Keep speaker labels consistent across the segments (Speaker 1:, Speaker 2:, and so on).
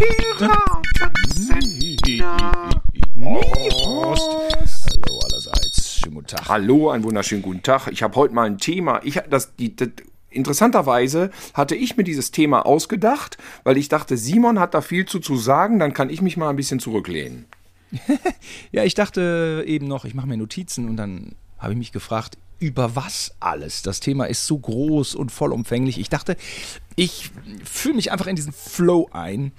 Speaker 1: Hallo allerseits. Schönen guten Tag.
Speaker 2: Hallo, einen wunderschönen guten Tag. Ich habe heute mal ein Thema. Ich das, die, das, interessanterweise hatte ich mir dieses Thema ausgedacht, weil ich dachte, Simon hat da viel zu, zu sagen, dann kann ich mich mal ein bisschen zurücklehnen.
Speaker 1: Ja, ich dachte eben noch, ich mache mir Notizen und dann habe ich mich gefragt, über was alles? Das Thema ist so groß und vollumfänglich. Ich dachte, ich fühle mich einfach in diesen Flow ein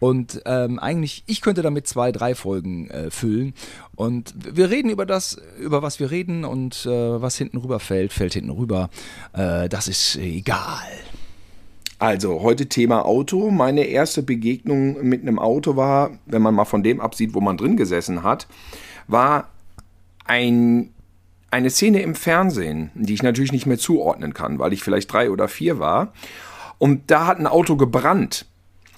Speaker 1: und ähm, eigentlich, ich könnte damit zwei, drei Folgen äh, füllen. Und wir reden über das, über was wir reden und äh, was hinten rüber fällt, fällt hinten rüber. Äh, das ist egal.
Speaker 2: Also, heute Thema Auto. Meine erste Begegnung mit einem Auto war, wenn man mal von dem absieht, wo man drin gesessen hat, war ein, eine Szene im Fernsehen, die ich natürlich nicht mehr zuordnen kann, weil ich vielleicht drei oder vier war. Und da hat ein Auto gebrannt.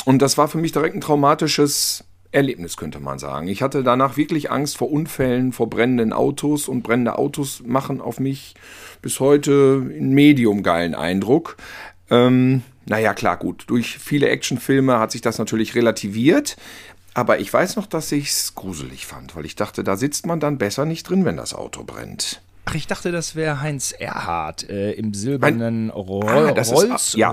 Speaker 2: Und das war für mich direkt ein traumatisches Erlebnis, könnte man sagen. Ich hatte danach wirklich Angst vor Unfällen, vor brennenden Autos und brennende Autos machen auf mich bis heute einen medium geilen Eindruck. Ähm, naja, klar, gut. Durch viele Actionfilme hat sich das natürlich relativiert. Aber ich weiß noch, dass ich es gruselig fand, weil ich dachte, da sitzt man dann besser nicht drin, wenn das Auto brennt.
Speaker 1: Ach, ich dachte, das wäre Heinz Erhardt äh, im silbernen Ro
Speaker 2: Ah, das ist-
Speaker 1: Rolls
Speaker 2: ja.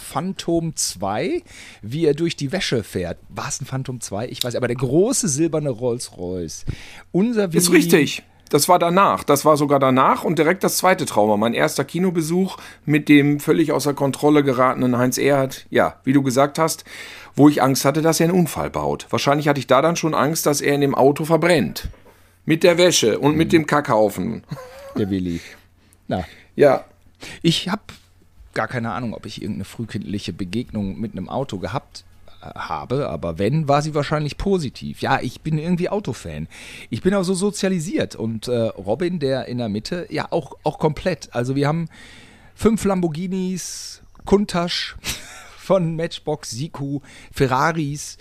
Speaker 1: Phantom 2, wie er durch die Wäsche fährt. War es ein Phantom 2? Ich weiß, aber der große silberne Rolls Royce. Unser
Speaker 2: Ist richtig. Das war danach. Das war sogar danach und direkt das zweite Trauma. Mein erster Kinobesuch mit dem völlig außer Kontrolle geratenen Heinz Erhardt. Ja, wie du gesagt hast, wo ich Angst hatte, dass er einen Unfall baut. Wahrscheinlich hatte ich da dann schon Angst, dass er in dem Auto verbrennt. Mit der Wäsche und mit dem Kackhaufen.
Speaker 1: Der Willi. Na,
Speaker 2: Ja,
Speaker 1: ich habe gar keine Ahnung, ob ich irgendeine frühkindliche Begegnung mit einem Auto gehabt äh, habe, aber wenn, war sie wahrscheinlich positiv. Ja, ich bin irgendwie Autofan. Ich bin auch so sozialisiert und äh, Robin, der in der Mitte, ja auch, auch komplett. Also wir haben fünf Lamborghinis, Countach von Matchbox, Siku, Ferraris,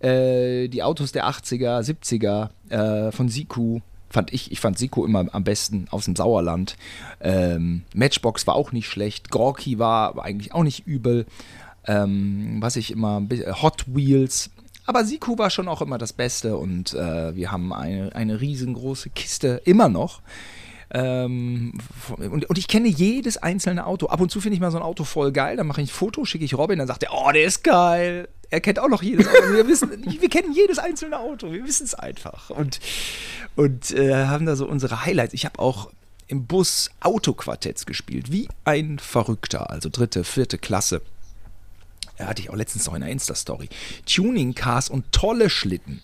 Speaker 1: äh, die Autos der 80er, 70er äh, von Siku. Fand ich, ich fand Siku immer am besten aus dem Sauerland. Ähm, Matchbox war auch nicht schlecht. Gorky war eigentlich auch nicht übel. Ähm, was ich immer, Hot Wheels. Aber Siku war schon auch immer das Beste und äh, wir haben eine, eine riesengroße Kiste immer noch. Ähm, und, und ich kenne jedes einzelne Auto. Ab und zu finde ich mal so ein Auto voll geil, dann mache ich ein Foto, schicke ich Robin, dann sagt er, oh, der ist geil. Er kennt auch noch jedes Auto. Wir, wissen, wir kennen jedes einzelne Auto, wir wissen es einfach. Und, und äh, haben da so unsere Highlights. Ich habe auch im Bus Autoquartetts gespielt, wie ein Verrückter, also dritte, vierte Klasse. Ja, hatte ich auch letztens noch in einer Insta-Story. Tuning Cars und tolle Schlitten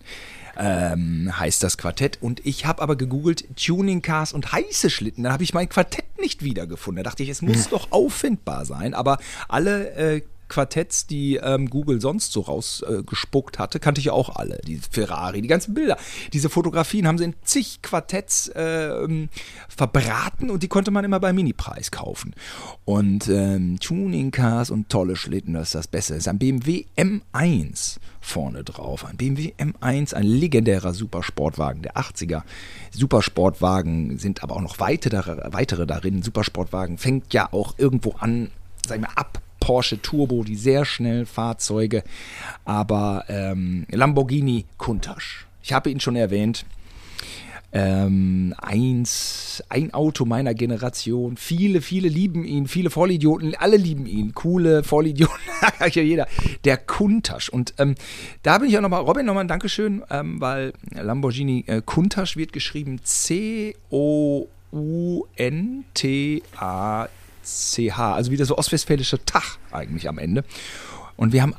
Speaker 1: ähm, heißt das Quartett. Und ich habe aber gegoogelt Tuning Cars und heiße Schlitten. Da habe ich mein Quartett nicht wiedergefunden. Da dachte ich, es muss doch auffindbar sein. Aber alle äh, Quartetts, die ähm, Google sonst so rausgespuckt äh, hatte, kannte ich ja auch alle. Die Ferrari, die ganzen Bilder. Diese Fotografien haben sie in zig Quartetts ähm, verbraten und die konnte man immer bei Minipreis kaufen. Und ähm, Tuning Cars und tolle Schlitten, das ist das Beste. Das ist ein BMW M1 vorne drauf. Ein BMW M1, ein legendärer Supersportwagen der 80er. Supersportwagen sind aber auch noch weitere, weitere darin. Supersportwagen fängt ja auch irgendwo an, sag ich mal, ab Porsche Turbo, die sehr schnellen Fahrzeuge, aber ähm, Lamborghini Countach. Ich habe ihn schon erwähnt. Ähm, eins, ein Auto meiner Generation. Viele, viele lieben ihn, viele Vollidioten, alle lieben ihn. Coole Vollidioten, ja jeder. Der Countach. Und ähm, da bin ich auch nochmal, Robin, nochmal ein Dankeschön, ähm, weil Lamborghini äh, Countach wird geschrieben C-O-U-N-T-A CH, also wieder so ostwestfälischer Tag eigentlich am Ende. Und wir haben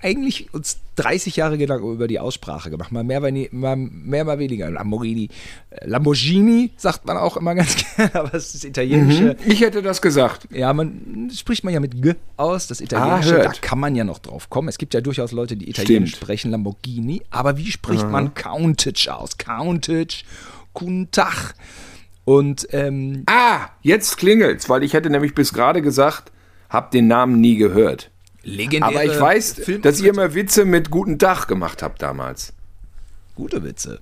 Speaker 1: eigentlich uns 30 Jahre Gedanken über die Aussprache gemacht. Mal mehr, mal, mehr, mal weniger. Lamborghini. Äh, Lamborghini sagt man auch immer ganz gerne, aber es ist italienische.
Speaker 2: ich hätte das gesagt.
Speaker 1: Ja, man spricht man ja mit G aus, das italienische.
Speaker 2: hört.
Speaker 1: da kann man ja noch drauf kommen. Es gibt ja durchaus Leute, die Italienisch
Speaker 2: Stimmt.
Speaker 1: sprechen, Lamborghini. Aber wie spricht man Countach aus? Countach, Countach. Und ähm,
Speaker 2: Ah, jetzt klingelt's, weil ich hätte nämlich bis gerade gesagt, hab den Namen nie gehört.
Speaker 1: legendäre
Speaker 2: Aber ich weiß,
Speaker 1: Film-
Speaker 2: dass ihr immer Witze mit guten Tag gemacht habt damals.
Speaker 1: Gute Witze.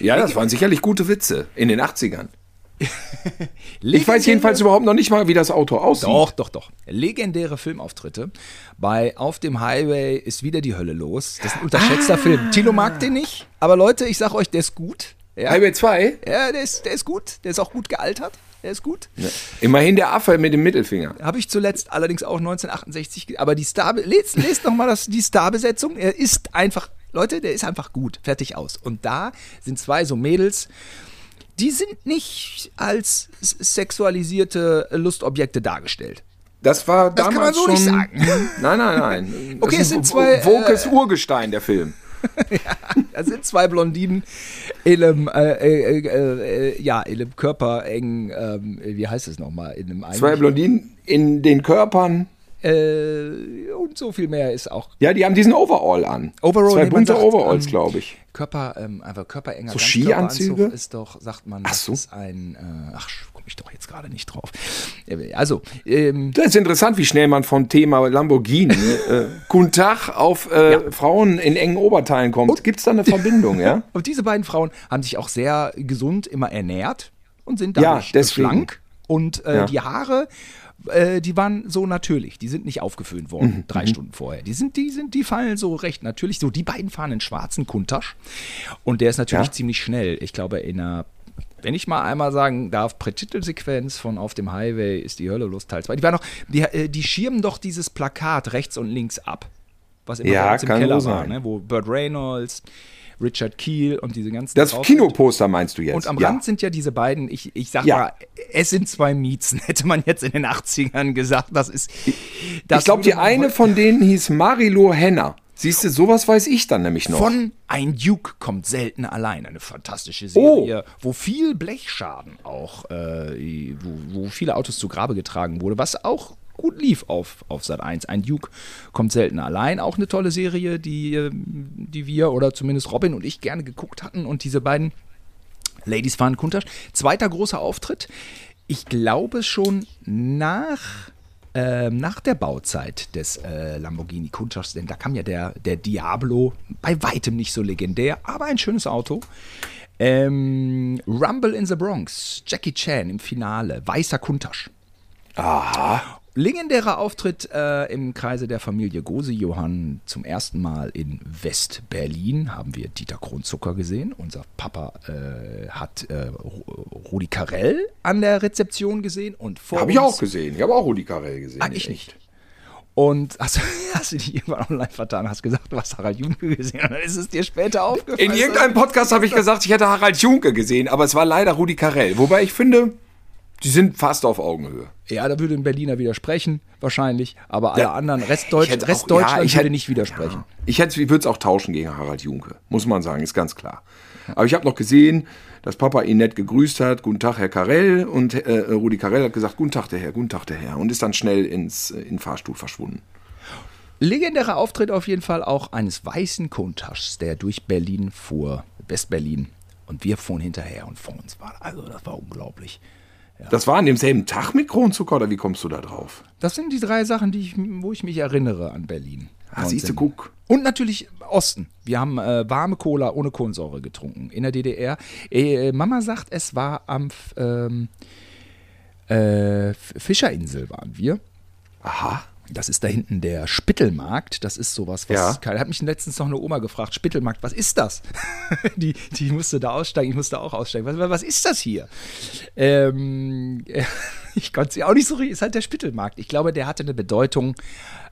Speaker 2: Ja, das waren sicherlich gute Witze in den 80ern. Ich weiß jedenfalls überhaupt noch nicht mal, wie das Auto aussieht.
Speaker 1: Doch, doch, doch. Legendäre Filmauftritte. Bei Auf dem Highway ist wieder die Hölle los. Das ist ein unterschätzter
Speaker 2: Ah.
Speaker 1: Film. Tilo mag den nicht, aber Leute, ich sag euch, der ist gut. Ja,
Speaker 2: Highway 2?
Speaker 1: ja der, ist, der ist gut. Der ist auch gut gealtert. Der ist gut.
Speaker 2: Immerhin der Affe mit dem Mittelfinger.
Speaker 1: Habe ich zuletzt allerdings auch 1968, ge- aber die Star, lest, lest noch mal das, die Starbesetzung. Er ist einfach, Leute, der ist einfach gut, fertig aus. Und da sind zwei so Mädels, die sind nicht als sexualisierte Lustobjekte dargestellt.
Speaker 2: Das war
Speaker 1: Das kann man
Speaker 2: damals
Speaker 1: so
Speaker 2: schon.
Speaker 1: nicht sagen.
Speaker 2: Nein, nein, nein.
Speaker 1: Okay,
Speaker 2: das
Speaker 1: es sind zwei,
Speaker 2: Wokes Urgestein, der Film.
Speaker 1: Da sind zwei Blondinen in einem, äh, äh, äh, äh, ja, in einem körperengen, ähm, wie heißt es nochmal, in einem
Speaker 2: Zwei Blondinen in den Körpern.
Speaker 1: äh, und so viel mehr ist auch
Speaker 2: Ja, die haben diesen Overall an.
Speaker 1: Overall,
Speaker 2: Zwei bunte
Speaker 1: sagt,
Speaker 2: Overalls,
Speaker 1: ähm,
Speaker 2: glaube ich.
Speaker 1: Körper, ähm, einfach körperenger
Speaker 2: So Skianzüge?
Speaker 1: ist doch, sagt man,
Speaker 2: Ach
Speaker 1: das
Speaker 2: so.
Speaker 1: ist ein, äh, ach, ich doch jetzt gerade nicht drauf. Äh, Also, ähm,
Speaker 2: Das ist interessant, wie schnell man von Thema Lamborghini, äh, Tag, auf äh, Frauen in engen Oberteilen kommt. Gibt es da eine Verbindung, ja?
Speaker 1: und diese beiden Frauen haben sich auch sehr gesund immer ernährt und sind
Speaker 2: Ja,
Speaker 1: dadurch
Speaker 2: deswegen.
Speaker 1: schlank. Und äh,
Speaker 2: Ja.
Speaker 1: die Haare, äh, die waren so natürlich. Die sind nicht aufgeföhnt worden,
Speaker 2: Mhm,
Speaker 1: drei Stunden vorher. Die sind, die sind, die fallen so recht natürlich. So, die beiden fahren einen schwarzen Kuntasch. Und der ist natürlich
Speaker 2: Ja.
Speaker 1: ziemlich schnell. Ich glaube, in einer wenn ich mal einmal sagen darf, Prätitelsequenz von Auf dem Highway ist die Hölle los Teil 2. Die, war noch, die, äh, die schirmen doch dieses Plakat rechts und links ab. Was immer
Speaker 2: Ja,
Speaker 1: im
Speaker 2: kann
Speaker 1: Keller
Speaker 2: so
Speaker 1: war, ne? wo Burt Reynolds, Richard Keel und diese ganzen
Speaker 2: Das. Kinoposter meinst du jetzt?
Speaker 1: Und am
Speaker 2: ja.
Speaker 1: Rand sind ja diese beiden, ich, ich sag
Speaker 2: Ja.
Speaker 1: mal, es sind zwei Miezen, hätte man jetzt in den 80ern gesagt. Das ist. Das
Speaker 2: Ich glaube, die eine von denen hieß Marilou Henner. Siehst du, sowas weiß ich dann nämlich noch.
Speaker 1: Von Ein Duke kommt selten allein. Eine fantastische
Speaker 2: Oh.
Speaker 1: Serie, wo viel Blechschaden auch, äh, wo, wo viele Autos zu Grabe getragen wurde, was auch gut lief auf, auf Sat 1. Ein Duke kommt selten allein. Auch eine tolle Serie, die, ähm, die wir oder zumindest Robin und ich gerne geguckt hatten. Und diese beiden Ladies fahren Kuntasch. Zweiter großer Auftritt. Ich glaube schon nach, ähm, nach der Bauzeit des äh, Lamborghini Countachs, denn da kam ja der, der Diablo, bei weitem nicht so legendär, aber ein schönes Auto. Ähm, Rumble in the Bronx, Jackie Chan im Finale, weißer Countach.
Speaker 2: Aha.
Speaker 1: Legendärer Auftritt äh, im Kreise der Familie Gose Johann zum ersten Mal in West-Berlin haben wir Dieter Kronzucker gesehen. Unser Papa äh, hat äh, Ru- Rudi Carell an der Rezeption gesehen und vor
Speaker 2: Habe ich auch gesehen. Ich habe auch Rudi Carell gesehen.
Speaker 1: Ah, ich nicht. Und hast, hast du dich irgendwann online vertan, hast gesagt, du hast Harald Junke gesehen und dann ist es dir später aufgefallen.
Speaker 2: In irgendeinem Podcast habe ich gesagt, ich hätte Harald Junke gesehen, aber es war leider Rudi Carell. Wobei ich finde, die sind fast auf Augenhöhe.
Speaker 1: Ja, da würde ein Berliner widersprechen, wahrscheinlich, aber alle
Speaker 2: Ja.
Speaker 1: anderen, Restdeutsch,
Speaker 2: Ich hätte auch-
Speaker 1: Restdeutschland
Speaker 2: ja, ich
Speaker 1: würde
Speaker 2: hätte-
Speaker 1: nicht widersprechen.
Speaker 2: Ich hätte, ich würde es auch tauschen gegen Harald Junke, muss man sagen, ist ganz klar. Aber ich habe noch gesehen, dass Papa ihn nett gegrüßt hat, guten Tag, Herr Carell, und äh, Rudi Carell hat gesagt, guten Tag, der Herr, guten Tag, der Herr, und ist dann schnell ins äh, in den Fahrstuhl verschwunden.
Speaker 1: Legendärer Auftritt auf jeden Fall auch eines weißen Countachs, der durch Berlin fuhr, West-Berlin. Und wir fuhren hinterher und vor uns war, also das war unglaublich.
Speaker 2: Das war an demselben Tag mit Kronzucker, oder wie kommst du da drauf?
Speaker 1: Das sind die drei Sachen, die ich, wo ich mich erinnere an Berlin.
Speaker 2: Ah, siehst du,
Speaker 1: 19.
Speaker 2: guck.
Speaker 1: Und natürlich Osten. Wir haben äh, warme Cola ohne Kohlensäure getrunken in der DDR. Äh, Mama sagt, es war am ähm, äh, Fischerinsel waren wir.
Speaker 2: Aha.
Speaker 1: Das ist da hinten der Spittelmarkt. Das ist sowas, was.
Speaker 2: Ja.
Speaker 1: Hat mich letztens noch eine Oma gefragt: Spittelmarkt, was ist das? die, die musste da aussteigen, ich musste auch aussteigen. Was, was ist das hier? Ähm, ich konnte sie auch nicht so richtig. Ist halt der Spittelmarkt. Ich glaube, der hatte eine Bedeutung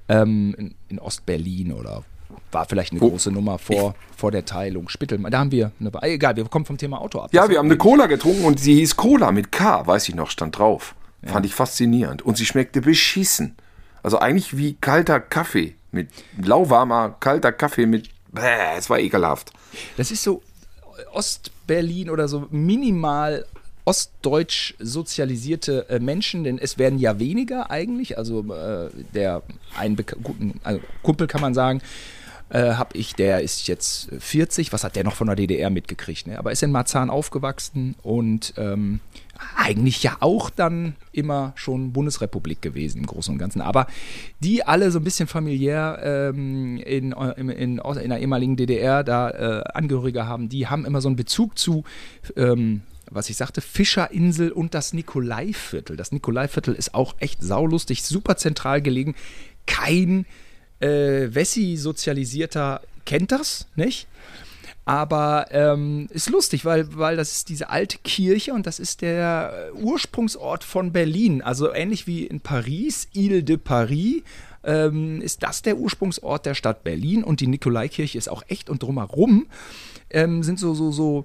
Speaker 1: ähm, in, in Ostberlin oder war vielleicht eine
Speaker 2: Wo-
Speaker 1: große Nummer vor, vor der Teilung. Spittelmarkt. Da haben wir eine. Egal, wir kommen vom Thema Auto ab.
Speaker 2: Ja, wir haben eine Cola getrunken und sie hieß Cola mit K, weiß ich noch, stand drauf. Fand ich faszinierend. Und sie schmeckte beschissen. Also eigentlich wie kalter Kaffee. Mit lauwarmer, kalter Kaffee mit. Bäh, es war ekelhaft.
Speaker 1: Das ist so Ostberlin oder so minimal ostdeutsch sozialisierte äh, Menschen, denn es werden ja weniger eigentlich. Also äh, der einen guten also Kumpel kann man sagen, äh, ich, der ist jetzt 40, was hat der noch von der DDR mitgekriegt? Ne? Aber ist in Marzahn aufgewachsen und ähm, eigentlich ja auch dann immer schon Bundesrepublik gewesen im Großen und Ganzen. Aber die alle so ein bisschen familiär ähm, in, in, in, in der ehemaligen DDR da äh, Angehörige haben, die haben immer so einen Bezug zu ähm, was ich sagte, Fischerinsel und das Nikolaiviertel. Das Nikolaiviertel ist auch echt saulustig, super zentral gelegen. Kein äh, Wessi-sozialisierter kennt das, nicht? Aber ähm, ist lustig, weil, weil das ist diese alte Kirche und das ist der Ursprungsort von Berlin. Also ähnlich wie in Paris, Ile de Paris, ähm, ist das der Ursprungsort der Stadt Berlin und die Nikolaikirche ist auch echt und drumherum ähm, sind so, so, so,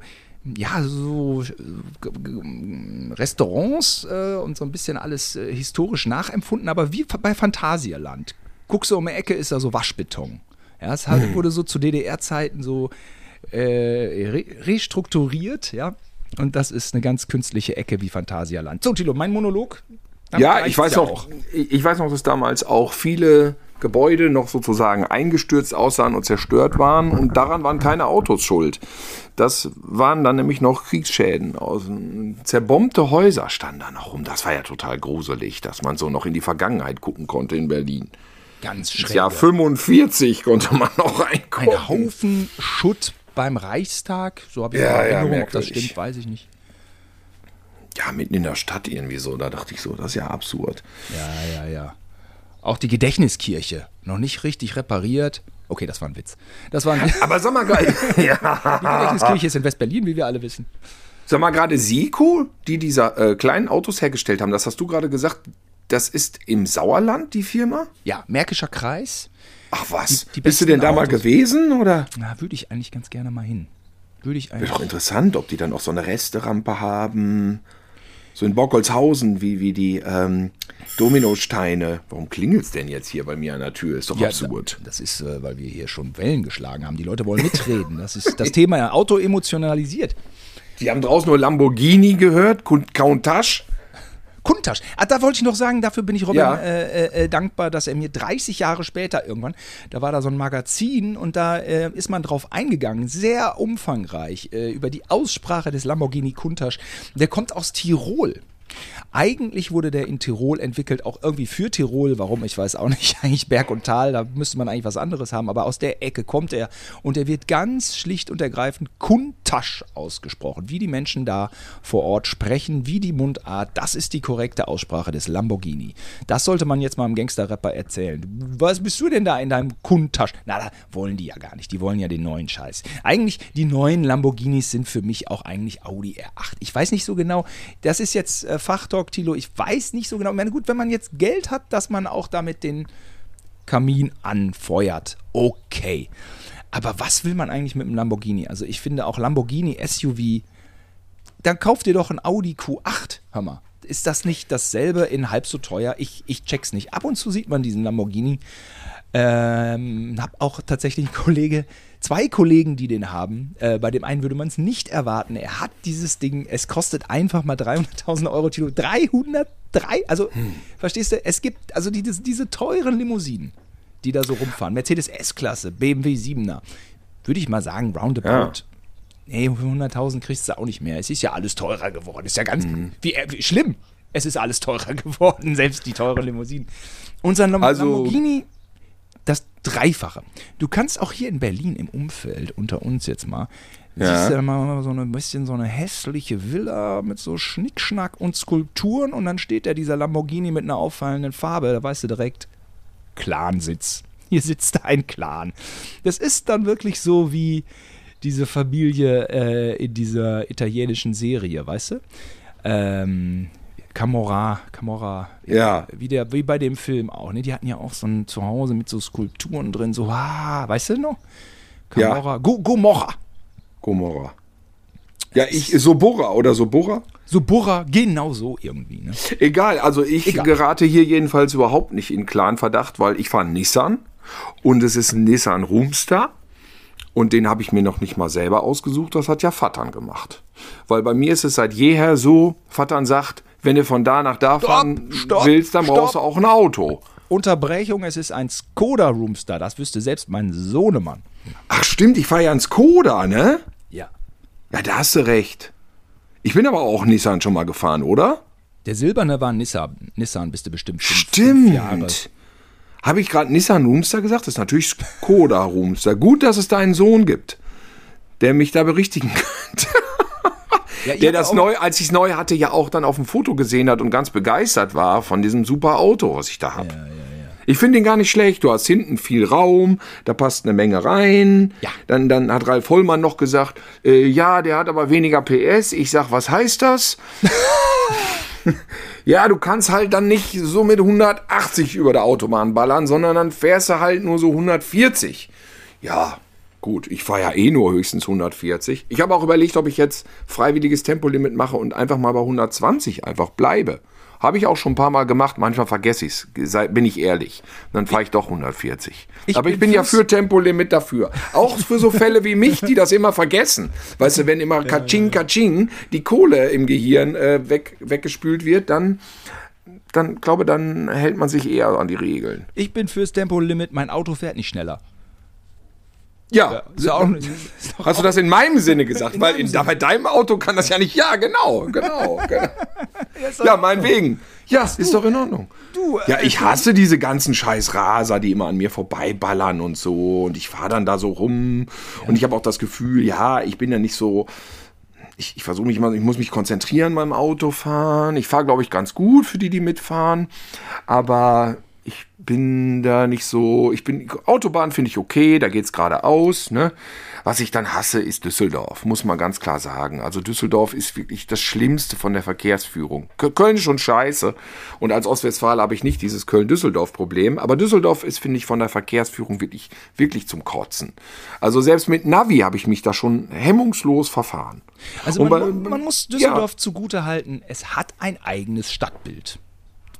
Speaker 1: ja, so äh, Restaurants äh, und so ein bisschen alles äh, historisch nachempfunden, aber wie bei Phantasialand. Guckst du um die Ecke, ist da so Waschbeton. Ja, es halt, wurde so zu DDR-Zeiten so äh, re restrukturiert, ja. Und das ist eine ganz künstliche Ecke wie Phantasialand. So, Tilo, mein Monolog.
Speaker 2: Ja, ich weiß, ja noch, ich weiß noch, dass damals auch viele Gebäude noch sozusagen eingestürzt aussahen und zerstört waren. Und daran waren keine Autos schuld. Das waren dann nämlich noch Kriegsschäden. Zerbombte Häuser standen da noch rum. Das war ja total gruselig, dass man so noch in die Vergangenheit gucken konnte in Berlin.
Speaker 1: Ganz schräg.
Speaker 2: Jahr 45 konnte man noch reingucken.
Speaker 1: Ein Haufen Schutt beim Reichstag. So habe ich
Speaker 2: ja,
Speaker 1: Erinnerung.
Speaker 2: Ja,
Speaker 1: Ob das stimmt, weiß ich nicht.
Speaker 2: Ja, mitten in der Stadt irgendwie so. Da dachte ich so, das ist ja absurd.
Speaker 1: Ja, ja, ja. Auch die Gedächtniskirche. Noch nicht richtig repariert. Okay, das war ein Witz. Das war ein
Speaker 2: Aber sag mal geil.
Speaker 1: ja. Die Gedächtniskirche ist in West-Berlin, wie wir alle wissen.
Speaker 2: Sag mal gerade, Siko, die diese äh, kleinen Autos hergestellt haben, das hast du gerade gesagt, das ist im Sauerland, die Firma?
Speaker 1: Ja, Märkischer Kreis.
Speaker 2: Ach was,
Speaker 1: Die- die
Speaker 2: bist du denn da mal
Speaker 1: Autos.
Speaker 2: gewesen oder?
Speaker 1: Na, würde ich eigentlich ganz gerne mal hin. Würde ich
Speaker 2: Wäre
Speaker 1: eigentlich.
Speaker 2: doch interessant, ob die dann auch so eine Resterampe haben. So in Bockholzhausen, wie, wie die ähm, Dominosteine. Warum klingelt's denn jetzt hier bei mir an der Tür? Ist doch
Speaker 1: Ja,
Speaker 2: absurd.
Speaker 1: da- Das ist, äh, weil wir hier schon Wellen geschlagen haben. Die Leute wollen mitreden. Das ist das Thema ja Auto emotionalisiert.
Speaker 2: Die haben draußen nur Lamborghini gehört, Count- Countach.
Speaker 1: Kuntasch. Ah, da wollte ich noch sagen, dafür bin ich Robin
Speaker 2: Ja.
Speaker 1: äh, äh, äh, dankbar, dass er mir 30 Jahre später irgendwann, da war da so ein Magazin und da äh, ist man drauf eingegangen, sehr umfangreich, äh, über die Aussprache des Lamborghini Kuntasch. Der kommt aus Tirol. Eigentlich wurde der in Tirol entwickelt, auch irgendwie für Tirol. Warum? Ich weiß auch nicht. Eigentlich Berg und Tal, da müsste man eigentlich was anderes haben. Aber aus der Ecke kommt er. Und er wird ganz schlicht und ergreifend Kuntasch ausgesprochen. Wie die Menschen da vor Ort sprechen, wie die Mundart. Das ist die korrekte Aussprache des Lamborghini. Das sollte man jetzt mal einem Gangster-Rapper erzählen. Was bist du denn da in deinem Kuntasch? Na, da wollen die ja gar nicht. Die wollen ja den neuen Scheiß. Eigentlich, die neuen Lamborghinis sind für mich auch eigentlich Audi R8. Ich weiß nicht so genau. Das ist jetzt äh, Fachtalk, Tilo. Ich weiß nicht so genau. Ich meine, gut, wenn man jetzt Geld hat, dass man auch damit den Kamin anfeuert. Okay. Aber was will man eigentlich mit einem Lamborghini? Also ich finde auch Lamborghini SUV, dann kauft ihr doch ein Audi Q8. Hör mal. Ist das nicht dasselbe in halb so teuer? Ich, ich check's nicht. Ab und zu sieht man diesen Lamborghini. Ähm, hab auch tatsächlich einen Kollege, zwei Kollegen, die den haben. Äh, bei dem einen würde man es nicht erwarten. Er hat dieses Ding, es kostet einfach mal 300.000 Euro, Tilo. 303, also verstehst du, es gibt also die, diese, diese teuren Limousinen, die da so rumfahren. Mercedes S-Klasse, BMW 7er. Würde ich mal sagen, roundabout.
Speaker 2: Ja.
Speaker 1: Nee, für 100.000 kriegst du auch nicht mehr. Es ist ja alles teurer geworden. Ist ja ganz wie, äh, wie schlimm. Es ist alles teurer geworden, selbst die teuren Limousinen. Unser
Speaker 2: Also-
Speaker 1: Lamborghini, Dreifache. Du kannst auch hier in Berlin im Umfeld, unter uns jetzt mal,
Speaker 2: Ja.
Speaker 1: siehst du da mal so ein bisschen so eine hässliche Villa mit so Schnickschnack und Skulpturen und dann steht da dieser Lamborghini mit einer auffallenden Farbe. Da weißt du direkt, Clansitz. Hier sitzt ein Clan. Das ist dann wirklich so wie diese Familie äh, in dieser italienischen Serie, weißt du? Ähm, Camorra, Camorra,
Speaker 2: Ja.
Speaker 1: wie, der, wie bei dem Film auch. Ne? Die hatten ja auch so ein Zuhause mit so Skulpturen drin, so, ah, weißt du noch?
Speaker 2: Ja.
Speaker 1: Camorra, Go Gomorra.
Speaker 2: Gomorra. Ja, ich, Sobora oder Sobora?
Speaker 1: Suburra, genau so irgendwie. Ne?
Speaker 2: Egal, also ich
Speaker 1: Egal.
Speaker 2: gerate hier jedenfalls überhaupt nicht in Clan-Verdacht, weil ich fahre Nissan und es ist ein Nissan Roomstar und den habe ich mir noch nicht mal selber ausgesucht, das hat ja Vattern gemacht. Weil bei mir ist es seit jeher so, Vattern sagt, wenn du von da nach da fahren
Speaker 1: stopp,
Speaker 2: willst, dann brauchst
Speaker 1: stopp.
Speaker 2: du auch ein Auto.
Speaker 1: Unterbrechung, es ist ein Skoda Roomstar, das wüsste selbst mein Sohnemann.
Speaker 2: Ach stimmt, ich fahre ja einen Skoda, ne?
Speaker 1: Ja.
Speaker 2: Ja, da hast du recht. Ich bin aber auch Nissan schon mal gefahren, oder?
Speaker 1: Der silberne war Nissan, Nissan bist du bestimmt fünf, fünf Jahre.
Speaker 2: Stimmt. Habe ich gerade Nissan Roomster gesagt? Das ist natürlich Skoda Roomster. Gut, dass es da einen Sohn gibt, der mich da berichtigen könnte.
Speaker 1: Ja,
Speaker 2: der das neu, als ich es neu hatte, ja auch dann auf dem Foto gesehen hat und ganz begeistert war von diesem super Auto, was ich da habe. Ich finde ihn gar nicht schlecht. Du hast hinten viel Raum, da passt eine Menge rein.
Speaker 1: Ja.
Speaker 2: Dann, dann hat Ralf Hollmann noch gesagt, äh, ja, der hat aber weniger PS. Ich sag, was heißt das? ja, du kannst halt dann nicht so mit 180 über der Autobahn ballern, sondern dann fährst du halt nur so 140. Ja, gut, ich fahre ja eh nur höchstens 140. Ich habe auch überlegt, ob ich jetzt freiwilliges Tempolimit mache und einfach mal bei 120 einfach bleibe. Habe ich auch schon ein paar Mal gemacht, manchmal vergesse ich es, bin ich ehrlich. Dann fahre ich doch 140.
Speaker 1: Ich
Speaker 2: Aber ich
Speaker 1: bin
Speaker 2: bin ja für Tempolimit dafür. Auch für so Fälle wie mich, die das immer vergessen. Weißt du, wenn immer Kaching, Kaching die Kohle im Gehirn äh, weg, weggespült wird, dann, dann glaube dann hält man sich eher an die Regeln.
Speaker 1: Ich bin fürs Tempolimit, mein Auto fährt nicht schneller.
Speaker 2: Ja,
Speaker 1: Ist ja auch,
Speaker 2: Hast du das in meinem Sinne gesagt?
Speaker 1: In
Speaker 2: Weil in,
Speaker 1: Sinne.
Speaker 2: bei deinem Auto kann das ja nicht. Ja, genau, genau. genau. ja, meinetwegen. Ja, ist doch in Ordnung.
Speaker 1: Du, äh,
Speaker 2: Ja, ich hasse diese ganzen scheiß Raser, die immer an mir vorbeiballern und so. Und ich fahre dann da so rum. Und ich habe auch das Gefühl, ja, ich bin ja nicht so. Ich, ich versuche mich mal, ich muss mich konzentrieren beim Autofahren. Ich fahre, glaube ich, ganz gut für die, die mitfahren. Aber ich bin da nicht so. Ich bin. Autobahn finde ich okay, da geht's geradeaus, ne? Was ich dann hasse, ist Düsseldorf, muss man ganz klar sagen. Also Düsseldorf ist wirklich das Schlimmste von der Verkehrsführung. Kö- Köln ist schon scheiße. Und als Ostwestfale habe ich nicht dieses Köln-Düsseldorf-Problem. Aber Düsseldorf ist, finde ich, von der Verkehrsführung wirklich, wirklich zum Kotzen. Also selbst mit Navi habe ich mich da schon hemmungslos verfahren.
Speaker 1: Also man,
Speaker 2: bei-
Speaker 1: man muss
Speaker 2: ja.
Speaker 1: Düsseldorf zugute halten, es hat ein eigenes Stadtbild.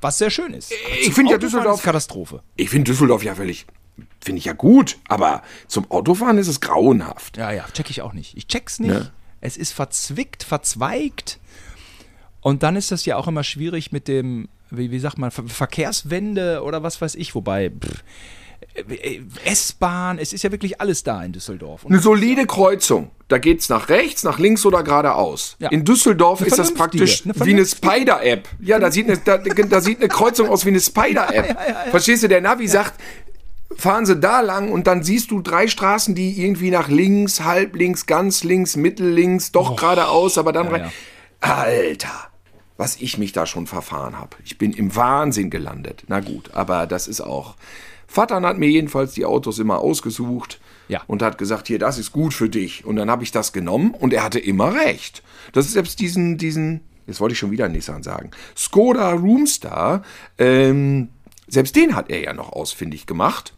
Speaker 1: Was sehr schön ist.
Speaker 2: Ich
Speaker 1: Zum
Speaker 2: finde ja Düsseldorf-
Speaker 1: Katastrophe.
Speaker 2: Ich finde Düsseldorf ja völlig, finde ich ja gut. Aber zum Autofahren ist es grauenhaft.
Speaker 1: Ja, ja, check ich auch nicht. Ich check's nicht.
Speaker 2: Ne?
Speaker 1: Es ist verzwickt, verzweigt. Und dann ist das ja auch immer schwierig mit dem, wie, wie sagt man, Ver Verkehrswende oder was weiß ich, wobei pff, äh, S-Bahn, es ist ja wirklich alles da in Düsseldorf. Und
Speaker 2: Eine solide Kreuzung. Da geht's nach rechts, nach links oder geradeaus.
Speaker 1: Ja.
Speaker 2: In Düsseldorf ist das praktisch
Speaker 1: eine
Speaker 2: wie eine. Spider-App. Ja, da sieht eine, da, da sieht eine Kreuzung aus wie eine Spider-App. Verstehst du? Der Navi sagt, fahren Sie da lang und dann siehst du drei Straßen, die irgendwie nach links, halb links, ganz links, mittellinks, doch geradeaus, aber dann rein. Alter, was ich mich da schon verfahren habe. Ich bin im Wahnsinn gelandet. Na gut, aber das ist auch. Vater hat mir jedenfalls die Autos immer ausgesucht
Speaker 1: Ja.
Speaker 2: und hat gesagt, hier, das ist gut für dich. Und dann habe ich das genommen und er hatte immer recht. Das ist selbst diesen, diesen, jetzt wollte ich schon wieder Nissan sagen, Skoda Roomstar, ähm, selbst den hat er ja noch ausfindig gemacht.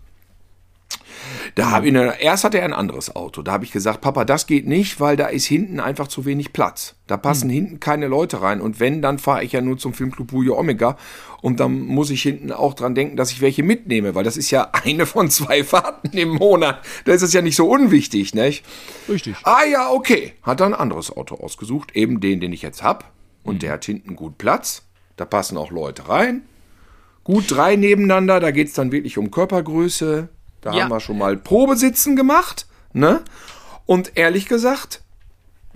Speaker 2: Da habe ich, erst hatte er ein anderes Auto. Da habe ich gesagt, Papa, das geht nicht, weil da ist hinten einfach zu wenig Platz. Da passen hinten keine Leute rein. Und wenn, dann fahre ich ja nur zum Filmclub Bujo Omega. Und dann muss ich hinten auch dran denken, dass ich welche mitnehme, weil das ist ja eine von zwei Fahrten im Monat. Da ist es ja nicht so unwichtig, nicht?
Speaker 1: Richtig.
Speaker 2: Ah ja, okay. Hat er ein anderes Auto ausgesucht, eben den, den ich jetzt habe. Und der hat hinten gut Platz. Da passen auch Leute rein. Gut drei nebeneinander, da geht es dann wirklich um Körpergröße. Da
Speaker 1: Ja.
Speaker 2: haben wir schon mal Probesitzen gemacht. Ne? Und ehrlich gesagt,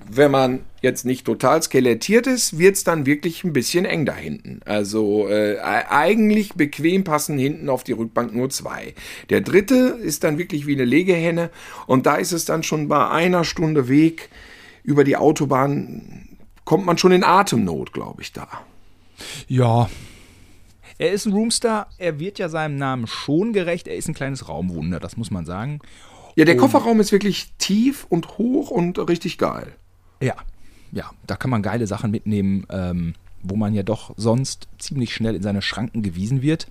Speaker 2: wenn man jetzt nicht total skelettiert ist, wird es dann wirklich ein bisschen eng da hinten. Also äh, eigentlich bequem passen hinten auf die Rückbank nur zwei. Der dritte ist dann wirklich wie eine Legehenne und da ist es dann schon bei einer Stunde Weg über die Autobahn, kommt man schon in Atemnot, glaube ich, da.
Speaker 1: Ja. Er ist ein Roomstar, er wird ja seinem Namen schon gerecht, er ist ein kleines Raumwunder, das muss man sagen.
Speaker 2: Ja, der Kofferraum ist wirklich tief und hoch und richtig geil.
Speaker 1: Ja, ja, da kann man geile Sachen mitnehmen, ähm, wo man ja doch sonst ziemlich schnell in seine Schranken gewiesen wird.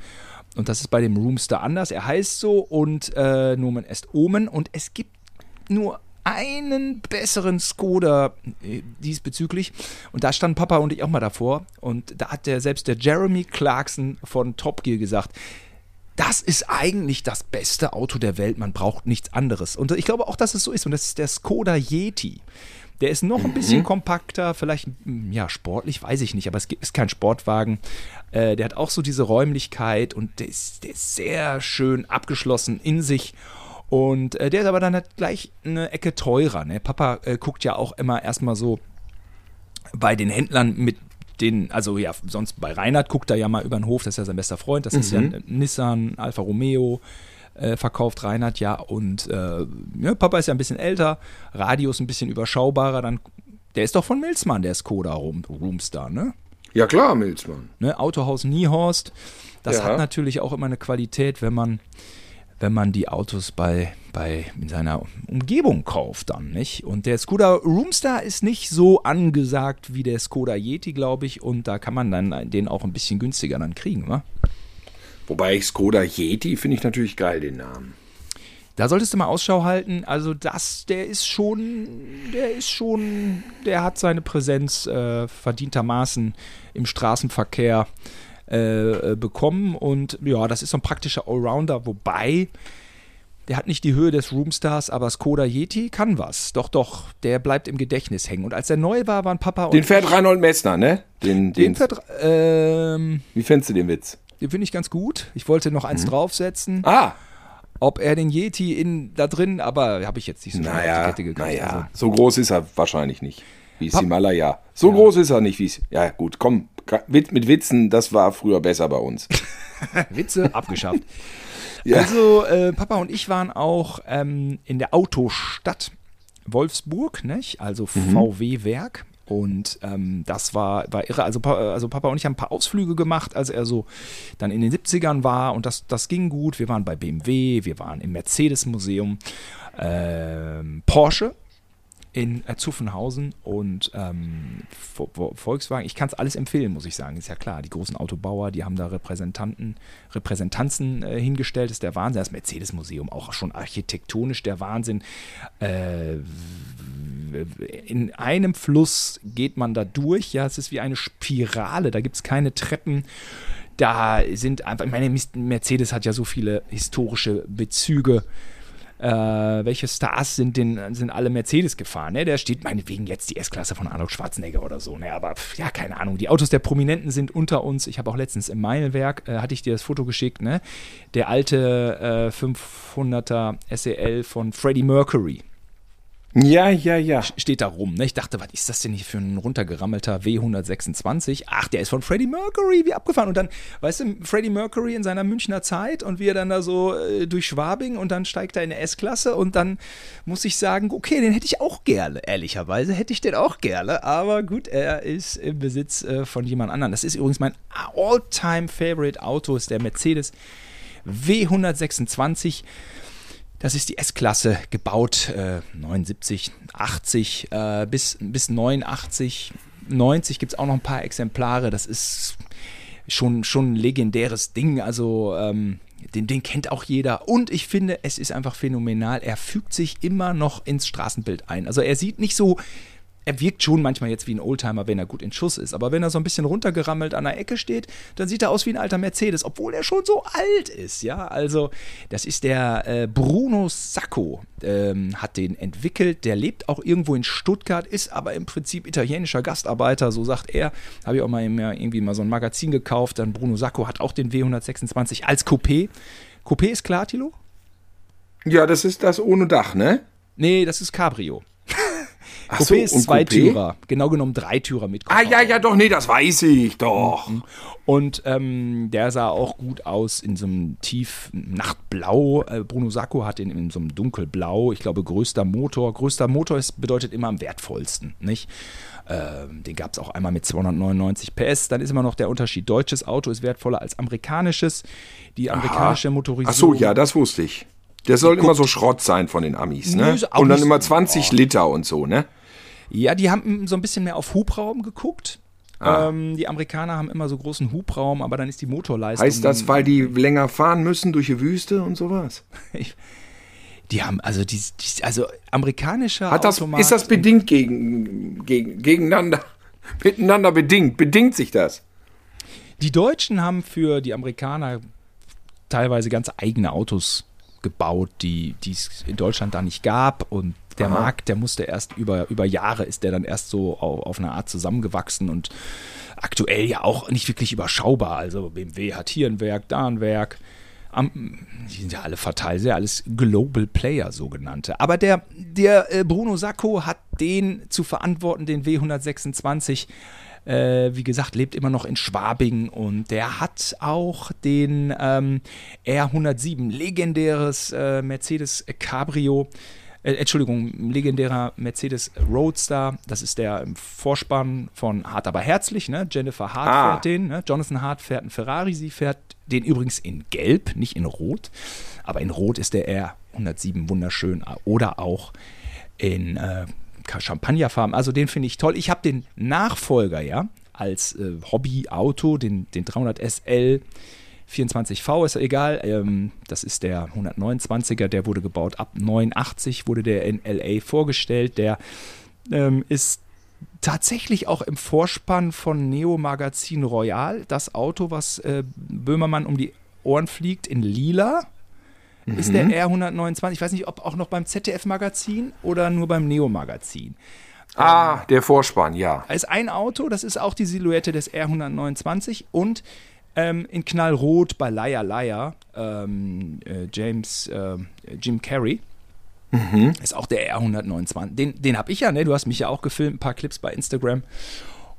Speaker 1: Und das ist bei dem Roomster anders. Er heißt so und äh, Nomen est Omen und es gibt nur einen besseren Skoda äh, diesbezüglich. Und da standen Papa und ich auch mal davor. Und da hat der selbst der Jeremy Clarkson von Top Gear gesagt, das ist eigentlich das beste Auto der Welt. Man braucht nichts anderes. Und ich glaube auch, dass es so ist. Und das ist der Skoda Yeti. Der ist noch ein bisschen kompakter, vielleicht mm, ja sportlich, weiß ich nicht, aber es ist kein Sportwagen. Äh, der hat auch so diese Räumlichkeit und der ist, der ist sehr schön abgeschlossen in sich. Und äh, der ist aber dann halt gleich eine Ecke teurer. Ne? Papa äh, guckt ja auch immer erstmal so bei den Händlern mit den, also ja, sonst bei Reinhard guckt er ja mal über den Hof, das ist ja sein bester Freund, das ist ja ein Nissan, Alfa Romeo, äh, verkauft Reinhard ja und äh, ja, Papa ist ja ein bisschen älter, Radio ist ein bisschen überschaubarer, dann Der ist doch von Milzmann, der Skoda Roomstar, ne?
Speaker 2: Ja klar, Milzmann.
Speaker 1: ne? Autohaus Niehorst. Das
Speaker 2: Ja.
Speaker 1: hat natürlich auch immer eine Qualität, wenn man, wenn man die Autos bei, bei in seiner Umgebung kauft dann, nicht? Und der Skoda Roomstar ist nicht so angesagt wie der Skoda Yeti, glaube ich, und da kann man dann den auch ein bisschen günstiger dann kriegen, wa?
Speaker 2: Wobei ich Skoda Yeti finde ich natürlich geil, den Namen.
Speaker 1: Da solltest du mal Ausschau halten. Also das, der ist schon, der ist schon, der hat seine Präsenz äh, verdientermaßen im Straßenverkehr äh, äh, bekommen. Und ja, das ist so ein praktischer Allrounder, wobei der hat nicht die Höhe des Roomstars, aber Skoda Yeti kann was. Doch, doch, der bleibt im Gedächtnis hängen. Und als er neu war, waren Papa und
Speaker 2: Den fährt Reinhold Messner, ne? Den,
Speaker 1: den
Speaker 2: den,
Speaker 1: Vertra- ähm,
Speaker 2: wie fändest du den Witz?
Speaker 1: den finde ich ganz gut. Ich wollte noch
Speaker 2: Mhm.
Speaker 1: eins draufsetzen.
Speaker 2: Ah,
Speaker 1: Ob er den Yeti in da drin, aber habe ich jetzt nicht so
Speaker 2: naja,
Speaker 1: Kette gekriegt.
Speaker 2: naja.
Speaker 1: Also,
Speaker 2: So groß ist er wahrscheinlich nicht. Wie
Speaker 1: Pap-
Speaker 2: Himalaya. So groß ist er nicht, wie es. Ja, gut, komm. Mit, Witzen, das war früher besser bei uns.
Speaker 1: Witze abgeschafft.
Speaker 2: Ja.
Speaker 1: Also, äh, Papa und ich waren auch ähm, in der Autostadt Wolfsburg, nicht? also VW-Werk. Und ähm, das war, war irre. Also, also Papa und ich haben ein paar Ausflüge gemacht, als er so dann in den 70ern war und das, das ging gut. Wir waren bei BMW, wir waren im Mercedes-Museum, ähm, Porsche in äh, Zuffenhausen und ähm, Vo- Vo- Volkswagen. Ich kann es alles empfehlen, muss ich sagen. Ist ja klar, die großen Autobauer, die haben da Repräsentanten, Repräsentanzen äh, hingestellt. ist der Wahnsinn. Das Mercedes-Museum auch schon architektonisch der Wahnsinn. Äh, in einem Fluss geht man da durch. Ja, es ist wie eine Spirale. Da gibt es keine Treppen. Da sind einfach, ich meine, Mercedes hat ja so viele historische Bezüge äh, welche Stars sind denn sind alle Mercedes gefahren? Ne? Da steht meinetwegen jetzt die S-Klasse von Arnold Schwarzenegger oder so. Ne? Aber pf, ja, keine Ahnung. Die Autos der Prominenten sind unter uns. Ich habe auch letztens im Meilenwerk, äh, hatte ich dir das Foto geschickt, ne? der alte äh, 500er SEL von Freddie Mercury
Speaker 2: Ja, ja, ja.
Speaker 1: steht da rum. Ne? Ich dachte, was ist das denn hier für ein runtergerammelter W126? Ach, der ist von Freddie Mercury, wie abgefahren. Und dann, weißt du, Freddie Mercury in seiner Münchner Zeit und wie er dann da so äh, durch Schwabing und dann steigt er in eine S-Klasse und dann muss ich sagen, okay, den hätte ich auch gerne. Ehrlicherweise hätte ich den auch gerne. Aber gut, er ist im Besitz äh, von jemand anderem. Das ist übrigens mein All-Time-Favorite-Auto, ist der Mercedes W126. Das ist die S-Klasse, gebaut äh, 79, 80 äh, bis, bis 89, 90 gibt es auch noch ein paar Exemplare. Das ist schon, schon ein legendäres Ding. Also ähm, den, den kennt auch jeder. Und ich finde, es ist einfach phänomenal. Er fügt sich immer noch ins Straßenbild ein. Also er sieht nicht so. Er wirkt schon manchmal jetzt wie ein Oldtimer, wenn er gut in Schuss ist. Aber wenn er so ein bisschen runtergerammelt an der Ecke steht, dann sieht er aus wie ein alter Mercedes, obwohl er schon so alt ist. Ja, also das ist der äh, Bruno Sacco, ähm, hat den entwickelt. Der lebt auch irgendwo in Stuttgart, ist aber im Prinzip italienischer Gastarbeiter, so sagt er. Habe ich auch mal irgendwie mal so ein Magazin gekauft. Dann Bruno Sacco hat auch den W126 als Coupé. Coupé ist klar, Tilo?
Speaker 2: Ja, das ist das ohne Dach, ne?
Speaker 1: Nee, das ist Cabrio.
Speaker 2: Ach
Speaker 1: Coupé ist
Speaker 2: und
Speaker 1: Zweitürer, genau genommen Dreitürer mit
Speaker 2: Ah, ja, ja, doch, nee, das weiß ich doch.
Speaker 1: Und ähm, der sah auch gut aus in so einem tief Nachtblau. Äh, Bruno Sacco hat ihn in so einem dunkelblau. Ich glaube, größter Motor. Größter Motor ist, bedeutet immer am wertvollsten, nicht? Ähm, den gab es auch einmal mit 299 PS. Dann ist immer noch der Unterschied. Deutsches Auto ist wertvoller als amerikanisches. Die amerikanische Motorisierung.
Speaker 2: Ach so, ja, das wusste ich. Der soll immer so Schrott sein von den Amis, ne?
Speaker 1: Nö, ist
Speaker 2: Und dann immer 20 Liter und so, ne?
Speaker 1: Ja, die haben so ein bisschen mehr auf Hubraum geguckt.
Speaker 2: Ah.
Speaker 1: Ähm, die Amerikaner haben immer so großen Hubraum, aber dann ist die Motorleistung.
Speaker 2: Heißt das, weil die länger fahren müssen durch die Wüste und sowas?
Speaker 1: Die haben, also, die, die, also amerikanischer
Speaker 2: Hat das,
Speaker 1: Automat
Speaker 2: ist das bedingt gegen, gegen, gegeneinander, miteinander bedingt? Bedingt sich das?
Speaker 1: Die Deutschen haben für die Amerikaner teilweise ganz eigene Autos gebaut, die die es in Deutschland da nicht gab. Und der
Speaker 2: Aha.
Speaker 1: Markt, der musste erst über, über Jahre, ist der dann erst so auf, auf eine Art zusammengewachsen und aktuell ja auch nicht wirklich überschaubar. Also BMW hat hier ein Werk, da ein Werk. Am, die sind ja alle verteilt, sind ja alles Global Player sogenannte. Aber der, der äh, Bruno Sacco hat den zu verantworten, den W126. Äh, wie gesagt, lebt immer noch in Schwabing und der hat auch den ähm, R107, legendäres äh, Mercedes Cabrio, äh, Entschuldigung, legendärer Mercedes Roadster. Das ist der im Vorspann von Hart aber herzlich. Ne? Jennifer Hart
Speaker 2: Ah.
Speaker 1: fährt den. Ne? Jonathan Hart fährt einen Ferrari. Sie fährt den übrigens in Gelb, nicht in Rot. Aber in Rot ist der R107 wunderschön. Oder auch in äh, Champagnerfarben. Also den finde ich toll. Ich habe den Nachfolger ja als äh, Hobbyauto, den, den 300 SL 24V, ist egal. Ähm, das ist der 129er, der wurde gebaut ab 89, wurde der in LA vorgestellt. Der ähm, ist tatsächlich auch im Vorspann von Neo Magazin Royal. Das Auto, was äh, Böhmermann um die Ohren fliegt, in lila. Ist der R129, ich weiß nicht, ob auch noch beim ZDF-Magazin oder nur beim Neo-Magazin.
Speaker 2: Ah, der Vorspann, ja.
Speaker 1: Ist ein Auto, das ist auch die Silhouette des R129 und ähm, in Knallrot bei Liar Liar, ähm, äh, James, äh, Jim Carrey. Ist auch der R129. Den, den habe ich ja, ne? Du hast mich ja auch gefilmt, ein paar Clips bei Instagram.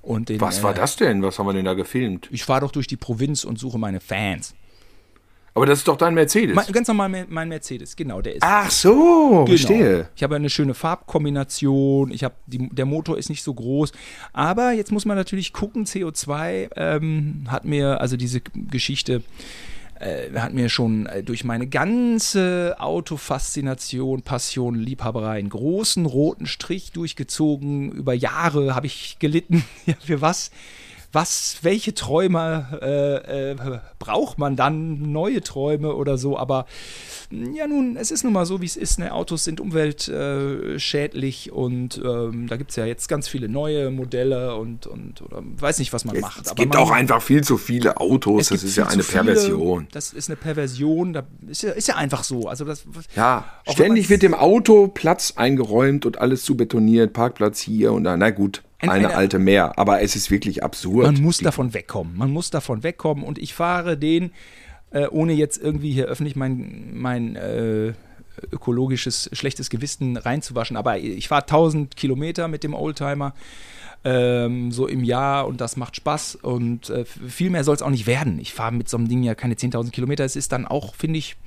Speaker 1: Und den,
Speaker 2: Was war
Speaker 1: äh,
Speaker 2: das denn? Was haben wir denn da gefilmt?
Speaker 1: Ich fahre doch durch die Provinz und suche meine Fans.
Speaker 2: Aber das ist doch dein Mercedes.
Speaker 1: Mein, ganz normal mein- Mercedes, genau, der ist.
Speaker 2: Ach so,
Speaker 1: Genau.
Speaker 2: verstehe.
Speaker 1: Ich habe eine schöne Farbkombination. Ich habe die, der Motor ist nicht so groß, aber jetzt muss man natürlich gucken. CO2 ähm, hat mir also diese Geschichte äh, hat mir schon äh, durch meine ganze Autofaszination, Passion, Liebhaberei einen großen roten Strich durchgezogen. Über Jahre habe ich gelitten. Ja, für was? Was, welche Träume äh, äh, braucht man dann? Neue Träume oder so, aber ja, nun, es ist nun mal so, wie es ist. Ne? Autos sind umweltschädlich schädlich und ähm, da gibt es ja jetzt ganz viele neue Modelle und, und oder weiß nicht, was man macht.
Speaker 2: Es gibt
Speaker 1: man,
Speaker 2: auch einfach viel zu viele Autos.
Speaker 1: es
Speaker 2: Das ist ja eine
Speaker 1: zu viele.
Speaker 2: Perversion.
Speaker 1: Das ist eine Perversion. Da ist ja, ist ja einfach so. Also das,
Speaker 2: Ja, ständig wird dem Auto Platz eingeräumt und alles zu betoniert, Parkplatz hier und da. Na gut, Eine
Speaker 1: eine-
Speaker 2: alte mehr. Aber es ist wirklich absurd.
Speaker 1: Man muss davon wegkommen. Man muss davon wegkommen. Und ich fahre den, äh, ohne jetzt irgendwie hier öffentlich mein, mein äh, ökologisches, schlechtes Gewissen reinzuwaschen. Aber ich fahre 1000 Kilometer mit dem Oldtimer. Ähm, so im Jahr und das macht Spaß und äh, viel mehr soll es auch nicht werden. Ich fahre mit so einem Ding ja keine 10.000 Kilometer. Es ist dann auch, finde ich,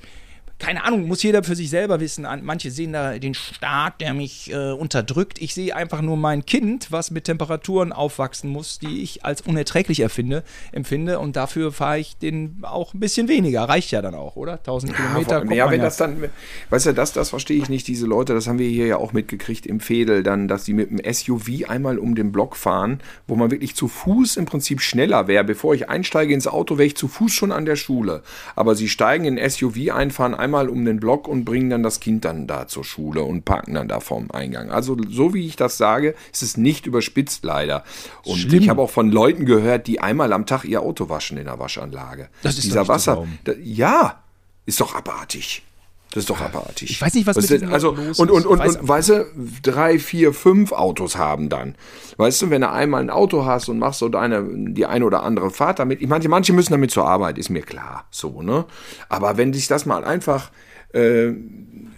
Speaker 1: keine Ahnung, muss jeder für sich selber wissen. An- Manche sehen da den Staat, der mich äh, unterdrückt. Ich sehe einfach nur mein Kind, was mit Temperaturen aufwachsen muss, die ich als unerträglich erfinde, empfinde. Und dafür fahre ich den auch ein bisschen weniger. Reicht ja dann auch, oder? 1000 Kilometer.
Speaker 2: Ja, ja wenn das dann, weißt du, das, das verstehe ich nicht, diese Leute, das haben wir hier ja auch mitgekriegt im Fädel, dann, dass die mit dem SUV einmal um den Block fahren, wo man wirklich zu Fuß im Prinzip schneller wäre. Bevor ich einsteige ins Auto, wäre ich zu Fuß schon an der Schule. Aber sie steigen in ein SUV ein, fahren einmal um den Block und bringen dann das Kind dann da zur Schule und parken dann da vorm Eingang. Also, so wie ich das sage, ist es nicht überspitzt leider. Und
Speaker 1: Schlimm.
Speaker 2: ich habe auch von Leuten gehört, die einmal am Tag ihr Auto waschen in der Waschanlage.
Speaker 1: Das ist
Speaker 2: Dieser Wasser, da, ja, ist doch abartig. Das ist doch abartig.
Speaker 1: Ich weiß nicht, was mit
Speaker 2: denn- also,
Speaker 1: los
Speaker 2: und,
Speaker 1: ist.
Speaker 2: und, und,
Speaker 1: weiß
Speaker 2: und weißt du, drei, vier, fünf Autos haben dann. Weißt du, wenn du einmal ein Auto hast und machst so deine, die eine oder andere Fahrt damit. Ich manche, manche müssen damit zur Arbeit, ist mir klar. So, ne? Aber wenn sich das mal einfach äh, ein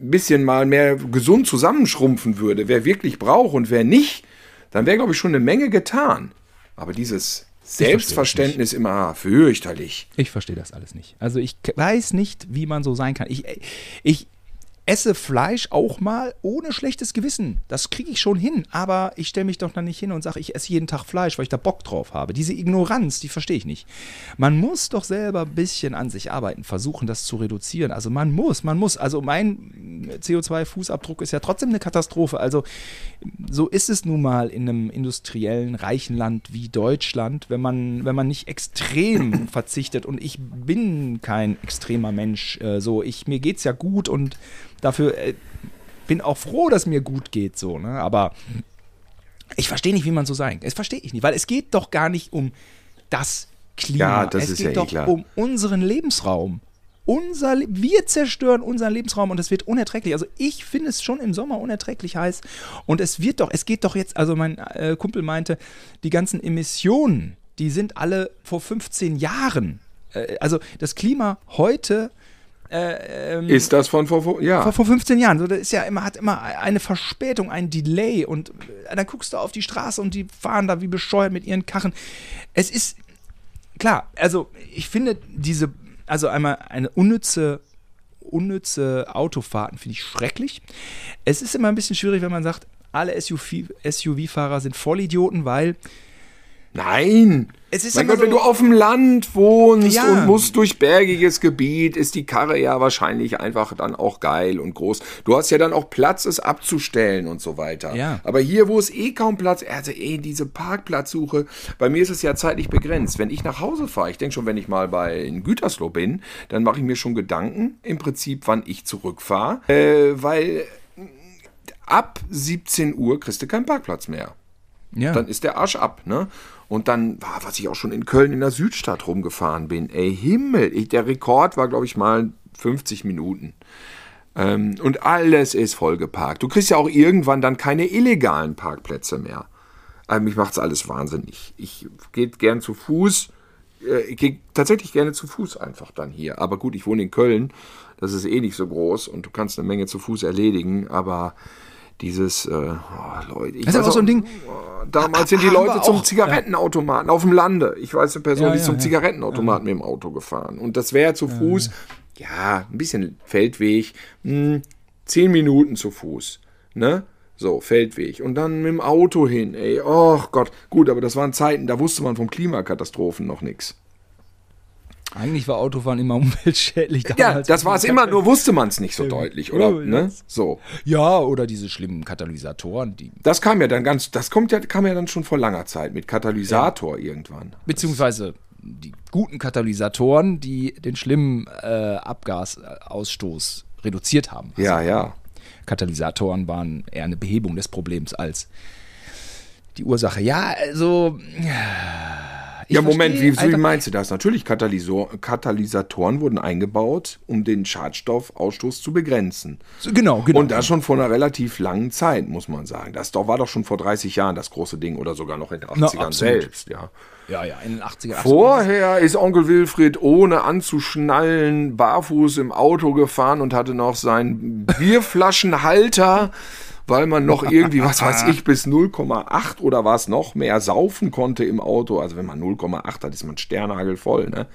Speaker 2: bisschen mal mehr gesund zusammenschrumpfen würde, wer wirklich braucht und wer nicht, dann wäre, glaube ich, schon eine Menge getan. Aber dieses Selbstverständnis immer ah, fürchterlich.
Speaker 1: Ich verstehe das alles nicht. Also ich weiß nicht, wie man so sein kann. Ich, ich esse Fleisch auch mal ohne schlechtes Gewissen. Das kriege ich schon hin. Aber ich stelle mich doch dann nicht hin und sage, ich esse jeden Tag Fleisch, weil ich da Bock drauf habe. Diese Ignoranz, die verstehe ich nicht. Man muss doch selber ein bisschen an sich arbeiten, versuchen, das zu reduzieren. Also man muss, man muss. Also mein CO2-Fußabdruck ist ja trotzdem eine Katastrophe. Also so ist es nun mal in einem industriellen, reichen Land wie Deutschland, wenn man, wenn man nicht extrem verzichtet. Und ich bin kein extremer Mensch. Äh, so, ich, mir geht's ja gut und dafür äh, bin auch froh, dass mir gut geht. So, ne? Aber ich verstehe nicht, wie man so sein kann. Das verstehe ich nicht, weil es geht doch gar nicht um das Klima.
Speaker 2: Ja, das
Speaker 1: es
Speaker 2: ist
Speaker 1: geht
Speaker 2: ja eh
Speaker 1: doch
Speaker 2: klar.
Speaker 1: um unseren Lebensraum. Unser, Le- wir zerstören unseren Lebensraum und es wird unerträglich. Also ich finde es schon im Sommer unerträglich heiß und es wird doch, es geht doch jetzt, also mein äh, Kumpel meinte, die ganzen Emissionen, die sind alle vor 15 Jahren. Äh, also das Klima heute äh, ähm,
Speaker 2: Ist das von vor, vor ja.
Speaker 1: vor, vor 15 Jahren. So, das ist ja immer, hat immer eine Verspätung, ein Delay und äh, dann guckst du auf die Straße und die fahren da wie bescheuert mit ihren Karren. Es ist klar, also ich finde diese, also einmal eine unnütze unnütze Autofahrten finde ich schrecklich. Es ist immer ein bisschen schwierig, wenn man sagt, alle SUV-Fahrer sind Vollidioten, weil
Speaker 2: Nein.
Speaker 1: Es ist
Speaker 2: mein Gott, wenn
Speaker 1: so-
Speaker 2: du auf dem Land wohnst
Speaker 1: Ja.
Speaker 2: und musst durch bergiges Gebiet, ist die Karre ja wahrscheinlich einfach dann auch geil und groß. Du hast ja dann auch Platz, es abzustellen und so weiter.
Speaker 1: Ja.
Speaker 2: Aber hier, wo es eh kaum Platz, also eh diese Parkplatzsuche, bei mir ist es ja zeitlich begrenzt. Wenn ich nach Hause fahre, ich denke schon, wenn ich mal bei in Gütersloh bin, dann mache ich mir schon Gedanken, im Prinzip, wann ich zurückfahre, äh, weil ab 17 Uhr kriegst du keinen Parkplatz mehr
Speaker 1: ja,
Speaker 2: dann ist der Arsch ab, ne? Und dann, was ich auch schon in Köln in der Südstadt rumgefahren bin, ey Himmel, ich, der Rekord war, glaube ich, mal 50 Minuten. Ähm, und alles ist vollgeparkt. Du kriegst ja auch irgendwann dann keine illegalen Parkplätze mehr. Also mich macht's alles wahnsinnig. Ich gehe gern zu Fuß. Äh, ich gehe tatsächlich gerne zu Fuß einfach dann hier. Aber gut, ich wohne in Köln. Das ist eh nicht so groß und du kannst eine Menge zu Fuß erledigen. Aber dieses, äh, oh, Leute, ich
Speaker 1: Das ist
Speaker 2: weiß
Speaker 1: auch so ein Ding.
Speaker 2: Damals sind die Leute zum
Speaker 1: auch,
Speaker 2: Zigarettenautomaten auf dem Lande. Ich weiß eine Person,
Speaker 1: Ja,
Speaker 2: die ist
Speaker 1: ja,
Speaker 2: zum
Speaker 1: ja.
Speaker 2: Zigarettenautomaten mit dem Auto gefahren. Und das wäre zu Fuß, ja, ein bisschen Feldweg, mh, zehn Minuten zu Fuß. Ne? So, Feldweg. Und dann mit dem Auto hin, ey. Oh Gott. Gut, aber das waren Zeiten, da wusste man von Klimakatastrophen noch nichts.
Speaker 1: Eigentlich war Autofahren immer umweltschädlich.
Speaker 2: Ja,
Speaker 1: damals.
Speaker 2: das war es immer, nur wusste man es nicht so deutlich, oder?
Speaker 1: Oh,
Speaker 2: Ne? So.
Speaker 1: Ja, oder diese schlimmen Katalysatoren, die
Speaker 2: Das kam ja dann ganz, das kommt ja, kam ja dann schon vor langer Zeit mit Katalysator irgendwann.
Speaker 1: beziehungsweise die guten Katalysatoren, die den schlimmen äh, Abgasausstoß reduziert haben.
Speaker 2: Ja, ja.
Speaker 1: Katalysatoren waren eher eine Behebung des Problems als die Ursache. Ja, also. Ich
Speaker 2: ja, Moment, wie, wie
Speaker 1: einfach-
Speaker 2: meinst du das? Natürlich, Katalysor, Katalysatoren wurden eingebaut, um den Schadstoffausstoß zu begrenzen.
Speaker 1: Genau, genau.
Speaker 2: Und das schon vor einer relativ langen Zeit, muss man sagen. Das doch, war doch schon vor 30 Jahren das große Ding oder sogar noch in den 80ern
Speaker 1: absolut.
Speaker 2: selbst, ja.
Speaker 1: ja, ja, in den 80er.
Speaker 2: Vorher ist Onkel Wilfried ohne anzuschnallen barfuß im Auto gefahren und hatte noch seinen Bierflaschenhalter, weil man noch irgendwie, was weiß ich, bis 0,8 oder was noch mehr saufen konnte im Auto. Also wenn man 0,8 hat, ist man sternhagelvoll, ne?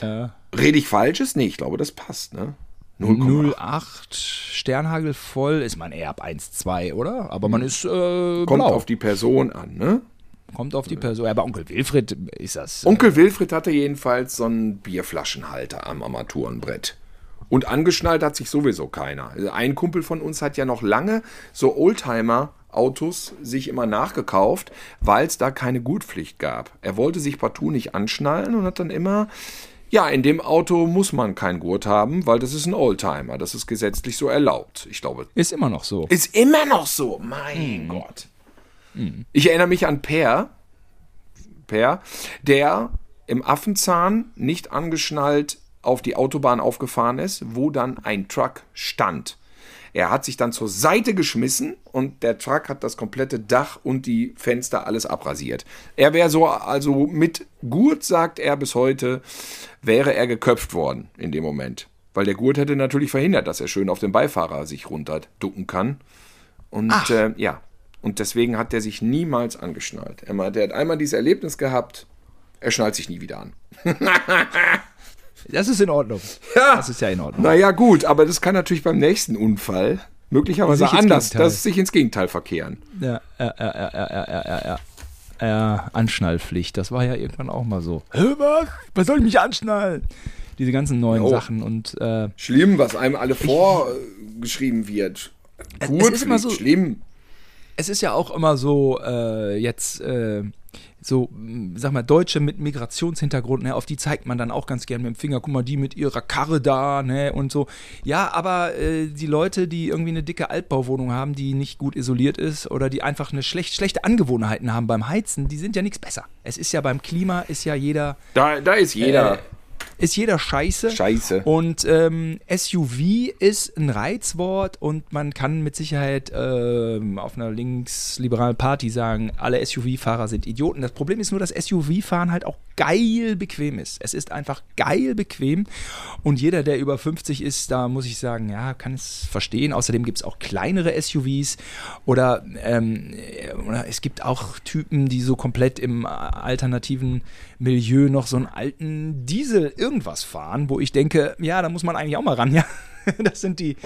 Speaker 1: Ja.
Speaker 2: Rede ich falsches? Nee, ich glaube, das passt, ne? 0,8.
Speaker 1: 08 Sternhagel voll ist man eher ab 1,2, oder? Aber man ist äh,
Speaker 2: Kommt
Speaker 1: blau.
Speaker 2: auf die Person an, ne?
Speaker 1: Kommt auf die Person. Ja, bei Onkel Wilfried ist das.
Speaker 2: Onkel Wilfried hatte jedenfalls so einen Bierflaschenhalter am Armaturenbrett. Und angeschnallt hat sich sowieso keiner. Ein Kumpel von uns hat ja noch lange so Oldtimer-Autos sich immer nachgekauft, weil es da keine Gurtpflicht gab. Er wollte sich partout nicht anschnallen und hat dann immer, ja, in dem Auto muss man keinen Gurt haben, weil das ist ein Oldtimer. Das ist gesetzlich so erlaubt. Ich glaube,
Speaker 1: ist immer noch so.
Speaker 2: ist immer noch so. Mein Gott. Ich erinnere mich an Per, Per, der im Affenzahn nicht angeschnallt auf die Autobahn aufgefahren ist, wo dann ein Truck stand. Er hat sich dann zur Seite geschmissen und der Truck hat das komplette Dach und die Fenster alles abrasiert. Er wäre so, also mit Gurt, sagt er bis heute, wäre er geköpft worden in dem Moment. Weil der Gurt hätte natürlich verhindert, dass er schön auf den Beifahrer sich runterducken kann. Und äh, ja, und deswegen hat er sich niemals angeschnallt. Er meinte, er hat einmal dieses Erlebnis gehabt, er schnallt sich nie wieder an.
Speaker 1: Das ist in Ordnung.
Speaker 2: Ja.
Speaker 1: Das ist ja in Ordnung.
Speaker 2: Naja, gut, aber das kann natürlich beim nächsten Unfall möglicherweise
Speaker 1: Sich
Speaker 2: anders,
Speaker 1: Gegenteil.
Speaker 2: das sich ins Gegenteil verkehren.
Speaker 1: Ja, ja, ja, ja, ja, ja, ja, Anschnallpflicht, das war ja irgendwann auch mal so. Hä, was? Was soll ich mich anschnallen? Diese ganzen neuen
Speaker 2: Jo.
Speaker 1: Sachen und äh,
Speaker 2: Schlimm, was einem alle vorgeschrieben wird.
Speaker 1: es
Speaker 2: Gurtpflicht,
Speaker 1: ist immer so-
Speaker 2: schlimm.
Speaker 1: es ist ja auch immer so, äh, jetzt, äh, so, sag mal, Deutsche mit Migrationshintergrund, ne, auf die zeigt man dann auch ganz gern mit dem Finger, guck mal, die mit ihrer Karre da, ne, und so. Ja, aber äh, die Leute, die irgendwie eine dicke Altbauwohnung haben, die nicht gut isoliert ist oder die einfach eine schlecht, schlechte Angewohnheiten haben beim Heizen, die sind ja nichts besser. Es ist ja beim Klima, ist ja jeder,
Speaker 2: Da, da ist jeder
Speaker 1: Äh, ist jeder scheiße.
Speaker 2: scheiße.
Speaker 1: Und ähm, SUV ist ein Reizwort und man kann mit Sicherheit ähm, auf einer linksliberalen Party sagen, alle SUV-Fahrer sind Idioten. Das Problem ist nur, dass SUV-Fahren halt auch geil bequem ist. Es ist einfach geil bequem und jeder, der über 50 ist, da muss ich sagen, ja, kann es verstehen. Außerdem gibt es auch kleinere SUVs oder, ähm, äh, oder es gibt auch Typen, die so komplett im äh, alternativen Milieu noch so einen alten Diesel irgendwas fahren, wo ich denke, ja, da muss man eigentlich auch mal ran, ja. Das sind die,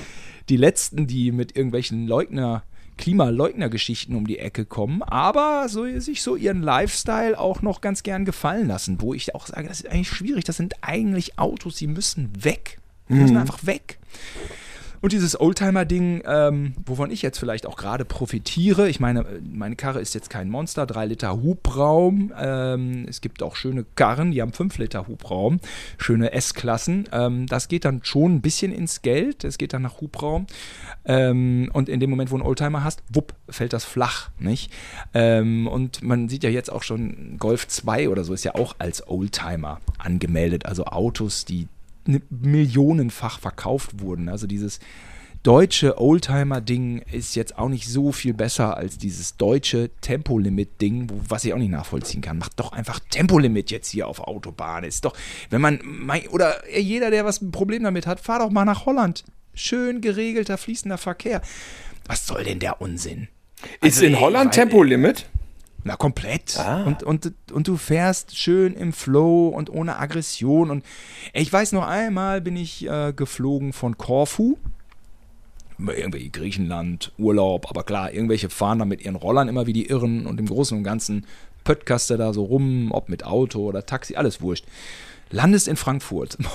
Speaker 1: die letzten, die mit irgendwelchen Leugner, Klimaleugner-Geschichten um die Ecke kommen, aber so, sich so ihren Lifestyle auch noch ganz gern gefallen lassen, wo ich auch sage, das ist eigentlich schwierig. Das sind eigentlich Autos, die müssen weg. Die müssen einfach weg. Und dieses Oldtimer-Ding, ähm, wovon ich jetzt vielleicht auch gerade profitiere, ich meine, meine Karre ist jetzt kein Monster, 3 Liter Hubraum. Ähm, es gibt auch schöne Karren, die haben 5 Liter Hubraum, schöne S-Klassen. Ähm, das geht dann schon ein bisschen ins Geld, es geht dann nach Hubraum. Ähm, und in dem Moment, wo du einen Oldtimer hast, wupp, fällt das flach, nicht? Ähm, und man sieht ja jetzt auch schon, Golf 2 oder so ist ja auch als Oldtimer angemeldet, also Autos, die millionenfach verkauft wurden. Also dieses deutsche Oldtimer-Ding ist jetzt auch nicht so viel besser als dieses deutsche Tempolimit-Ding, was ich auch nicht nachvollziehen kann. Macht doch einfach Tempolimit jetzt hier auf Autobahn. Ist doch, wenn man, oder jeder, der was ein Problem damit hat, fahr doch mal nach Holland. Schön geregelter, fließender Verkehr. Was soll denn der Unsinn?
Speaker 2: Ist also, in Holland ey, Tempolimit?
Speaker 1: Na, komplett. Ah. Und, und, und du fährst schön im Flow und ohne Aggression. Und ich weiß noch einmal bin ich äh, geflogen von Korfu. Irgendwie Griechenland, Urlaub, aber klar, irgendwelche fahren da mit ihren Rollern immer wie die Irren und im Großen und Ganzen Pöttkaste da so rum, ob mit Auto oder Taxi, alles wurscht. Landest in Frankfurt.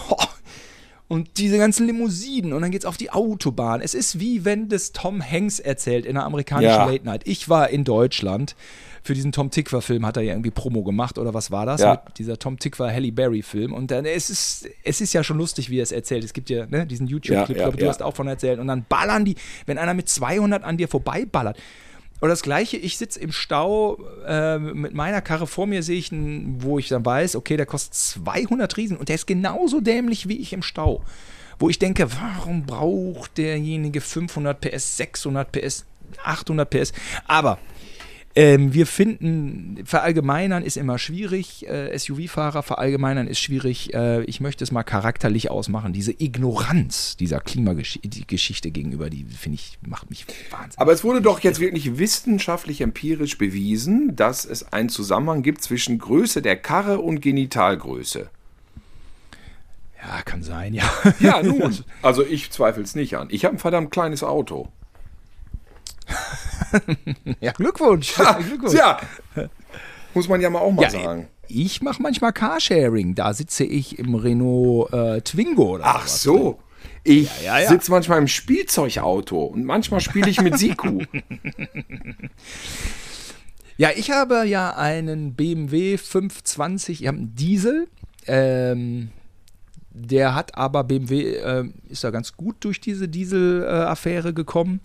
Speaker 1: und diese ganzen Limousinen und dann geht's auf die Autobahn. Es ist wie wenn das Tom Hanks erzählt in einer amerikanischen ja. Late Night. Ich war in Deutschland für diesen Tom Tickwer-Film hat er ja irgendwie Promo gemacht oder was war das? Ja. dieser Tom Tickwer Halle Berry-Film. Und dann, es ist, es ist ja schon lustig, wie er es erzählt. Es gibt ja ne, diesen YouTube-Clip, ja, ja, du hast auch von erzählt. Und dann ballern die, wenn einer mit 200 an dir vorbeiballert. Oder das gleiche, ich sitze im Stau äh, mit meiner Karre vor mir, sehe ich einen, wo ich dann weiß, okay, der kostet 200 Riesen und der ist genauso dämlich wie ich im Stau. Wo ich denke, warum braucht derjenige 500 PS, 600 PS, 800 PS? Aber ähm, wir finden, verallgemeinern ist immer schwierig. Äh, SUV-Fahrer verallgemeinern ist schwierig. Äh, ich möchte es mal charakterlich ausmachen. Diese Ignoranz dieser Klimageschichte gegenüber, die finde ich, macht mich wahnsinnig.
Speaker 2: Aber es wurde doch jetzt wirklich wissenschaftlich empirisch bewiesen, dass es einen Zusammenhang gibt zwischen Größe der Karre und Genitalgröße.
Speaker 1: Ja, kann sein, ja.
Speaker 2: Ja, nun. Also ich zweifle es nicht an. Ich habe ein verdammt kleines Auto.
Speaker 1: ja, Glückwunsch.
Speaker 2: Ja, Glückwunsch. Ja. Muss man ja mal auch mal ja, sagen.
Speaker 1: Ich mache manchmal Carsharing. Da sitze ich im Renault äh, Twingo. Oder
Speaker 2: Ach so. Drin. Ich ja, ja, sitze manchmal im Spielzeugauto und manchmal spiele ich mit Siku.
Speaker 1: ja, ich habe ja einen BMW 520, ich habe einen Diesel. Ähm, der hat aber BMW, äh, ist da ganz gut durch diese Diesel-Affäre äh, gekommen.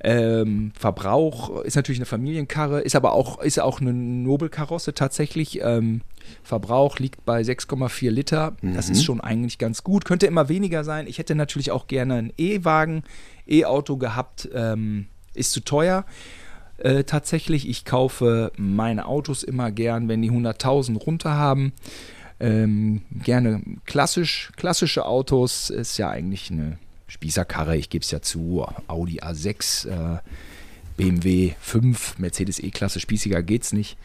Speaker 1: Ähm, Verbrauch ist natürlich eine Familienkarre, ist aber auch, ist auch eine Nobelkarosse tatsächlich. Ähm, Verbrauch liegt bei 6,4 Liter. Mhm. Das ist schon eigentlich ganz gut. Könnte immer weniger sein. Ich hätte natürlich auch gerne einen E-Wagen, E-Auto gehabt. Ähm, ist zu teuer. Äh, tatsächlich, ich kaufe meine Autos immer gern, wenn die 100.000 runter haben. Ähm, gerne klassisch, klassische Autos ist ja eigentlich eine Spießerkarre, ich gebe es ja zu, Audi A6, äh, BMW 5, Mercedes E-Klasse, spießiger geht's nicht.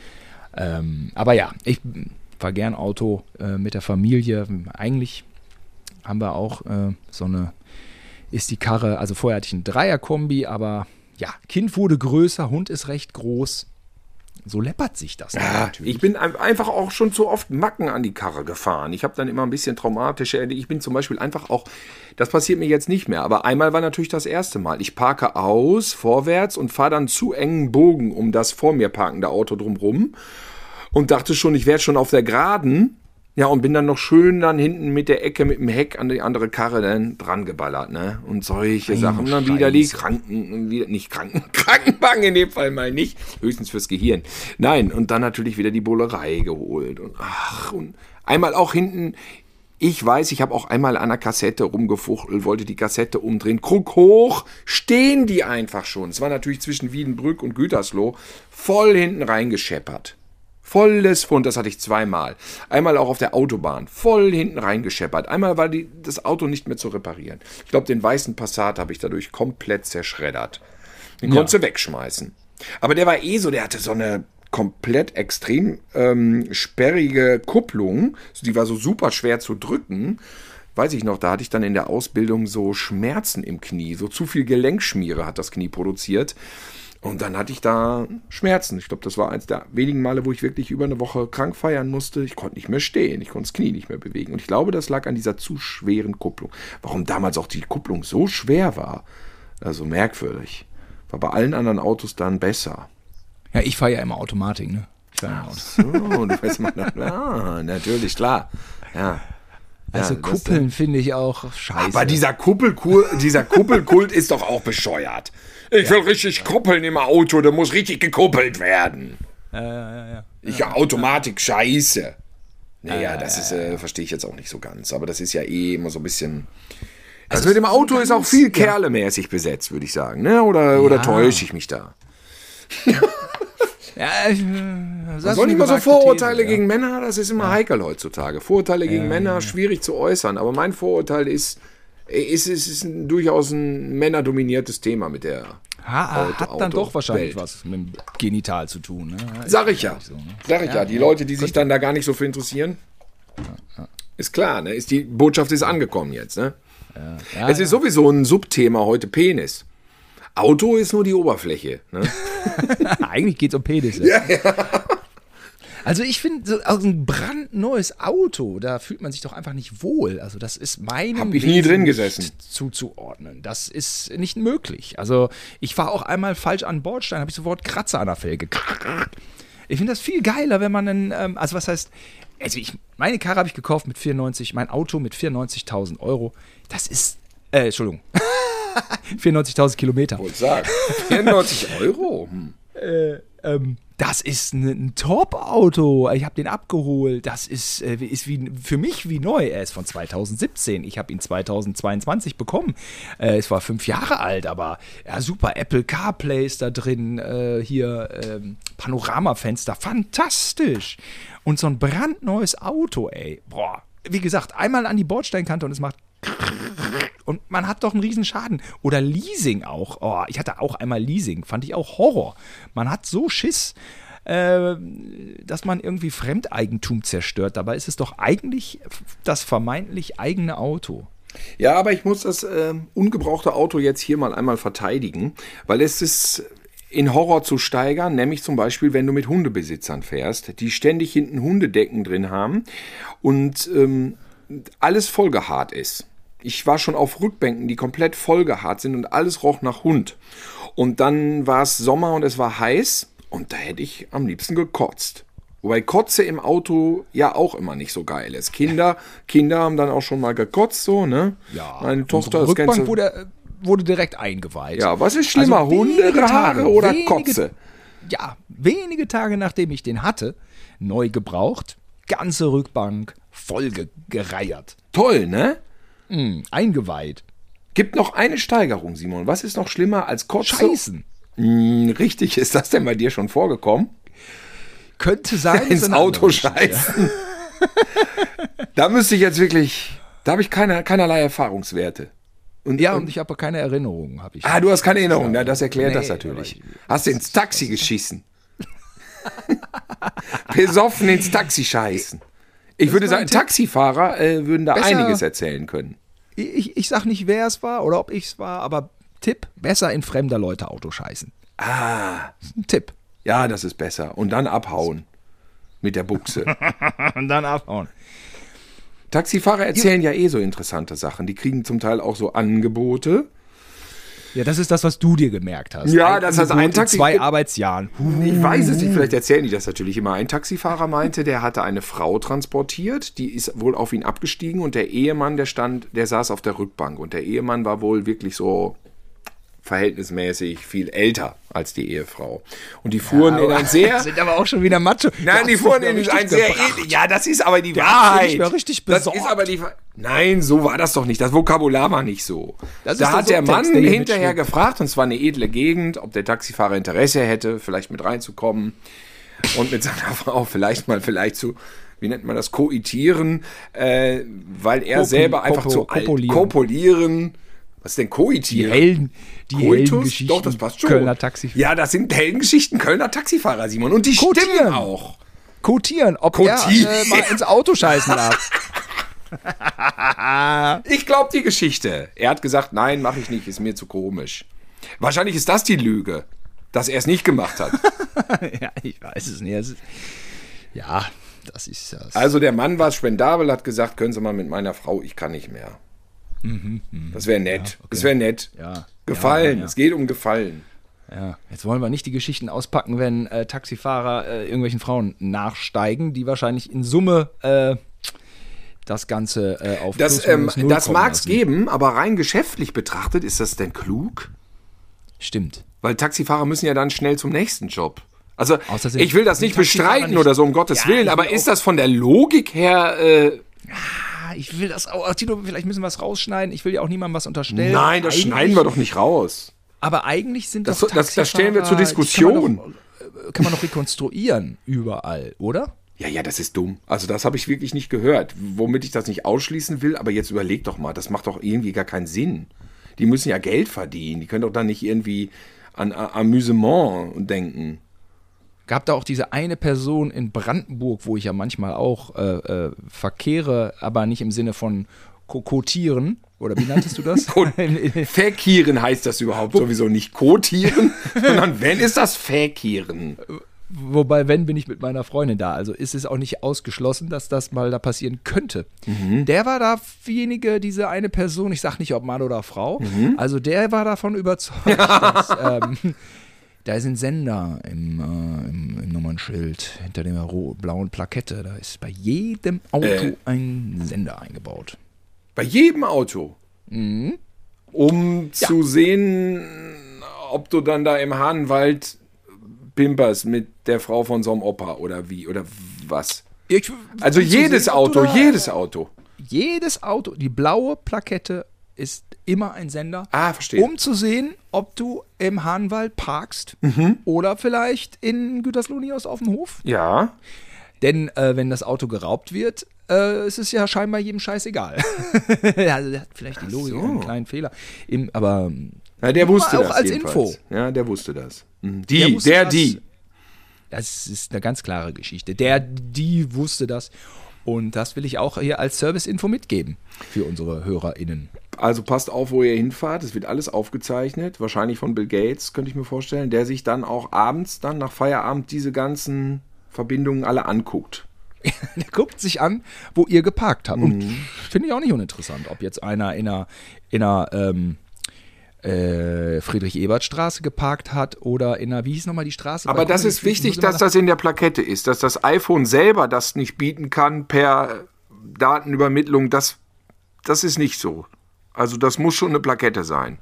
Speaker 1: Ähm, aber ja, ich fahre gern Auto äh, mit der Familie. Eigentlich haben wir auch äh, so eine, ist die Karre, also vorher hatte ich einen Dreier-Kombi, aber ja, Kind wurde größer, Hund ist recht groß so läppert sich das
Speaker 2: ja, natürlich. Ich bin einfach auch schon zu oft Macken an die Karre gefahren. Ich habe dann immer ein bisschen traumatische Ende. Ich bin zum Beispiel einfach auch, das passiert mir jetzt nicht mehr, aber einmal war natürlich das erste Mal. Ich parke aus, vorwärts und fahre dann zu engen Bogen um das vor mir parkende Auto drumrum und dachte schon, ich wäre schon auf der Geraden ja, und bin dann noch schön dann hinten mit der Ecke mit dem Heck an die andere Karre dann dran geballert, ne? Und solche Ein Sachen. Und dann wieder die Kranken, wieder, nicht Kranken, Krankenwagen in dem Fall mal nicht, höchstens fürs Gehirn. Nein, und dann natürlich wieder die Bullerei geholt. Und ach, und einmal auch hinten, ich weiß, ich habe auch einmal an der Kassette rumgefuchtelt, wollte die Kassette umdrehen. Krug hoch, stehen die einfach schon. Es war natürlich zwischen Wiedenbrück und Gütersloh voll hinten reingescheppert. Volles Fund, das hatte ich zweimal. Einmal auch auf der Autobahn, voll hinten reingescheppert. Einmal war die, das Auto nicht mehr zu reparieren. Ich glaube, den weißen Passat habe ich dadurch komplett zerschreddert. Den ja. konntest du wegschmeißen. Aber der war eh so, der hatte so eine komplett extrem ähm, sperrige Kupplung. Die war so super schwer zu drücken. weiß ich noch, da hatte ich dann in der Ausbildung so Schmerzen im Knie. So zu viel Gelenkschmiere hat das Knie produziert. Und dann hatte ich da Schmerzen. Ich glaube, das war eins der wenigen Male, wo ich wirklich über eine Woche krank feiern musste. Ich konnte nicht mehr stehen, ich konnte das Knie nicht mehr bewegen. Und ich glaube, das lag an dieser zu schweren Kupplung. Warum damals auch die Kupplung so schwer war, also merkwürdig. War bei allen anderen Autos dann besser.
Speaker 1: Ja, ich fahre ja immer Automatik, ne? Auto.
Speaker 2: So, du weißt mal, ah, natürlich, klar. Ja.
Speaker 1: Also
Speaker 2: Ja,
Speaker 1: Kuppeln finde ich auch scheiße.
Speaker 2: Aber dieser, Kuppelkur, dieser Kuppelkult ist doch auch bescheuert. Ich will richtig kuppeln im Auto, da muss richtig gekuppelt werden.
Speaker 1: ja, ja, ja.
Speaker 2: Ich Automatik scheiße. Naja, das ist, äh, verstehe ich jetzt auch nicht so ganz. Aber das ist ja eh immer so ein bisschen. Das mit dem Auto ist auch viel kerlemäßig besetzt, würde ich sagen. Ne? Oder, oder täusche ich mich da?
Speaker 1: Ja, ich, äh, das ist
Speaker 2: Soll nicht mal so Vorurteile
Speaker 1: These, ja.
Speaker 2: gegen Männer, das ist immer heikel heutzutage. Vorurteile gegen Männer, schwierig zu äußern. Aber mein Vorurteil ist, ist, ist, ist ein, durchaus ein männerdominiertes Thema mit der.
Speaker 1: Ha,
Speaker 2: Auto-
Speaker 1: hat dann
Speaker 2: Auto-
Speaker 1: doch wahrscheinlich
Speaker 2: Welt.
Speaker 1: was mit dem Genital zu tun. Ne?
Speaker 2: Sag ich ja.
Speaker 1: So, ne?
Speaker 2: Sag ich ja. Die Leute, die sich dann da gar nicht so für interessieren. Ist klar, ne? Ist die Botschaft ist angekommen jetzt, ne?
Speaker 1: Ja,
Speaker 2: es ist sowieso ein Subthema heute Penis. Auto ist nur die Oberfläche. Ne?
Speaker 1: Eigentlich geht es um Penisse. Also ich finde, so also ein brandneues Auto, da fühlt man sich doch einfach nicht wohl. Also das ist meinem
Speaker 2: Hab ich nie
Speaker 1: Wesen
Speaker 2: drin
Speaker 1: nicht
Speaker 2: gesessen.
Speaker 1: zuzuordnen. Das ist nicht möglich. Also ich war auch einmal falsch an Bordstein, habe ich sofort Kratzer an der Felge. Ich finde das viel geiler, wenn man einen, ähm, also was heißt, also ich, meine Karre habe ich gekauft mit 94, mein Auto mit 94.000 Euro. Das ist, äh, Entschuldigung, 94.000 Kilometer.
Speaker 2: Wollte sagen. 94 Euro? Hm.
Speaker 1: ähm, das ist ein, Top-Auto. Ich habe den abgeholt. Das ist, äh, ist wie, für mich wie neu. Er ist von 2017. Ich habe ihn 2022 bekommen. Äh, es war fünf Jahre alt, aber ja, super. Apple CarPlay ist da drin. Äh, hier ähm, Panoramafenster. Fantastisch. Und so ein brandneues Auto, ey. Boah. Wie gesagt, einmal an die Bordsteinkante und es macht und man hat doch einen riesen Schaden. Oder Leasing auch. Oh, ich hatte auch einmal Leasing, fand ich auch Horror. Man hat so Schiss, äh, dass man irgendwie Fremdeigentum zerstört. Dabei ist es doch eigentlich das vermeintlich eigene Auto.
Speaker 2: Ja, aber ich muss das ähm, ungebrauchte Auto jetzt hier mal einmal verteidigen, weil es ist in Horror zu steigern, nämlich zum Beispiel, wenn du mit Hundebesitzern fährst, die ständig hinten Hundedecken drin haben und ähm, alles vollgehaart ist. Ich war schon auf Rückbänken, die komplett vollgehaart sind und alles roch nach Hund. Und dann war es Sommer und es war heiß und da hätte ich am liebsten gekotzt. Wobei Kotze im Auto ja auch immer nicht so geil ist. Kinder, Kinder haben dann auch schon mal gekotzt, so, ne? Meine Tochter,
Speaker 1: Unsere
Speaker 2: das kennst
Speaker 1: Rückbank
Speaker 2: du.
Speaker 1: wurde, wurde direkt eingeweiht.
Speaker 2: Ja, was ist schlimmer,
Speaker 1: Also wenige
Speaker 2: Hunde, Haare
Speaker 1: Tage,
Speaker 2: oder
Speaker 1: wenige-
Speaker 2: Kotze?
Speaker 1: Ja, wenige Tage nachdem ich den hatte, neu gebraucht, ganze Rückbank voll ge gereiert.
Speaker 2: Toll, ne?
Speaker 1: Hm, eingeweiht.
Speaker 2: Gibt noch eine Steigerung, Simon. Was ist noch schlimmer als Kotze?
Speaker 1: Scheißen.
Speaker 2: Hm, richtig, ist das denn bei dir schon vorgekommen?
Speaker 1: Könnte sein.
Speaker 2: Ins Auto scheißen. da müsste ich jetzt wirklich. Da habe ich keine, keinerlei Erfahrungswerte. Und,
Speaker 1: Ja, und ich habe keine Erinnerungen, habe ich.
Speaker 2: Ah, du hast keine Erinnerung, ja, das erklärt
Speaker 1: Nee,
Speaker 2: das natürlich. Hast du ins Taxi geschissen? Besoffen ins Taxi scheißen. Ich würde
Speaker 1: war
Speaker 2: sagen. Taxifahrer äh, würden da
Speaker 1: Besser-
Speaker 2: einiges erzählen können.
Speaker 1: Ich, ich sag nicht, wer es war oder ob ich es war, aber Tipp, besser in fremder Leute Auto scheißen.
Speaker 2: Ah,
Speaker 1: Ein Tipp.
Speaker 2: ja, das ist besser. Und dann abhauen. Mit der Buchse.
Speaker 1: Und dann abhauen.
Speaker 2: Taxifahrer erzählen ja eh so interessante Sachen. Die kriegen zum Teil auch so Angebote.
Speaker 1: Ja, das ist das, was du dir gemerkt hast.
Speaker 2: Ja, das heißt, ein Taxi-
Speaker 1: zwei Arbeitsjahren.
Speaker 2: Ich weiß es nicht, vielleicht erzählen die das natürlich immer. Ein Taxifahrer meinte, der hatte eine Frau transportiert, die ist wohl auf ihn abgestiegen und der Ehemann, der stand, der saß auf der Rückbank und der Ehemann war wohl wirklich so verhältnismäßig viel älter als die Ehefrau. Und die fuhren in ein sehr
Speaker 1: sind aber auch schon wieder Macho.
Speaker 2: Nein, die fuhren in ein sehr ähnlich. Ja, das ist aber die Wahrheit.
Speaker 1: mehr richtig
Speaker 2: das
Speaker 1: besorgt.
Speaker 2: ist aber die. Nein, so war das doch nicht. Das Vokabular war nicht so.
Speaker 1: Das
Speaker 2: da hat der Mann
Speaker 1: der
Speaker 2: hinterher gefragt, und zwar eine edle Gegend, ob der Taxifahrer Interesse hätte, vielleicht mit reinzukommen und mit seiner Frau vielleicht mal vielleicht zu. Wie nennt man das? Koitieren, äh, weil er
Speaker 1: Kopu-
Speaker 2: selber einfach
Speaker 1: Kopo-
Speaker 2: zu alt.
Speaker 1: kopulieren.
Speaker 2: Kopulieren. Was ist denn
Speaker 1: Die
Speaker 2: Koitieren?
Speaker 1: Helden, die? Heldengeschichten.
Speaker 2: Doch, das passt schon.
Speaker 1: Kölner Taxifahrer.
Speaker 2: Ja, das sind Heldengeschichten Kölner Taxifahrer, Simon. Und die
Speaker 1: Kotieren.
Speaker 2: stimmen auch.
Speaker 1: Kotieren, ob
Speaker 2: Kotieren.
Speaker 1: er äh, mal ins Auto scheißen darf.
Speaker 2: ich glaube die Geschichte. Er hat gesagt, nein, mache ich nicht, ist mir zu komisch. Wahrscheinlich ist das die Lüge, dass er es nicht gemacht hat.
Speaker 1: ja, ich weiß es nicht. Ist, ja, das ist das.
Speaker 2: Also der Mann war spendabel, hat gesagt, können Sie mal mit meiner Frau, ich kann nicht mehr. Das wäre nett.
Speaker 1: Ja, okay.
Speaker 2: Das wäre nett.
Speaker 1: Ja.
Speaker 2: Gefallen.
Speaker 1: Ja.
Speaker 2: Es geht um Gefallen.
Speaker 1: Ja, jetzt wollen wir nicht die Geschichten auspacken, wenn äh, Taxifahrer äh, irgendwelchen Frauen nachsteigen, die wahrscheinlich in Summe äh, das Ganze äh, auf
Speaker 2: Das, ähm, das mag es geben, aber rein geschäftlich betrachtet, ist das denn klug?
Speaker 1: Stimmt.
Speaker 2: Weil Taxifahrer müssen ja dann schnell zum nächsten Job. Also, ich will das nicht bestreiten
Speaker 1: nicht-
Speaker 2: oder so, um Gottes
Speaker 1: Ja,
Speaker 2: Willen, aber ist das von der Logik her. Äh,
Speaker 1: Ah, ich will das auch. Tino, vielleicht müssen wir es rausschneiden. Ich will ja auch niemandem was unterstellen.
Speaker 2: nein, das
Speaker 1: Eigentlich-
Speaker 2: schneiden wir doch nicht raus.
Speaker 1: Aber eigentlich sind
Speaker 2: Das-
Speaker 1: doch
Speaker 2: das- das stellen wir zur Diskussion.
Speaker 1: die Kann man, doch, äh, kann man doch rekonstruieren überall, oder?
Speaker 2: Ja, ja, das ist dumm. Also, das habe ich wirklich nicht gehört. Womit ich das nicht ausschließen will, aber jetzt überleg doch mal, das macht doch irgendwie gar keinen Sinn. Die müssen ja Geld verdienen. Die können doch dann nicht irgendwie an Amüsement denken.
Speaker 1: Gab da auch diese eine Person in Brandenburg, wo ich ja manchmal auch äh, äh, verkehre, aber nicht im Sinne von kokotieren. Oder wie nanntest du das?
Speaker 2: Verkieren heißt das überhaupt sowieso nicht kotieren, sondern wenn ist das Verkieren.
Speaker 1: Wobei, wenn, bin ich mit meiner Freundin da. Also ist es auch nicht ausgeschlossen, dass das mal da passieren könnte. Der war diejenige, diese eine Person, ich sag nicht, ob Mann oder Frau, also der war davon überzeugt, dass ähm, da ist ein Sender im, äh, im, im Nummernschild hinter der blauen Plakette. Da ist bei jedem Auto
Speaker 2: Äh.
Speaker 1: ein Sender eingebaut.
Speaker 2: Bei jedem Auto. Um zu sehen, ob du dann da im Hahnwald pimperst mit der Frau von so einem Opa oder wie oder was.
Speaker 1: Ich-
Speaker 2: Also jedes
Speaker 1: sehen,
Speaker 2: Auto, jedes Auto.
Speaker 1: jedes Auto, die blaue Plakette ist immer ein Sender.
Speaker 2: Ah, verstehe.
Speaker 1: Um zu sehen, ob du im Hahnwald parkst
Speaker 2: Mhm.
Speaker 1: oder vielleicht in Güterslunios auf dem Hof.
Speaker 2: Ja.
Speaker 1: Denn äh, wenn das Auto geraubt wird, äh, ist es ja scheinbar jedem Scheiß egal. also der hat vielleicht die Logik,
Speaker 2: so.
Speaker 1: einen kleinen Fehler. Im, aber ähm,
Speaker 2: ja der wusste
Speaker 1: auch
Speaker 2: das.
Speaker 1: als
Speaker 2: jedenfalls.
Speaker 1: Info.
Speaker 2: Ja, der wusste das. Mhm. Die,
Speaker 1: Der
Speaker 2: der,
Speaker 1: das.
Speaker 2: die.
Speaker 1: Das ist eine ganz klare Geschichte. Der, die wusste das. Und das will ich auch hier als Service-Info mitgeben für unsere HörerInnen.
Speaker 2: Also passt auf, wo ihr hinfahrt. Es wird alles aufgezeichnet. Wahrscheinlich von Bill Gates, könnte ich mir vorstellen, der sich dann auch abends, dann nach Feierabend, diese ganzen Verbindungen alle anguckt.
Speaker 1: Der guckt sich an, wo ihr geparkt habt.
Speaker 2: Mhm.
Speaker 1: Und finde ich auch nicht uninteressant, ob jetzt einer in einer, in einer ähm, äh, Friedrich-Ebert-Straße geparkt hat oder in einer, wie hieß nochmal die Straße?
Speaker 2: Aber das ist wichtig, dass das in der Plakette ist, dass das iPhone selber das nicht bieten kann per Datenübermittlung. Das, das ist nicht so. Also das muss schon eine Plakette sein.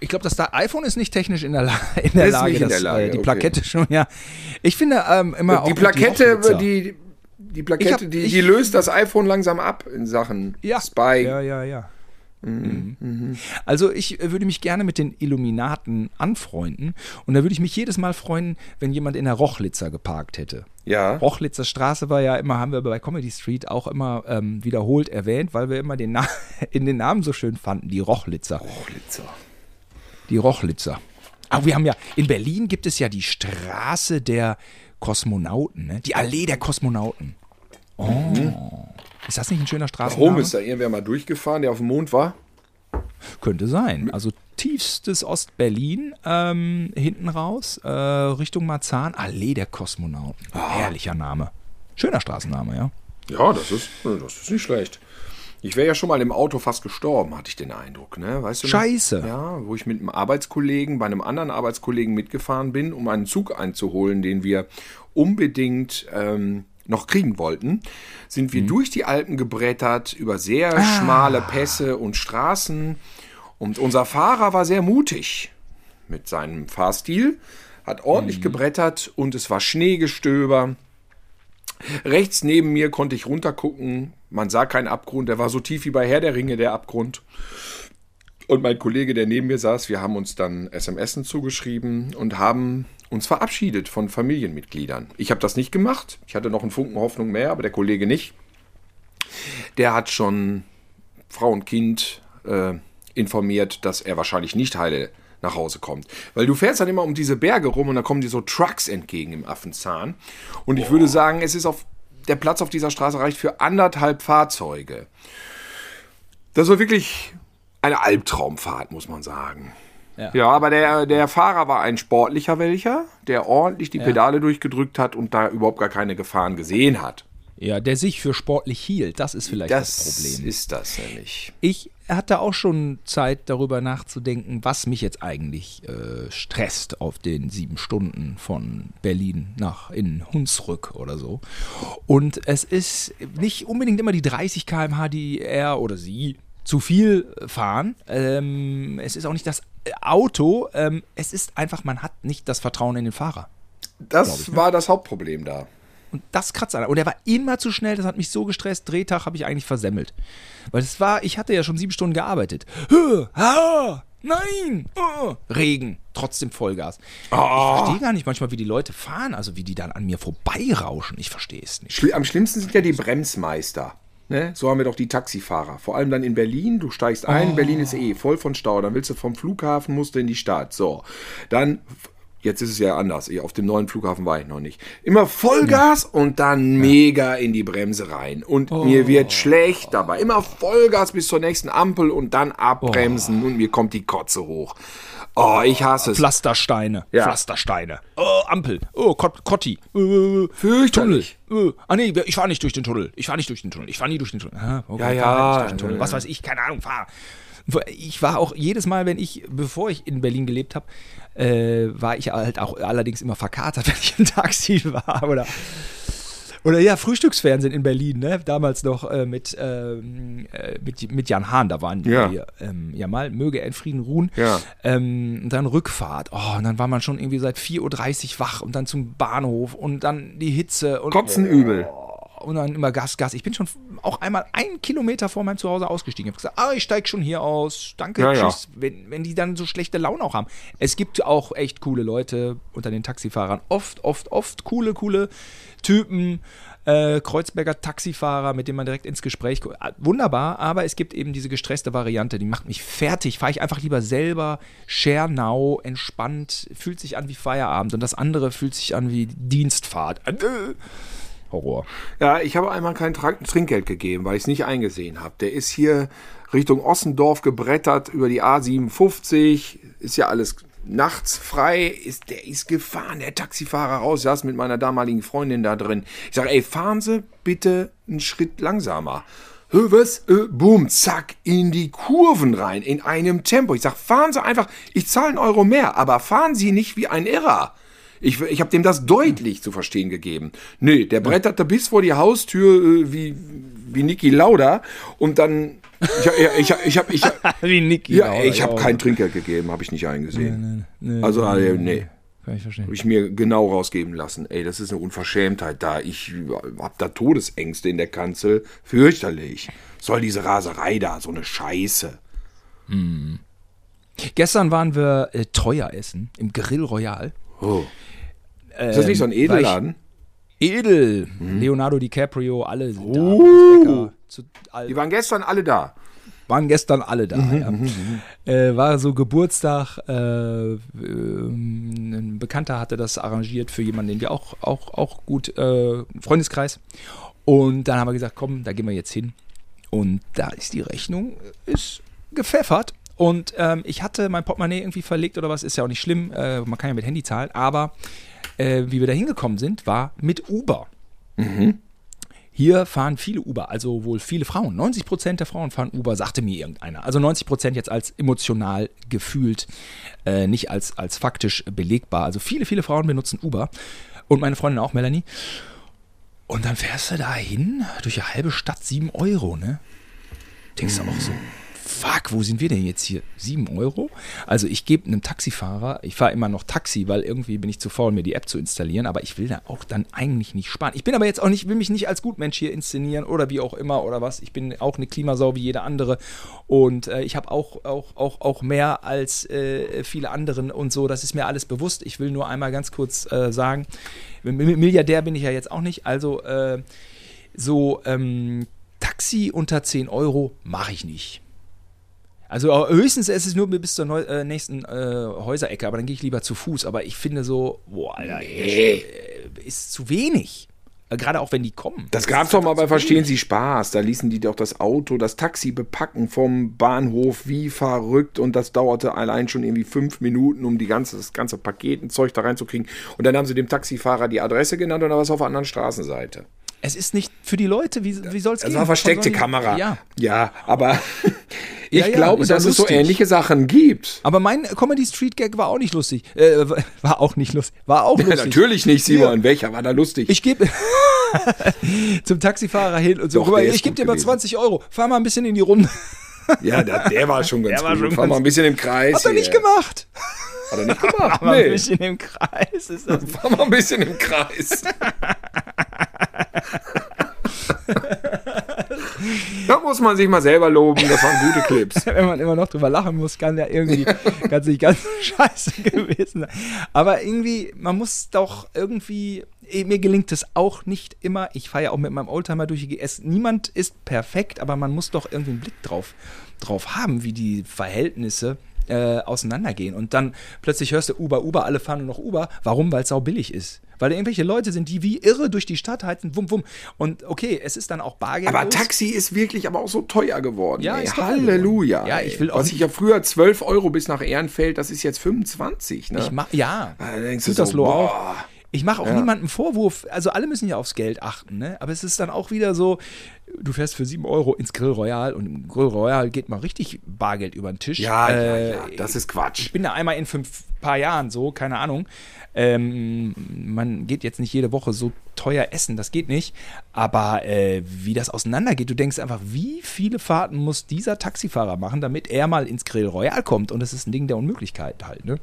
Speaker 1: Ich glaube, das da iPhone ist nicht technisch in der, La in der
Speaker 2: Ist
Speaker 1: Lage,
Speaker 2: nicht in
Speaker 1: das,
Speaker 2: der Lage,
Speaker 1: äh, die
Speaker 2: okay.
Speaker 1: Plakette schon, ja. Ich finde ähm, immer auch
Speaker 2: die
Speaker 1: mit
Speaker 2: Plakette, die, die
Speaker 1: Ich
Speaker 2: Plakette,
Speaker 1: hab-
Speaker 2: die, die löst das iPhone langsam ab in Sachen
Speaker 1: ja.
Speaker 2: Spy.
Speaker 1: Ja, ja, ja. Mhm. Also ich äh, würde mich gerne mit den Illuminaten anfreunden und da würde ich mich jedes Mal freuen, wenn jemand in der Rochlitzer geparkt hätte.
Speaker 2: Ja.
Speaker 1: Rochlitzer Straße war ja immer, haben wir bei Comedy Street auch immer ähm, wiederholt erwähnt, weil wir immer den Na in den Namen so schön fanden, die Rochlitzer.
Speaker 2: Hochlitzer.
Speaker 1: Die Rochlitzer. Aber wir haben ja, in Berlin gibt es ja die Straße der Kosmonauten, ne? die Allee der Kosmonauten. Oh. Ist das nicht ein schöner Straßenname?
Speaker 2: Warum ist da irgendwer mal durchgefahren, der auf dem Mond war?
Speaker 1: Könnte sein. Also tiefstes Ostberlin, ähm, hinten raus, äh, Richtung Marzahn, Allee der Kosmonauten. Herrlicher Name. Schöner Straßenname, ja.
Speaker 2: Ja, das ist, das ist nicht schlecht. Ich wäre ja schon mal im Auto fast gestorben, hatte ich den Eindruck. Ne? Weißt du?
Speaker 1: Scheiße.
Speaker 2: Ja, wo ich mit einem Arbeitskollegen, bei einem anderen Arbeitskollegen mitgefahren bin, um einen Zug einzuholen, den wir unbedingt ähm, noch kriegen wollten, sind wir durch die Alpen gebrettert, über sehr schmale Pässe und Straßen. Und unser Fahrer war sehr mutig mit seinem Fahrstil, hat ordentlich gebrettert und es war Schneegestöber. Rechts neben mir konnte ich runtergucken. Man sah keinen Abgrund. Der war so tief wie bei Herr der Ringe, der Abgrund. Und mein Kollege, der neben mir saß, wir haben uns dann SMSen zugeschrieben und haben uns verabschiedet von Familienmitgliedern. Ich habe das nicht gemacht. Ich hatte noch einen Funken Hoffnung mehr, aber der Kollege nicht. Der hat schon Frau und Kind äh, informiert, dass er wahrscheinlich nicht heile nach Hause kommt. Weil du fährst dann immer um diese Berge rum und da kommen dir so Trucks entgegen im Affenzahn. Und ich würde sagen, es ist auf der Platz auf dieser Straße reicht für anderthalb Fahrzeuge. Das war wirklich eine Albtraumfahrt, muss man sagen.
Speaker 1: Ja.
Speaker 2: Ja, aber der, der Fahrer war ein sportlicher welcher, der ordentlich die Pedale durchgedrückt hat und da überhaupt gar keine Gefahren gesehen hat.
Speaker 1: Ja, der sich für sportlich hielt, das ist vielleicht das,
Speaker 2: Das
Speaker 1: Problem.
Speaker 2: ist das nämlich.
Speaker 1: Ich hatte auch schon Zeit, darüber nachzudenken, was mich jetzt eigentlich äh, stresst auf den sieben Stunden von Berlin nach in Hunsrück oder so. Und es ist nicht unbedingt immer die 30 km/h, die er oder sie zu viel fahren. Ähm, es ist auch nicht das Auto. Ähm, es ist einfach, man hat nicht das Vertrauen in den Fahrer.
Speaker 2: Das war das Hauptproblem da.
Speaker 1: Und das kratzt an. Und er war immer zu schnell, das hat mich so gestresst. Drehtag habe ich eigentlich versemmelt. Weil es war, ich hatte ja schon sieben Stunden gearbeitet. Ha, nein, oh, Regen, trotzdem Vollgas. Ich verstehe gar nicht manchmal, wie die Leute fahren, also wie die dann an mir vorbeirauschen. Ich verstehe es nicht.
Speaker 2: Am schlimmsten sind ja die Bremsmeister. Ne? So haben wir doch die Taxifahrer. Vor allem dann in Berlin. Du steigst ein, Berlin ist eh voll von Stau. Dann willst du vom Flughafen, musst du in die Stadt. So, dann, jetzt ist es ja anders. Auf dem neuen Flughafen war ich noch nicht. Immer Vollgas und dann mega in die Bremse rein. Und mir wird schlecht dabei. Immer Vollgas bis zur nächsten Ampel und dann abbremsen und mir kommt die Kotze hoch. Oh, ich hasse es.
Speaker 1: Pflastersteine,
Speaker 2: Ja.
Speaker 1: Pflastersteine. Oh, Ampel, oh, Kot Kotti. Äh,
Speaker 2: Fürchterlich.
Speaker 1: Tunnel. Äh, ah nee, ich fahre nicht durch den Tunnel. Ich fahre nicht durch den Tunnel. Ich fahre nie durch den Tunnel. Ah, okay,
Speaker 2: Ja, ja,
Speaker 1: fahr nicht durch den Tunnel. Was weiß ich, keine Ahnung, fahr. Ich war auch jedes Mal, wenn ich, bevor ich in Berlin gelebt habe, äh, war ich halt auch allerdings immer verkatert, wenn ich im Taxi war oder oder ja, Frühstücksfernsehen in Berlin, ne? Damals noch äh, mit, ähm, äh, mit, mit Jan Hahn, da waren
Speaker 2: Ja.
Speaker 1: wir ähm, ja mal, möge er in Frieden ruhen.
Speaker 2: Ja.
Speaker 1: Ähm, und dann Rückfahrt. Oh, und dann war man schon irgendwie seit 4.30 Uhr wach und dann zum Bahnhof und dann die Hitze und,
Speaker 2: Kotzen übel.
Speaker 1: und dann immer Gas, Gas. Ich bin schon auch einmal einen Kilometer vor meinem Zuhause ausgestiegen. Ich habe gesagt, ah, ich steige schon hier aus. Danke,
Speaker 2: Ja, ja.
Speaker 1: tschüss. Wenn, wenn die dann so schlechte Laune auch haben. Es gibt auch echt coole Leute unter den Taxifahrern. Oft, oft, oft coole, coole Typen. Äh, Kreuzberger Taxifahrer, mit denen man direkt ins Gespräch kommt. Ah, Wunderbar, aber es gibt eben diese gestresste Variante, die macht mich fertig. Fahre ich einfach lieber selber, Schernau, entspannt, fühlt sich an wie Feierabend und das andere fühlt sich an wie Dienstfahrt. Äh, Horror.
Speaker 2: Ja, ich habe einmal kein Tra- Trinkgeld gegeben, weil ich es nicht eingesehen habe. Der ist hier Richtung Ossendorf gebrettert über die A57. Ist ja alles nachts frei. Ist, der ist gefahren, der Taxifahrer raus. Saß mit meiner damaligen Freundin da drin. Ich sage, ey, fahren Sie bitte einen Schritt langsamer. Hö, was? Äh, boom, zack, in die Kurven rein, in einem Tempo. Ich sag, fahren Sie einfach, ich zahle einen Euro mehr, aber fahren Sie nicht wie ein Irrer. Ich, ich habe dem das deutlich zu verstehen gegeben. Nee, der bretterte bis vor die Haustür äh, wie, wie Niki Lauda und dann. Ich, ich, ich, ich habe ich,
Speaker 1: Wie Niki.
Speaker 2: ja, ich habe
Speaker 1: ja.
Speaker 2: kein Trinkgeld gegeben, habe ich nicht eingesehen. Also, äh, nee.
Speaker 1: Kann ich verstehen.
Speaker 2: Habe ich mir genau rausgeben lassen. Ey, das ist eine Unverschämtheit da. Ich hab da Todesängste in der Kanzel. Fürchterlich. Soll diese Raserei da, so eine Scheiße.
Speaker 1: Gestern waren wir äh, teuer essen im Grill Royal.
Speaker 2: Oh. ist das nicht so ein Edelladen?
Speaker 1: Edel. Leonardo DiCaprio, alle sind da. Zu, all,
Speaker 2: Die waren gestern alle da.
Speaker 1: waren gestern alle da. ja. Äh, war so Geburtstag. Äh, ähm, ein Bekannter hatte das arrangiert für jemanden, den wir auch, auch, auch gut, äh, Freundeskreis. Und dann haben wir gesagt, komm, da gehen wir jetzt hin. Und da ist die Rechnung, ist gepfeffert. Und ähm, ich hatte mein Portemonnaie irgendwie verlegt oder was, ist ja auch nicht schlimm. Äh, man kann ja mit Handy zahlen. Aber äh, wie wir da hingekommen sind, war mit Uber. Hier fahren viele Uber, also wohl viele Frauen. 90 Prozent der Frauen fahren Uber, sagte mir irgendeiner. Also 90 Prozent jetzt als emotional gefühlt, äh, nicht als, als faktisch belegbar. Also viele, viele Frauen benutzen Uber. Und meine Freundin auch, Melanie. Und dann fährst du da hin, durch eine halbe Stadt, 7 Euro, ne? Denkst du auch so, fuck, wo sind wir denn jetzt hier? 7 Euro? Also ich gebe einem Taxifahrer, ich fahre immer noch Taxi, weil irgendwie bin ich zu faul, mir die App zu installieren, aber ich will da auch dann eigentlich nicht sparen. Ich bin aber jetzt auch nicht, will mich nicht als Gutmensch hier inszenieren oder wie auch immer oder was. Ich bin auch eine Klimasau wie jeder andere und äh, ich habe auch, auch, auch, auch mehr als äh, viele anderen und so, das ist mir alles bewusst. Ich will nur einmal ganz kurz äh, sagen, Milliardär bin ich ja jetzt auch nicht, also äh, so ähm, Taxi unter 10 Euro mache ich nicht. Also äh, höchstens ist es nur bis zur neu, äh, nächsten äh, Häuserecke, aber dann gehe ich lieber zu Fuß. Aber ich finde so, boah, Alter, äh, ist zu wenig. Äh, Gerade auch wenn die kommen.
Speaker 2: Das gab's doch mal bei Verstehen Sie Spaß. Da ließen die doch das Auto, das Taxi bepacken vom Bahnhof wie verrückt und das dauerte allein schon irgendwie fünf Minuten, um die ganze, das ganze Paket und Zeug da reinzukriegen. Und dann haben sie dem Taxifahrer die Adresse genannt und da war es auf der anderen Straßenseite.
Speaker 1: Es ist nicht für die Leute, wie, wie soll es gehen?
Speaker 2: Das war versteckte Kamera.
Speaker 1: Ja.
Speaker 2: ja aber ich
Speaker 1: Ja,
Speaker 2: glaube,
Speaker 1: ja
Speaker 2: dass es so
Speaker 1: lustig.
Speaker 2: ähnliche Sachen gibt.
Speaker 1: Aber mein Comedy Street Gag war auch nicht lustig. Äh, war auch nicht lustig. War auch lustig.
Speaker 2: natürlich nicht, Simon. Welcher war da lustig?
Speaker 1: Ich gebe zum Taxifahrer hin und so.
Speaker 2: Doch,
Speaker 1: mal, ich gebe dir mal
Speaker 2: gewesen.
Speaker 1: 20 Euro. Fahr mal ein bisschen in die Runde.
Speaker 2: ja, der, der war schon ganz
Speaker 1: Der
Speaker 2: gut.
Speaker 1: schon
Speaker 2: Fahr mal
Speaker 1: ganz-
Speaker 2: ein bisschen im Kreis.
Speaker 1: Hat er nicht gemacht.
Speaker 2: Hat er nicht gemacht?
Speaker 1: Aber ein
Speaker 2: Nee.
Speaker 1: bisschen im Kreis ist das.
Speaker 2: Fahr mal ein bisschen im Kreis. da muss man sich mal selber loben. Das waren gute Clips.
Speaker 1: Wenn man immer noch drüber lachen muss, kann der irgendwie ganz nicht ganz scheiße gewesen sein. Aber irgendwie, man muss doch irgendwie. eh, Mir gelingt es auch nicht immer. Ich fahre ja auch mit meinem Oldtimer durch die GS. Niemand ist perfekt, aber man muss doch irgendwie einen Blick drauf, drauf haben, wie die Verhältnisse äh, auseinandergehen. Und dann plötzlich hörst du Uber, Uber, alle fahren nur noch Uber. Warum? Weil es sau billig ist. Weil da irgendwelche Leute sind, die wie irre durch die Stadt heizen, wum, wum. Und okay, es ist dann auch Bargeld.
Speaker 2: Aber Taxi ist wirklich aber auch so teuer geworden.
Speaker 1: Ja,
Speaker 2: Halleluja.
Speaker 1: geworden. Ja, ich will auch
Speaker 2: Was ich ja früher 12 Euro bis nach Ehrenfeld, das ist jetzt 25. Ne?
Speaker 1: Ich mach, ja,
Speaker 2: Da denkst du
Speaker 1: tut das
Speaker 2: so,
Speaker 1: Lo
Speaker 2: boah.
Speaker 1: auch. Ich mache auch
Speaker 2: Ja.
Speaker 1: niemandem Vorwurf. Also alle müssen ja aufs Geld achten, ne? Aber es ist dann auch wieder so, du fährst für 7 Euro ins Grill Royal und im Grill Royal geht mal richtig Bargeld über den Tisch.
Speaker 2: Ja,
Speaker 1: Äh,
Speaker 2: ja, ja, das ist Quatsch.
Speaker 1: Ich bin da einmal in fünf paar Jahren so, keine Ahnung. Ähm, man geht jetzt nicht jede Woche so teuer essen, das geht nicht. Aber äh, wie das auseinandergeht, du denkst einfach, wie viele Fahrten muss dieser Taxifahrer machen, damit er mal ins Grill Royal kommt? Und das ist ein Ding der Unmöglichkeit halt, ne?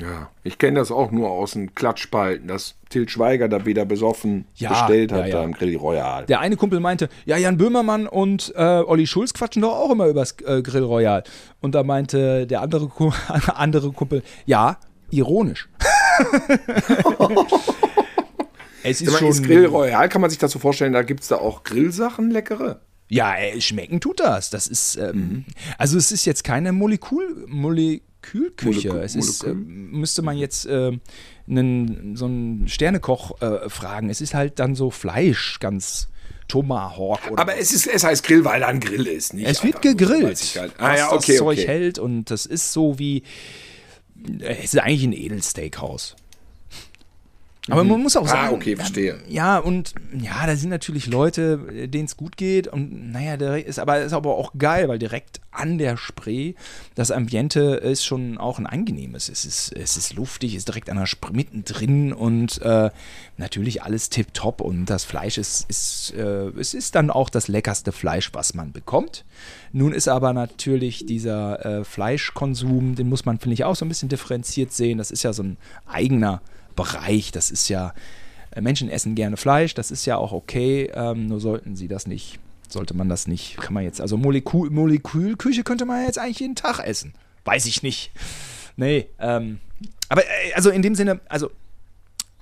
Speaker 2: Ja, ich kenne das auch nur aus den Klatschspalten, dass Til Schweiger da wieder besoffen
Speaker 1: Ja,
Speaker 2: bestellt hat
Speaker 1: ja, ja.
Speaker 2: da im Grill Royal.
Speaker 1: Der eine Kumpel meinte, ja, Jan Böhmermann und äh, Olli Schulz quatschen doch auch immer übers äh, Grill Royal. Und da meinte der andere, andere Kumpel, ja, ironisch. es ist
Speaker 2: mal,
Speaker 1: schon.
Speaker 2: ist Grill Royal, kann man sich das so vorstellen, da gibt es da auch Grillsachen, leckere?
Speaker 1: Ja, ey, schmecken tut das. Das ist, ähm,
Speaker 2: Mhm.
Speaker 1: also es ist jetzt keine Molekül, Molekülküche.
Speaker 2: Molekül-
Speaker 1: es ist, ähm, müsste man jetzt ähm, einen, so einen Sternekoch äh, fragen. Es ist halt dann so Fleisch, ganz Tomahawk oder
Speaker 2: Aber es, ist, es heißt Grill, weil da ein Grill ist. Nicht
Speaker 1: Es wird gegrillt,
Speaker 2: ich halt. Ah
Speaker 1: was
Speaker 2: ja, okay,
Speaker 1: das Zeug
Speaker 2: okay.
Speaker 1: hält und das ist so wie, es ist eigentlich ein Edelsteakhouse. Aber man muss auch
Speaker 2: Ah,
Speaker 1: sagen,
Speaker 2: okay, verstehe.
Speaker 1: ja und ja, da sind natürlich Leute, äh, denen es gut geht und naja, der ist aber ist aber auch geil, weil direkt an der Spree das Ambiente ist schon auch ein angenehmes. Es ist es ist luftig, ist direkt an der Spree mittendrin und äh, natürlich alles tipptopp und das Fleisch ist ist äh, es ist dann auch das leckerste Fleisch, was man bekommt. Nun ist aber natürlich dieser äh, Fleischkonsum, den muss man finde ich auch so ein bisschen differenziert sehen. Das ist ja so ein eigener Bereich. Das ist ja, äh, Menschen essen gerne Fleisch, das ist ja auch okay, ähm, nur sollten sie das nicht, sollte man das nicht, kann man jetzt, also Molekül, Molekülküche könnte man jetzt eigentlich jeden Tag essen. Weiß ich nicht. Nee, ähm, aber äh, also in dem Sinne, also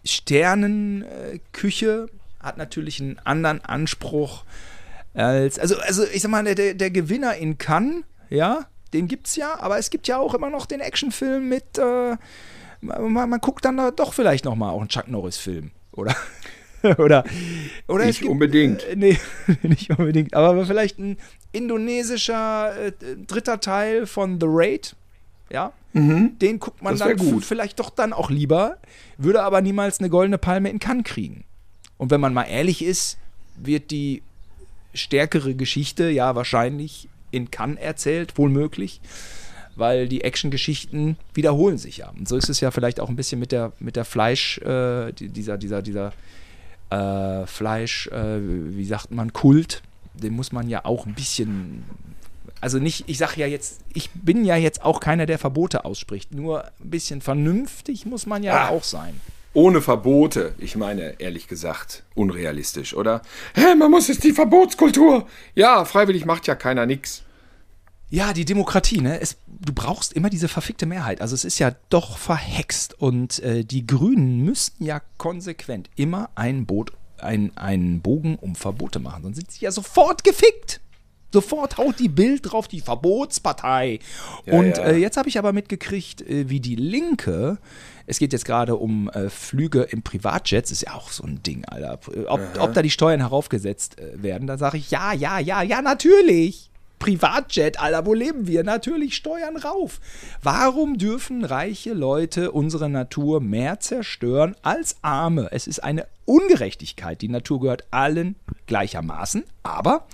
Speaker 1: Sternenküche hat natürlich einen anderen Anspruch als, also, also ich sag mal, der, der Gewinner in Cannes, ja, den gibt's ja, aber es gibt ja auch immer noch den Actionfilm mit, äh, man, man guckt dann da doch vielleicht noch mal auch einen Chuck Norris-Film, oder? oder oder
Speaker 2: Nicht unbedingt.
Speaker 1: Äh, nee, nicht unbedingt. Aber vielleicht ein indonesischer äh, dritter Teil von The Raid. Ja. Den guckt man
Speaker 2: Mhm.
Speaker 1: Dann
Speaker 2: gut.
Speaker 1: vielleicht doch dann auch lieber, würde aber niemals eine goldene Palme in Cannes kriegen. Und wenn man mal ehrlich ist, wird die stärkere Geschichte ja wahrscheinlich in Cannes erzählt, wohl möglich, weil die Actiongeschichten wiederholen sich ja. Und so ist es ja vielleicht auch ein bisschen mit der, mit der Fleisch, äh, die- dieser, dieser, dieser äh, Fleisch, äh, wie sagt man, Kult, den muss man ja auch ein bisschen, also nicht, ich sage ja jetzt, ich bin ja jetzt auch keiner, der Verbote ausspricht, nur ein bisschen vernünftig muss man ja
Speaker 2: Ah.
Speaker 1: auch sein.
Speaker 2: Ohne Verbote, ich meine, ehrlich gesagt, unrealistisch, oder? Hä, man muss es die Verbotskultur. Ja, freiwillig macht ja keiner nix.
Speaker 1: Ja, die Demokratie, ne? Es, du brauchst immer diese verfickte Mehrheit. Also es ist ja doch verhext. Und äh, die Grünen müssen ja konsequent immer ein Boot, ein, einen Bogen um Verbote machen. Sonst sind sie ja sofort gefickt. Sofort haut die Bild drauf, die Verbotspartei.
Speaker 2: Ja,
Speaker 1: und
Speaker 2: ja.
Speaker 1: Äh, jetzt habe ich aber mitgekriegt, äh, wie die Linke, es geht jetzt gerade um äh, Flüge im Privatjets, ist ja auch so ein Ding, Alter. Ob, ob da die Steuern heraufgesetzt äh, werden, da sage ich ja, ja, ja, ja, natürlich. Privatjet, Alter, wo leben wir? Natürlich Steuern rauf. Warum dürfen reiche Leute unsere Natur mehr zerstören als arme? Es ist eine Ungerechtigkeit. Die Natur gehört allen gleichermaßen, aber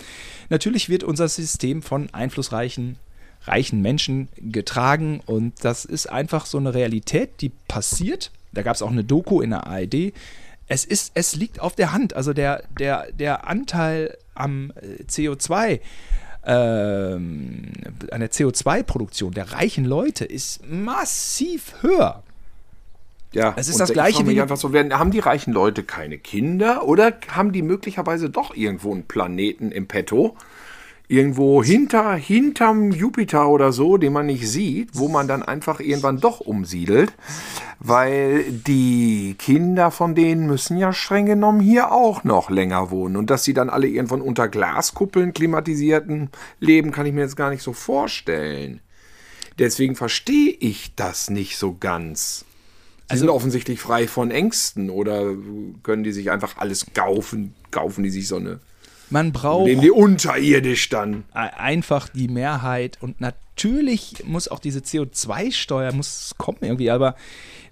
Speaker 1: natürlich wird unser System von einflussreichen reichen Menschen getragen und das ist einfach so eine Realität, die passiert. Da gab es auch eine Doku in der ARD. Es, ist, es liegt auf der Hand. Also der, der, der Anteil am äh, CO2 ähm, an der CO2-Produktion der reichen Leute ist massiv höher.
Speaker 2: Ja,
Speaker 1: Es ist das
Speaker 2: ich
Speaker 1: Gleiche wie-
Speaker 2: einfach so, werden, haben die reichen Leute keine Kinder oder haben die möglicherweise doch irgendwo einen Planeten im Petto? Irgendwo hinter, hinterm Jupiter oder so, den man nicht sieht, wo man dann einfach irgendwann doch umsiedelt. Weil die Kinder von denen müssen ja streng genommen hier auch noch länger wohnen. Und dass sie dann alle irgendwann unter Glaskuppeln klimatisierten leben, kann ich mir jetzt gar nicht so vorstellen. Deswegen verstehe ich das nicht so ganz. Sie sind offensichtlich frei von Ängsten oder können die sich einfach alles kaufen, kaufen die sich so eine,
Speaker 1: Man braucht
Speaker 2: nehmen die unterirdisch dann.
Speaker 1: e- einfach die Mehrheit und natürlich muss auch diese CO2-Steuer muss kommen irgendwie, aber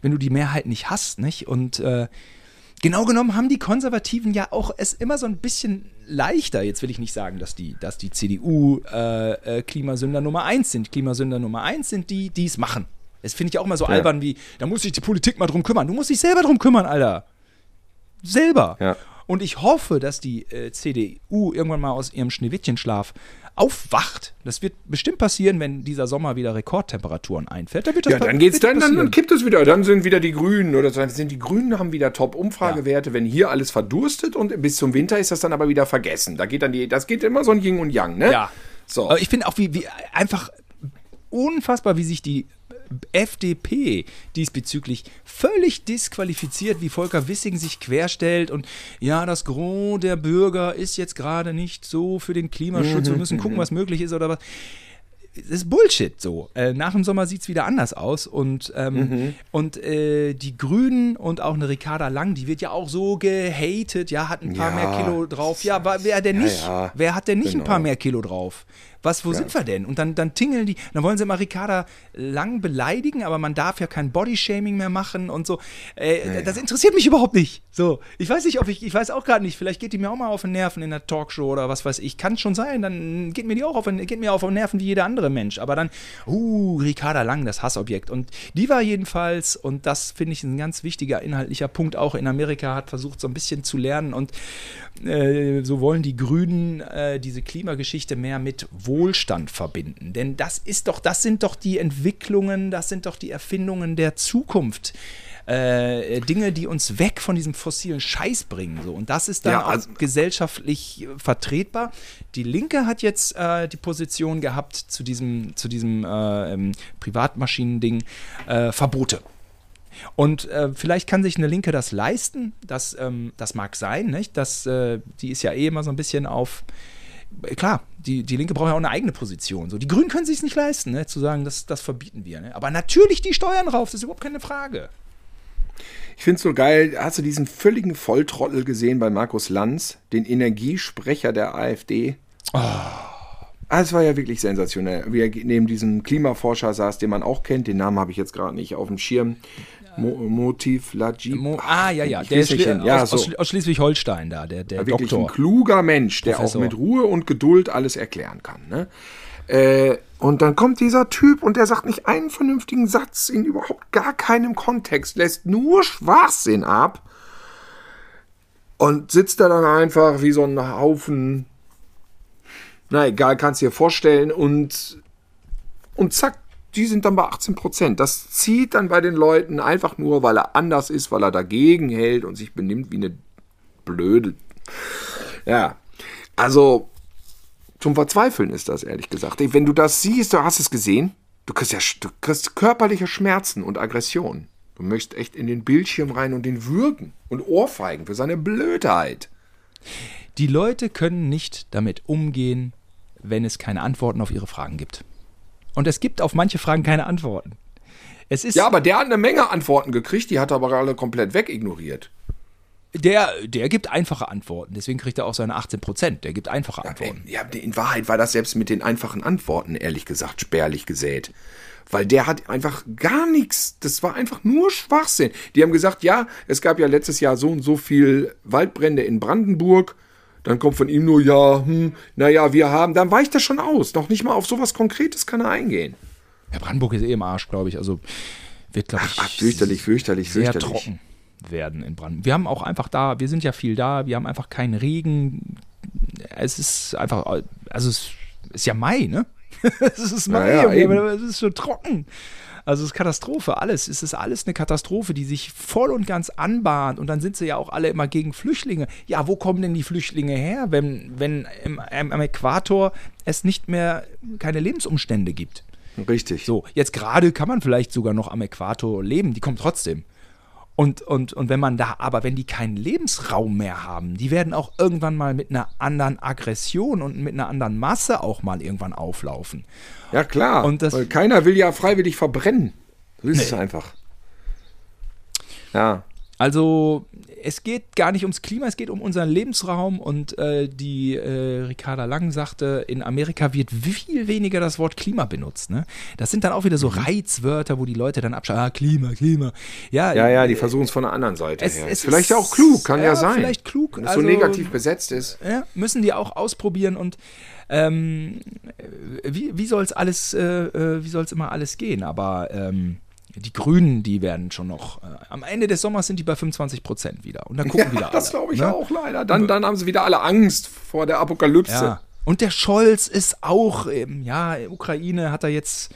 Speaker 1: wenn du die Mehrheit nicht hast, nicht und äh, genau genommen haben die Konservativen ja auch es immer so ein bisschen leichter. Jetzt will ich nicht sagen, dass die, dass die CDU äh, äh, Klimasünder Nummer eins sind. Klimasünder Nummer eins sind die, die es machen. Das finde ich auch immer so albern wie, da muss sich die Politik mal drum kümmern. Du musst dich selber drum kümmern, Alter. Selber.
Speaker 2: Ja.
Speaker 1: Und ich hoffe, dass die äh, CDU irgendwann mal aus ihrem Schneewittchenschlaf aufwacht. Das wird bestimmt passieren, wenn dieser Sommer wieder Rekordtemperaturen einfällt. Da wird das
Speaker 2: Ja, dann geht's dann, dann, dann kippt es wieder. Dann sind wieder die Grünen oder. Dann sind die Grünen haben wieder Top-Umfragewerte, wenn hier alles verdurstet und bis zum Winter ist das dann aber wieder vergessen. Da geht dann die, das geht immer so ein Yin und Yang, ne?
Speaker 1: Ja.
Speaker 2: So.
Speaker 1: Aber ich finde auch, wie, wie einfach unfassbar, wie sich die FDP diesbezüglich völlig disqualifiziert, wie Volker Wissing sich querstellt und ja, das Gros der Bürger ist jetzt gerade nicht so für den Klimaschutz, wir müssen gucken, was möglich ist oder was. Das ist Bullshit so. Äh, nach dem Sommer sieht es wieder anders aus. Und, ähm, und äh, die Grünen und auch eine Ricarda Lang, die wird ja auch so gehatet, ja, hat ein paar
Speaker 2: Ja.
Speaker 1: mehr Kilo drauf. Ja, wer denn nicht?
Speaker 2: ja.
Speaker 1: Wer hat denn nicht ein
Speaker 2: Genau.
Speaker 1: paar mehr Kilo drauf? Was, wo sind wir denn? Und dann, dann tingeln die, dann wollen sie mal Ricarda Lang beleidigen, aber man darf ja kein Bodyshaming mehr machen und so. Äh, Das interessiert mich überhaupt nicht. So, ich weiß nicht, ob ich, ich weiß auch gerade nicht, vielleicht geht die mir auch mal auf den Nerven in der Talkshow oder was weiß ich. Kann schon sein, dann geht mir die auch auf, den- geht mir auf den Nerven wie jeder andere Mensch. Aber dann, uh, Ricarda Lang, das Hassobjekt. Und die war jedenfalls, und das finde ich ein ganz wichtiger inhaltlicher Punkt, auch in Amerika hat versucht, so ein bisschen zu lernen und äh, so wollen die Grünen äh, diese Klimageschichte mehr mit Wohlstand verbinden. Denn das ist doch, das sind doch die Entwicklungen, das sind doch die Erfindungen der Zukunft. Äh, Dinge, die uns weg von diesem fossilen Scheiß bringen. So. Und das ist dann
Speaker 2: Ja,
Speaker 1: auch
Speaker 2: also-
Speaker 1: gesellschaftlich äh, vertretbar. Die Linke hat jetzt äh, die Position gehabt zu diesem, zu diesem äh, ähm, Privatmaschinending, äh, Verbote. Und äh, vielleicht kann sich eine Linke das leisten, das, ähm, das mag sein, nicht? Das, äh, die ist ja eh immer so ein bisschen auf. äh, Klar, die, die Linke braucht ja auch eine eigene Position. So, die Grünen können sich nicht leisten, ne? zu sagen, das, das verbieten wir. Ne? Aber natürlich die Steuern rauf, das ist überhaupt keine Frage.
Speaker 2: Ich finde es so geil. Hast du diesen völligen Volltrottel gesehen bei Markus Lanz, den Energiesprecher der AfD? Ah, es war ja wirklich sensationell. Wie er neben diesem Klimaforscher saß, den man auch kennt, den Namen habe ich jetzt gerade nicht auf dem Schirm. Mo Motiv Lajib.
Speaker 1: Mo ah, ja, ja,
Speaker 2: Ich
Speaker 1: der ist Schli
Speaker 2: ja,
Speaker 1: aus,
Speaker 2: so.
Speaker 1: aus, aus Schleswig-Holstein da, der, der
Speaker 2: wirklich ein
Speaker 1: Doktor.
Speaker 2: kluger Mensch, der
Speaker 1: Professor.
Speaker 2: auch mit Ruhe und Geduld alles erklären kann. Ne? Äh, und dann kommt dieser Typ und der sagt nicht einen vernünftigen Satz in überhaupt gar keinem Kontext, lässt nur Schwachsinn ab und sitzt da dann einfach wie so ein Haufen. Na egal, kannst dir vorstellen und, und zack, die sind dann bei 18 Prozent. Das zieht dann bei den Leuten einfach nur, weil er anders ist, weil er dagegen hält und sich benimmt wie eine blöde. Ja, also zum Verzweifeln ist das, ehrlich gesagt. Wenn du das siehst, du hast es gesehen, du kriegst ja du kriegst körperliche Schmerzen und Aggression. Du möchtest echt in den Bildschirm rein und den würgen und ohrfeigen für seine Blödheit.
Speaker 1: Die Leute können nicht damit umgehen, wenn es keine Antworten auf ihre Fragen gibt. Und es gibt auf manche Fragen keine Antworten. Es ist
Speaker 2: Ja, aber der hat eine Menge Antworten gekriegt, die hat er aber alle komplett wegignoriert.
Speaker 1: der, der gibt einfache Antworten. Deswegen kriegt er auch seine 18 Prozent. Der gibt einfache Antworten.
Speaker 2: Ja, in Wahrheit war das selbst mit den einfachen Antworten, ehrlich gesagt, spärlich gesät. Weil der hat einfach gar nichts. Das war einfach nur Schwachsinn. Die haben gesagt, ja, es gab ja letztes Jahr so und so viel Waldbrände in Brandenburg. Dann kommt von ihm nur, ja, hm, naja, wir haben, dann weicht das schon aus. Noch nicht mal auf sowas Konkretes kann er eingehen.
Speaker 1: Ja, Brandenburg ist eh im Arsch, glaube ich. Also wird, glaube ich,
Speaker 2: Ach, fürchterlich, fürchterlich,
Speaker 1: sehr
Speaker 2: fürchterlich.
Speaker 1: trocken werden in Brandenburg. Wir haben auch einfach da, wir sind ja viel da, wir haben einfach keinen Regen. Es ist einfach, also es ist ja Mai, ne? es ist Mai, aber es ist schon trocken. Also es ist Katastrophe, alles. Es ist alles eine Katastrophe, die sich voll und ganz anbahnt. Und dann sind sie ja auch alle immer gegen Flüchtlinge. Ja, wo kommen denn die Flüchtlinge her, wenn, wenn im, am am Äquator es nicht mehr keine Lebensumstände gibt?
Speaker 2: Richtig.
Speaker 1: So, jetzt gerade kann man vielleicht sogar noch am Äquator leben, die kommen trotzdem. Und, und, und wenn man da, aber wenn die keinen Lebensraum mehr haben, die werden auch irgendwann mal mit einer anderen Aggression und mit einer anderen Masse auch mal irgendwann auflaufen.
Speaker 2: Ja, klar.
Speaker 1: Und das-
Speaker 2: weil keiner will ja freiwillig verbrennen. So ist es einfach. Ja.
Speaker 1: Also es geht gar nicht ums Klima, es geht um unseren Lebensraum und äh, die äh, Ricarda Lang sagte, in Amerika wird viel weniger das Wort Klima benutzt. Ne? Das sind dann auch wieder so Reizwörter, wo die Leute dann abschauen, ah, Klima, Klima. Ja,
Speaker 2: Ja, ja, die versuchen es von der anderen Seite
Speaker 1: Es-
Speaker 2: her.
Speaker 1: es
Speaker 2: vielleicht
Speaker 1: ist-
Speaker 2: auch klug, kann ja,
Speaker 1: ja,
Speaker 2: sein.
Speaker 1: vielleicht klug,
Speaker 2: Wenn es
Speaker 1: also-
Speaker 2: so negativ besetzt ist.
Speaker 1: ja, müssen die auch ausprobieren und ähm, wie, wie soll es alles, äh, äh, wie soll es immer alles gehen? Aber ähm, die Grünen, die werden schon noch, äh, am Ende des Sommers sind die bei 25 Prozent wieder. Und dann gucken
Speaker 2: Ja,
Speaker 1: wieder alle.
Speaker 2: das glaube ich
Speaker 1: ne?
Speaker 2: auch leider. Dann, dann haben sie wieder alle Angst vor der Apokalypse.
Speaker 1: Ja. Und der Scholz ist auch, ähm, ja, Ukraine hat er jetzt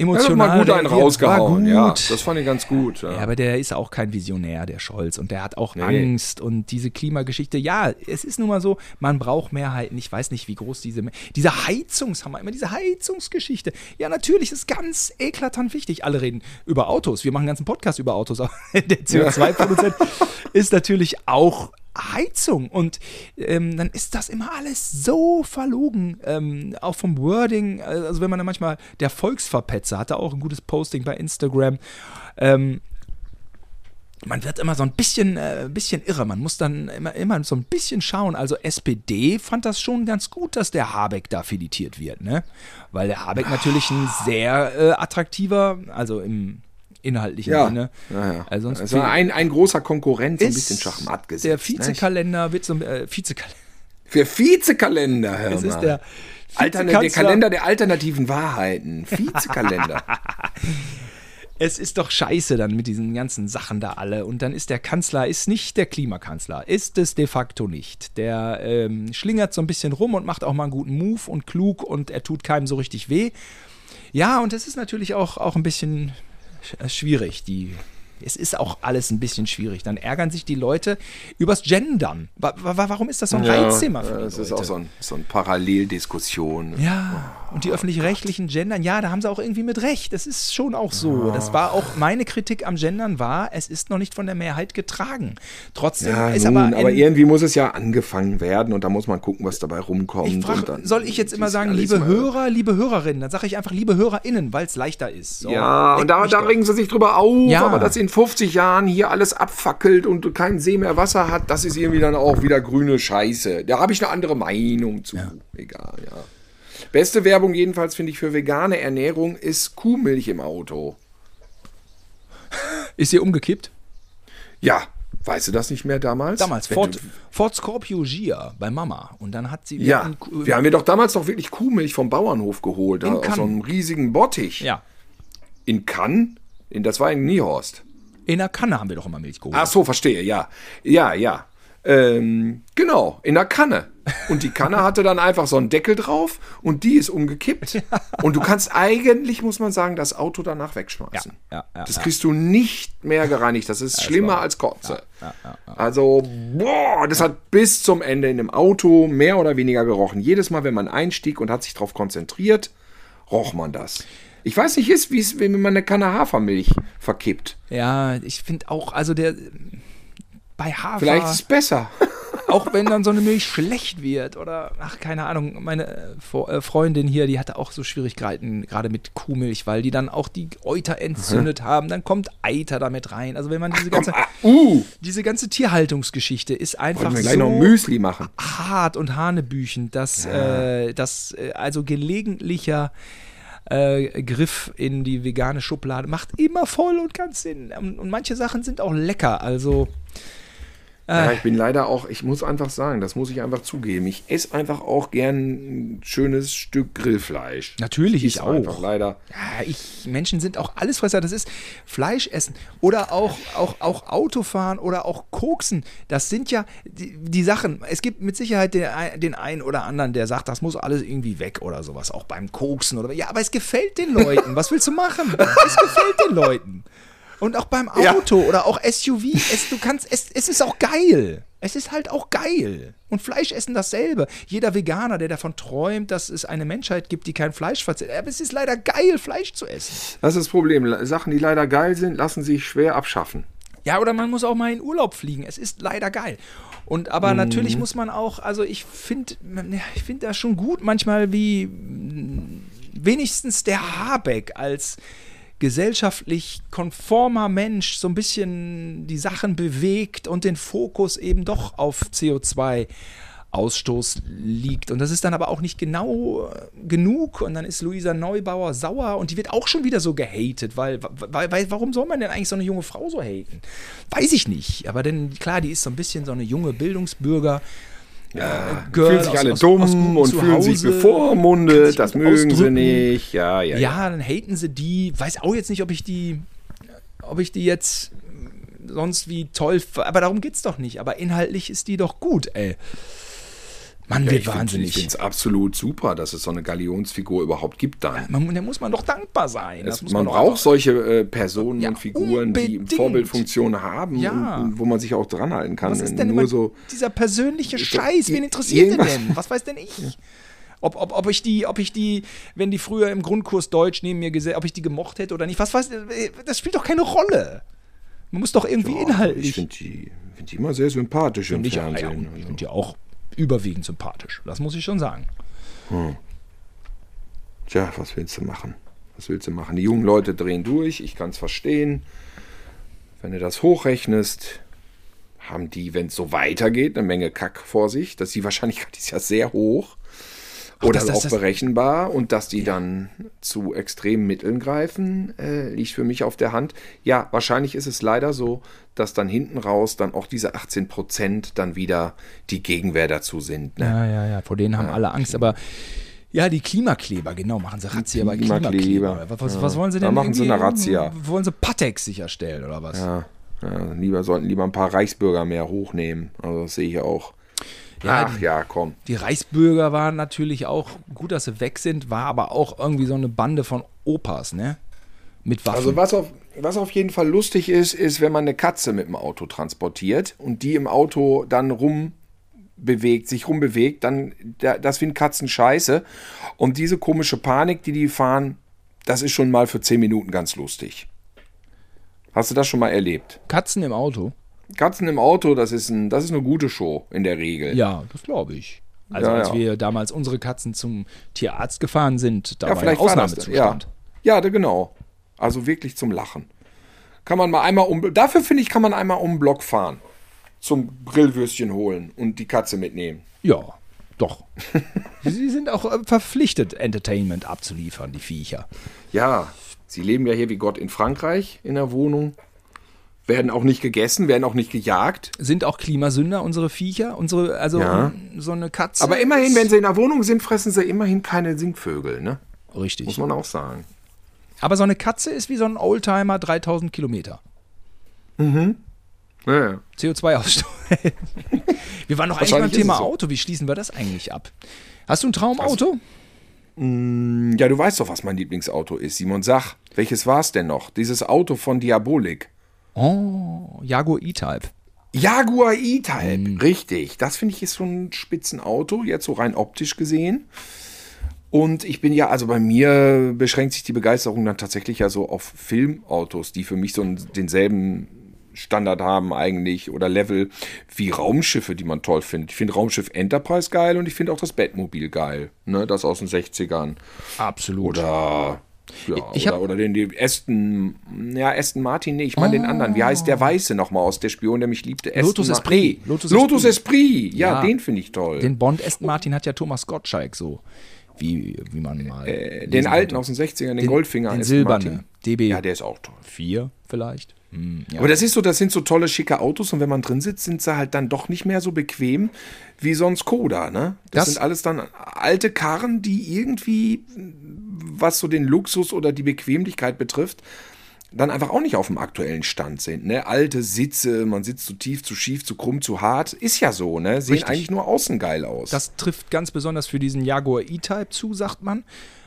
Speaker 1: Emotional
Speaker 2: mal gut einen rausgehauen.
Speaker 1: War
Speaker 2: Ja,
Speaker 1: gut.
Speaker 2: das fand ich ganz gut. Ja.
Speaker 1: Ja, aber der ist auch kein Visionär, der Scholz. Und der hat auch
Speaker 2: Nee.
Speaker 1: Angst und diese Klimageschichte. Ja, es ist nun mal so, man braucht Mehrheiten. Ich weiß nicht, wie groß diese, diese Heizungshammer, immer diese Heizungsgeschichte. Ja, natürlich, ist ganz eklatant wichtig. Alle reden über Autos. Wir machen einen ganzen Podcast über Autos. Aber der CO2-Produzent ist natürlich auch Heizung und ähm, dann ist das immer alles so verlogen, ähm, auch vom Wording, also wenn man dann manchmal, der Volksverpetzer hatte auch ein gutes Posting bei Instagram, ähm, man wird immer so ein bisschen, äh, bisschen irre. Man muss dann immer, immer so ein bisschen schauen. Also SPD fand das schon ganz gut, dass der Habeck da filetiert wird, ne? Weil der Habeck natürlich ein sehr äh, attraktiver, also im inhaltlichen
Speaker 2: Ja.
Speaker 1: Sinne.
Speaker 2: Ja, ja.
Speaker 1: Also sonst
Speaker 2: ein, ein großer Konkurrent, so ein bisschen Schachmatt gesetzt.
Speaker 1: Der
Speaker 2: nicht?
Speaker 1: Vizekalender wird so äh, Vizekalender.
Speaker 2: Für Vizekalender, hör
Speaker 1: Es ist
Speaker 2: mal.
Speaker 1: der
Speaker 2: Alterne, der. Kalender der alternativen Wahrheiten. Vizekalender.
Speaker 1: Es ist doch scheiße dann mit diesen ganzen Sachen da alle. Und dann ist der Kanzler, ist nicht der Klimakanzler. Ist es de facto nicht. Der ähm, schlingert so ein bisschen rum und macht auch mal einen guten Move und klug und er tut keinem so richtig weh. Ja, und es ist natürlich auch, auch ein bisschen sch- schwierig. Die, es ist auch alles ein bisschen schwierig. Dann ärgern sich die Leute übers Gendern. Wa wa warum ist das so ein Reizthema für die
Speaker 2: das ist
Speaker 1: Leute?
Speaker 2: auch so, ein, so eine Paralleldiskussion.
Speaker 1: Ja, und die öffentlich-rechtlichen Gendern, ja, da haben sie auch irgendwie mit recht. Das ist schon auch so. Das war auch meine Kritik am Gendern war, es ist noch nicht von der Mehrheit getragen. Trotzdem
Speaker 2: Ja,
Speaker 1: ist
Speaker 2: nun,
Speaker 1: aber,
Speaker 2: aber, irgendwie muss es ja angefangen werden und da muss man gucken, was dabei rumkommt.
Speaker 1: ich frag,
Speaker 2: dann
Speaker 1: soll ich jetzt immer sagen, liebe Hörer, liebe Hörerinnen, dann sage ich einfach liebe HörerInnen, weil es leichter ist. So,
Speaker 2: Ja, und da, da regen sie sich drüber auf,
Speaker 1: Ja.
Speaker 2: aber dass in 50 Jahren hier alles abfackelt und kein See mehr Wasser hat, das ist irgendwie dann auch wieder grüne Scheiße. Da habe ich eine andere Meinung zu. Egal, ja. Beste Werbung jedenfalls finde ich für vegane Ernährung ist Kuhmilch im Auto.
Speaker 1: Ist hier umgekippt?
Speaker 2: Ja, weißt du das nicht mehr damals?
Speaker 1: Damals, Ford, Ford Scorpio Gia bei Mama. Und dann hat sie. wir
Speaker 2: Ja,
Speaker 1: hatten
Speaker 2: wir haben mir doch damals doch wirklich Kuhmilch vom Bauernhof geholt,
Speaker 1: In
Speaker 2: da aus so
Speaker 1: Cannes.
Speaker 2: einem riesigen Bottich.
Speaker 1: ja.
Speaker 2: In Cannes? In, das war in Niehorst.
Speaker 1: In der Kanne haben wir doch immer Milch geholt.
Speaker 2: Ach so, verstehe, ja. Ja, ja. Ähm, genau, in der Kanne. Und die Kanne hatte dann einfach so einen Deckel drauf und die ist umgekippt. Und du kannst eigentlich, muss man sagen, das Auto danach wegschmeißen.
Speaker 1: Ja, ja, ja,
Speaker 2: das
Speaker 1: ja.
Speaker 2: kriegst du nicht mehr gereinigt. Das ist schlimmer
Speaker 1: war-
Speaker 2: als Kotze. Also, boah, das hat bis zum Ende in dem Auto mehr oder weniger gerochen. Jedes Mal, wenn man einstieg und hat sich darauf konzentriert, roch man das. Ich weiß nicht, ist, wie es, wenn man eine Kanne Hafermilch verkippt.
Speaker 1: Ja, ich finde auch, also der. Bei Hafer.
Speaker 2: Vielleicht ist es besser.
Speaker 1: auch wenn dann so eine Milch schlecht wird oder, ach, keine Ahnung, meine äh, äh, Freundin hier, die hatte auch so Schwierigkeiten, gerade mit Kuhmilch, weil die dann auch die Euter entzündet mhm. haben. Dann kommt Eiter damit rein. Also wenn man diese ganze, ach, komm, ah, uh. diese ganze Tierhaltungsgeschichte ist einfach
Speaker 2: wir so noch Müsli machen.
Speaker 1: hart und hanebüchen, dass, ja. äh, dass äh, also gelegentlicher äh, Griff in die vegane Schublade macht immer voll und ganz Sinn. Und, und manche Sachen sind auch lecker. Also
Speaker 2: ja, äh. ich bin leider auch, ich muss einfach sagen, das muss ich einfach zugeben. Ich esse einfach auch gern ein schönes Stück Grillfleisch.
Speaker 1: Natürlich, ich, ich auch.
Speaker 2: Leider.
Speaker 1: Ja, ich, Menschen sind auch Allesfresser. Das ist Fleisch essen oder auch, auch, auch Autofahren oder auch Koksen. Das sind ja die, die Sachen. Es gibt mit Sicherheit den, den einen oder anderen, der sagt, das muss alles irgendwie weg oder sowas. Auch beim Koksen oder. Ja, aber es gefällt den Leuten. Was willst du machen? Es gefällt den Leuten. Und auch beim Auto ja. oder auch SUV, es, du kannst, es, es ist auch geil. Es ist halt auch geil. Und Fleisch essen dasselbe. Jeder Veganer, der davon träumt, dass es eine Menschheit gibt, die kein Fleisch verzehrt. Aber es ist leider geil, Fleisch zu essen.
Speaker 2: Das ist das Problem. Sachen, die leider geil sind, lassen sich schwer abschaffen.
Speaker 1: Ja, oder man muss auch mal in Urlaub fliegen. Es ist leider geil. Und aber mhm. natürlich muss man auch, also ich finde, ich finde das schon gut manchmal, wie wenigstens der Habeck als gesellschaftlich konformer Mensch so ein bisschen die Sachen bewegt und den Fokus eben doch auf CO2 Ausstoß liegt. Und das ist dann aber auch nicht genau äh, genug. Und dann ist Luisa Neubauer sauer und die wird auch schon wieder so gehatet, weil, weil, weil warum soll man denn eigentlich so eine junge Frau so haten? Weiß ich nicht. Aber denn klar, die ist so ein bisschen so eine junge Bildungsbürger
Speaker 2: ja, äh, fühlen sich alle aus, dumm aus, aus und fühlen sich bevormundet, das mögen sie nicht. Ja, ja,
Speaker 1: ja, ja. dann haten sie die. Weiß auch jetzt nicht, ob ich die, ob ich die jetzt sonst wie toll, aber darum geht's doch nicht. Aber inhaltlich ist die doch gut, ey. Man ja, wird wahnsinnig.
Speaker 2: ich finde es absolut super, dass es so eine Galionsfigur überhaupt gibt dann. Ja,
Speaker 1: man, da muss man doch dankbar sein.
Speaker 2: Es, man, man braucht solche äh, Personen ja, und Figuren, unbedingt. die Vorbildfunktion haben ja. und, wo man sich auch dran halten kann.
Speaker 1: Was ist denn Nur so dieser persönliche Scheiß? Wen interessiert den denn? Was weiß denn ich? Ob, ob, ob ich die, ob ich die, wenn die früher im Grundkurs Deutsch neben mir gesehen, ob ich die gemocht hätte oder nicht, was weiß das spielt doch keine Rolle. Man muss doch irgendwie ja, inhaltlich.
Speaker 2: Ich finde die, find die immer sehr sympathisch
Speaker 1: im Fernsehen. Ich, ich finde die auch überwiegend sympathisch. Das muss ich schon sagen. Hm.
Speaker 2: Tja, was willst du machen? Was willst du machen? Die jungen Leute drehen durch, ich kann es verstehen. Wenn du das hochrechnest, haben die, wenn es so weitergeht, eine Menge Kack vor sich. Das die Wahrscheinlichkeit ist ja sehr hoch. Oder das, das, auch das, berechenbar und dass die ja. dann zu extremen Mitteln greifen, äh, liegt für mich auf der Hand. Ja, wahrscheinlich ist es leider so, dass dann hinten raus dann auch diese 18 Prozent dann wieder die Gegenwehr dazu sind.
Speaker 1: Ne? Ja, ja, ja, vor denen haben ja. alle Angst, aber ja, die Klimakleber, genau, machen sie Razzia bei Klimakleber. Klimakleber. Was, ja. was, wollen sie denn? Da
Speaker 2: machen sie eine Razzia.
Speaker 1: Wollen sie Patex sicherstellen oder was?
Speaker 2: Ja, ja, lieber sollten lieber ein paar Reichsbürger mehr hochnehmen. Also das sehe ich auch.
Speaker 1: Ja, Ach ja, komm. Die Reichsbürger waren natürlich auch gut, dass sie weg sind, war aber auch irgendwie so eine Bande von Opas, ne? Mit Waffen.
Speaker 2: Also was auf, was auf jeden Fall lustig ist, ist, wenn man eine Katze mit dem Auto transportiert und die im Auto dann rumbewegt, sich rumbewegt, dann das finden Katzen scheiße. Und diese komische Panik, die die fahren, das ist schon mal für 10 Minuten ganz lustig. Hast du das schon mal erlebt?
Speaker 1: Katzen im Auto?
Speaker 2: Katzen im Auto, das ist, ein, das ist eine gute Show in der Regel.
Speaker 1: Ja, das glaube ich. Also ja, als ja. wir damals unsere Katzen zum Tierarzt gefahren sind, da ja, war ein Ausnahmezustand.
Speaker 2: Ja, ja genau. Also wirklich zum Lachen. Kann man mal einmal um. Dafür finde ich, kann man einmal um den Block fahren. Zum Grillwürstchen holen und die Katze mitnehmen.
Speaker 1: Ja, doch. sie sind auch äh, verpflichtet, Entertainment abzuliefern, die Viecher.
Speaker 2: Ja, sie leben ja hier wie Gott in Frankreich in der Wohnung. Werden auch nicht gegessen, werden auch nicht gejagt.
Speaker 1: Sind auch Klimasünder, unsere Viecher, unsere, also ja. so eine Katze.
Speaker 2: Aber immerhin, wenn sie in der Wohnung sind, fressen sie immerhin keine Singvögel, ne?
Speaker 1: Richtig.
Speaker 2: Muss man auch sagen.
Speaker 1: Aber so eine Katze ist wie so ein Oldtimer 3000 Kilometer. Mhm. Ja, ja. CO2-Ausstoß. wir waren noch eigentlich beim Thema so. Auto. Wie schließen wir das eigentlich ab? Hast du ein Traumauto?
Speaker 2: Also, ja, du weißt doch, was mein Lieblingsauto ist. Simon, sag, welches war es denn noch? Dieses Auto von Diabolik.
Speaker 1: Oh, Jaguar E-Type.
Speaker 2: Jaguar E-Type, mhm. richtig. Das finde ich ist so ein Spitzenauto, jetzt so rein optisch gesehen. Und ich bin ja, also bei mir beschränkt sich die Begeisterung dann tatsächlich ja so auf Filmautos, die für mich so denselben Standard haben eigentlich oder Level wie Raumschiffe, die man toll findet. Ich finde Raumschiff Enterprise geil und ich finde auch das Batmobil geil, ne, das aus den 60ern.
Speaker 1: Absolut.
Speaker 2: Oder ja,
Speaker 1: Ich
Speaker 2: oder,
Speaker 1: hab-
Speaker 2: oder den, den Aston, ja, Aston Martin, nee, ich meine den anderen. Wie heißt der Weiße nochmal aus Der Spion, der mich liebte? Aston
Speaker 1: Lotus Esprit.
Speaker 2: Nee,
Speaker 1: Lotus
Speaker 2: Lotus, Esprit. Ja,
Speaker 1: Ja.
Speaker 2: den finde ich toll.
Speaker 1: Den Bond Aston Martin hat ja Thomas Gottschalk so, wie, wie man mal.
Speaker 2: Äh, den alten
Speaker 1: konnte.
Speaker 2: aus den 60ern, den, Goldfinger.
Speaker 1: Den silbernen. DB
Speaker 2: Ja, der ist auch toll.
Speaker 1: 4 vielleicht. Hm, ja.
Speaker 2: Aber das ist so, das sind so tolle, schicke Autos und wenn man drin sitzt, sind sie halt dann doch nicht mehr so bequem wie sonst Koda, ne? Das,
Speaker 1: Das-
Speaker 2: sind alles dann alte Karren, die irgendwie, was so den Luxus oder die Bequemlichkeit betrifft, dann einfach auch nicht auf dem aktuellen Stand sind, ne? Alte Sitze, man sitzt zu tief, zu schief, zu krumm, zu hart, ist ja so, ne? Sehen
Speaker 1: Richtig.
Speaker 2: eigentlich nur außen geil aus.
Speaker 1: Das trifft ganz besonders für diesen Jaguar E-Type zu, sagt man.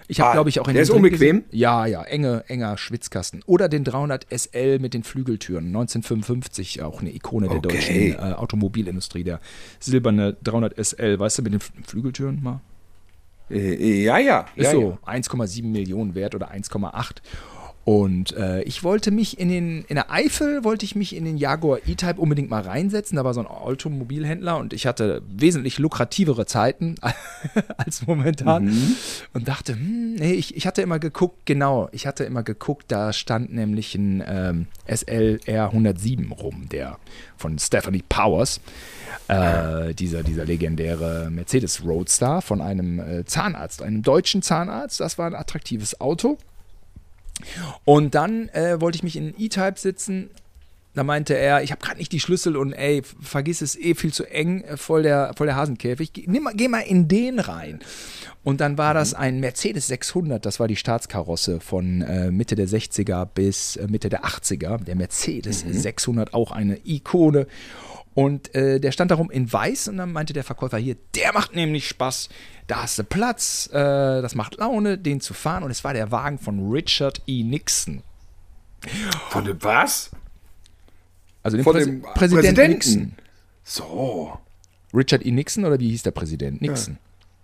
Speaker 1: Ich habe,
Speaker 2: Ah,
Speaker 1: glaube ich, auch in
Speaker 2: der ist unbequem?
Speaker 1: gesehen- Ja, ja, enge, enger Schwitzkasten. Oder den 300 SL mit den Flügeltüren. 1955, auch eine Ikone der
Speaker 2: Okay.
Speaker 1: deutschen äh, Automobilindustrie. Der silberne 300 SL, weißt du, mit den Flügeltüren mal?
Speaker 2: äh, ja, ja.
Speaker 1: Ist
Speaker 2: ja,
Speaker 1: so
Speaker 2: ja.
Speaker 1: 1,7 Millionen wert oder 1,8. Und äh, ich wollte mich in den, in der Eifel wollte ich mich in den Jaguar E-Type unbedingt mal reinsetzen. Da war so ein Automobilhändler und ich hatte wesentlich lukrativere Zeiten als momentan. Und dachte, hm, nee, ich, ich hatte immer geguckt, genau, ich hatte immer geguckt, da stand nämlich ein ähm, SLR 107 rum, der von Stephanie Powers. Äh, dieser, dieser legendäre Mercedes Roadster von einem äh, Zahnarzt, einem deutschen Zahnarzt. Das war ein attraktives Auto. Und dann äh, wollte ich mich in E-Type sitzen. Da meinte er, ich habe gerade nicht die Schlüssel und ey, vergiss es eh viel zu eng, äh, voll der, voll der Hasenkäfig. Geh, nimm mal, geh mal in den rein. Und dann war das ein Mercedes 600, das war die Staatskarosse von äh, Mitte der 60er bis äh, Mitte der 80er. Der Mercedes 600, auch eine Ikone. Und äh, der stand darum in weiß und dann meinte der Verkäufer hier, der macht nämlich Spaß, da hast du Platz, äh, das macht Laune, den zu fahren. Und es war der Wagen von Richard E. Nixon.
Speaker 2: Von dem was?
Speaker 1: Also den
Speaker 2: Von
Speaker 1: Präsi
Speaker 2: dem
Speaker 1: Präsident
Speaker 2: Präsidenten.
Speaker 1: Nixon.
Speaker 2: So.
Speaker 1: Richard E. Nixon oder wie hieß der Präsident? Nixon.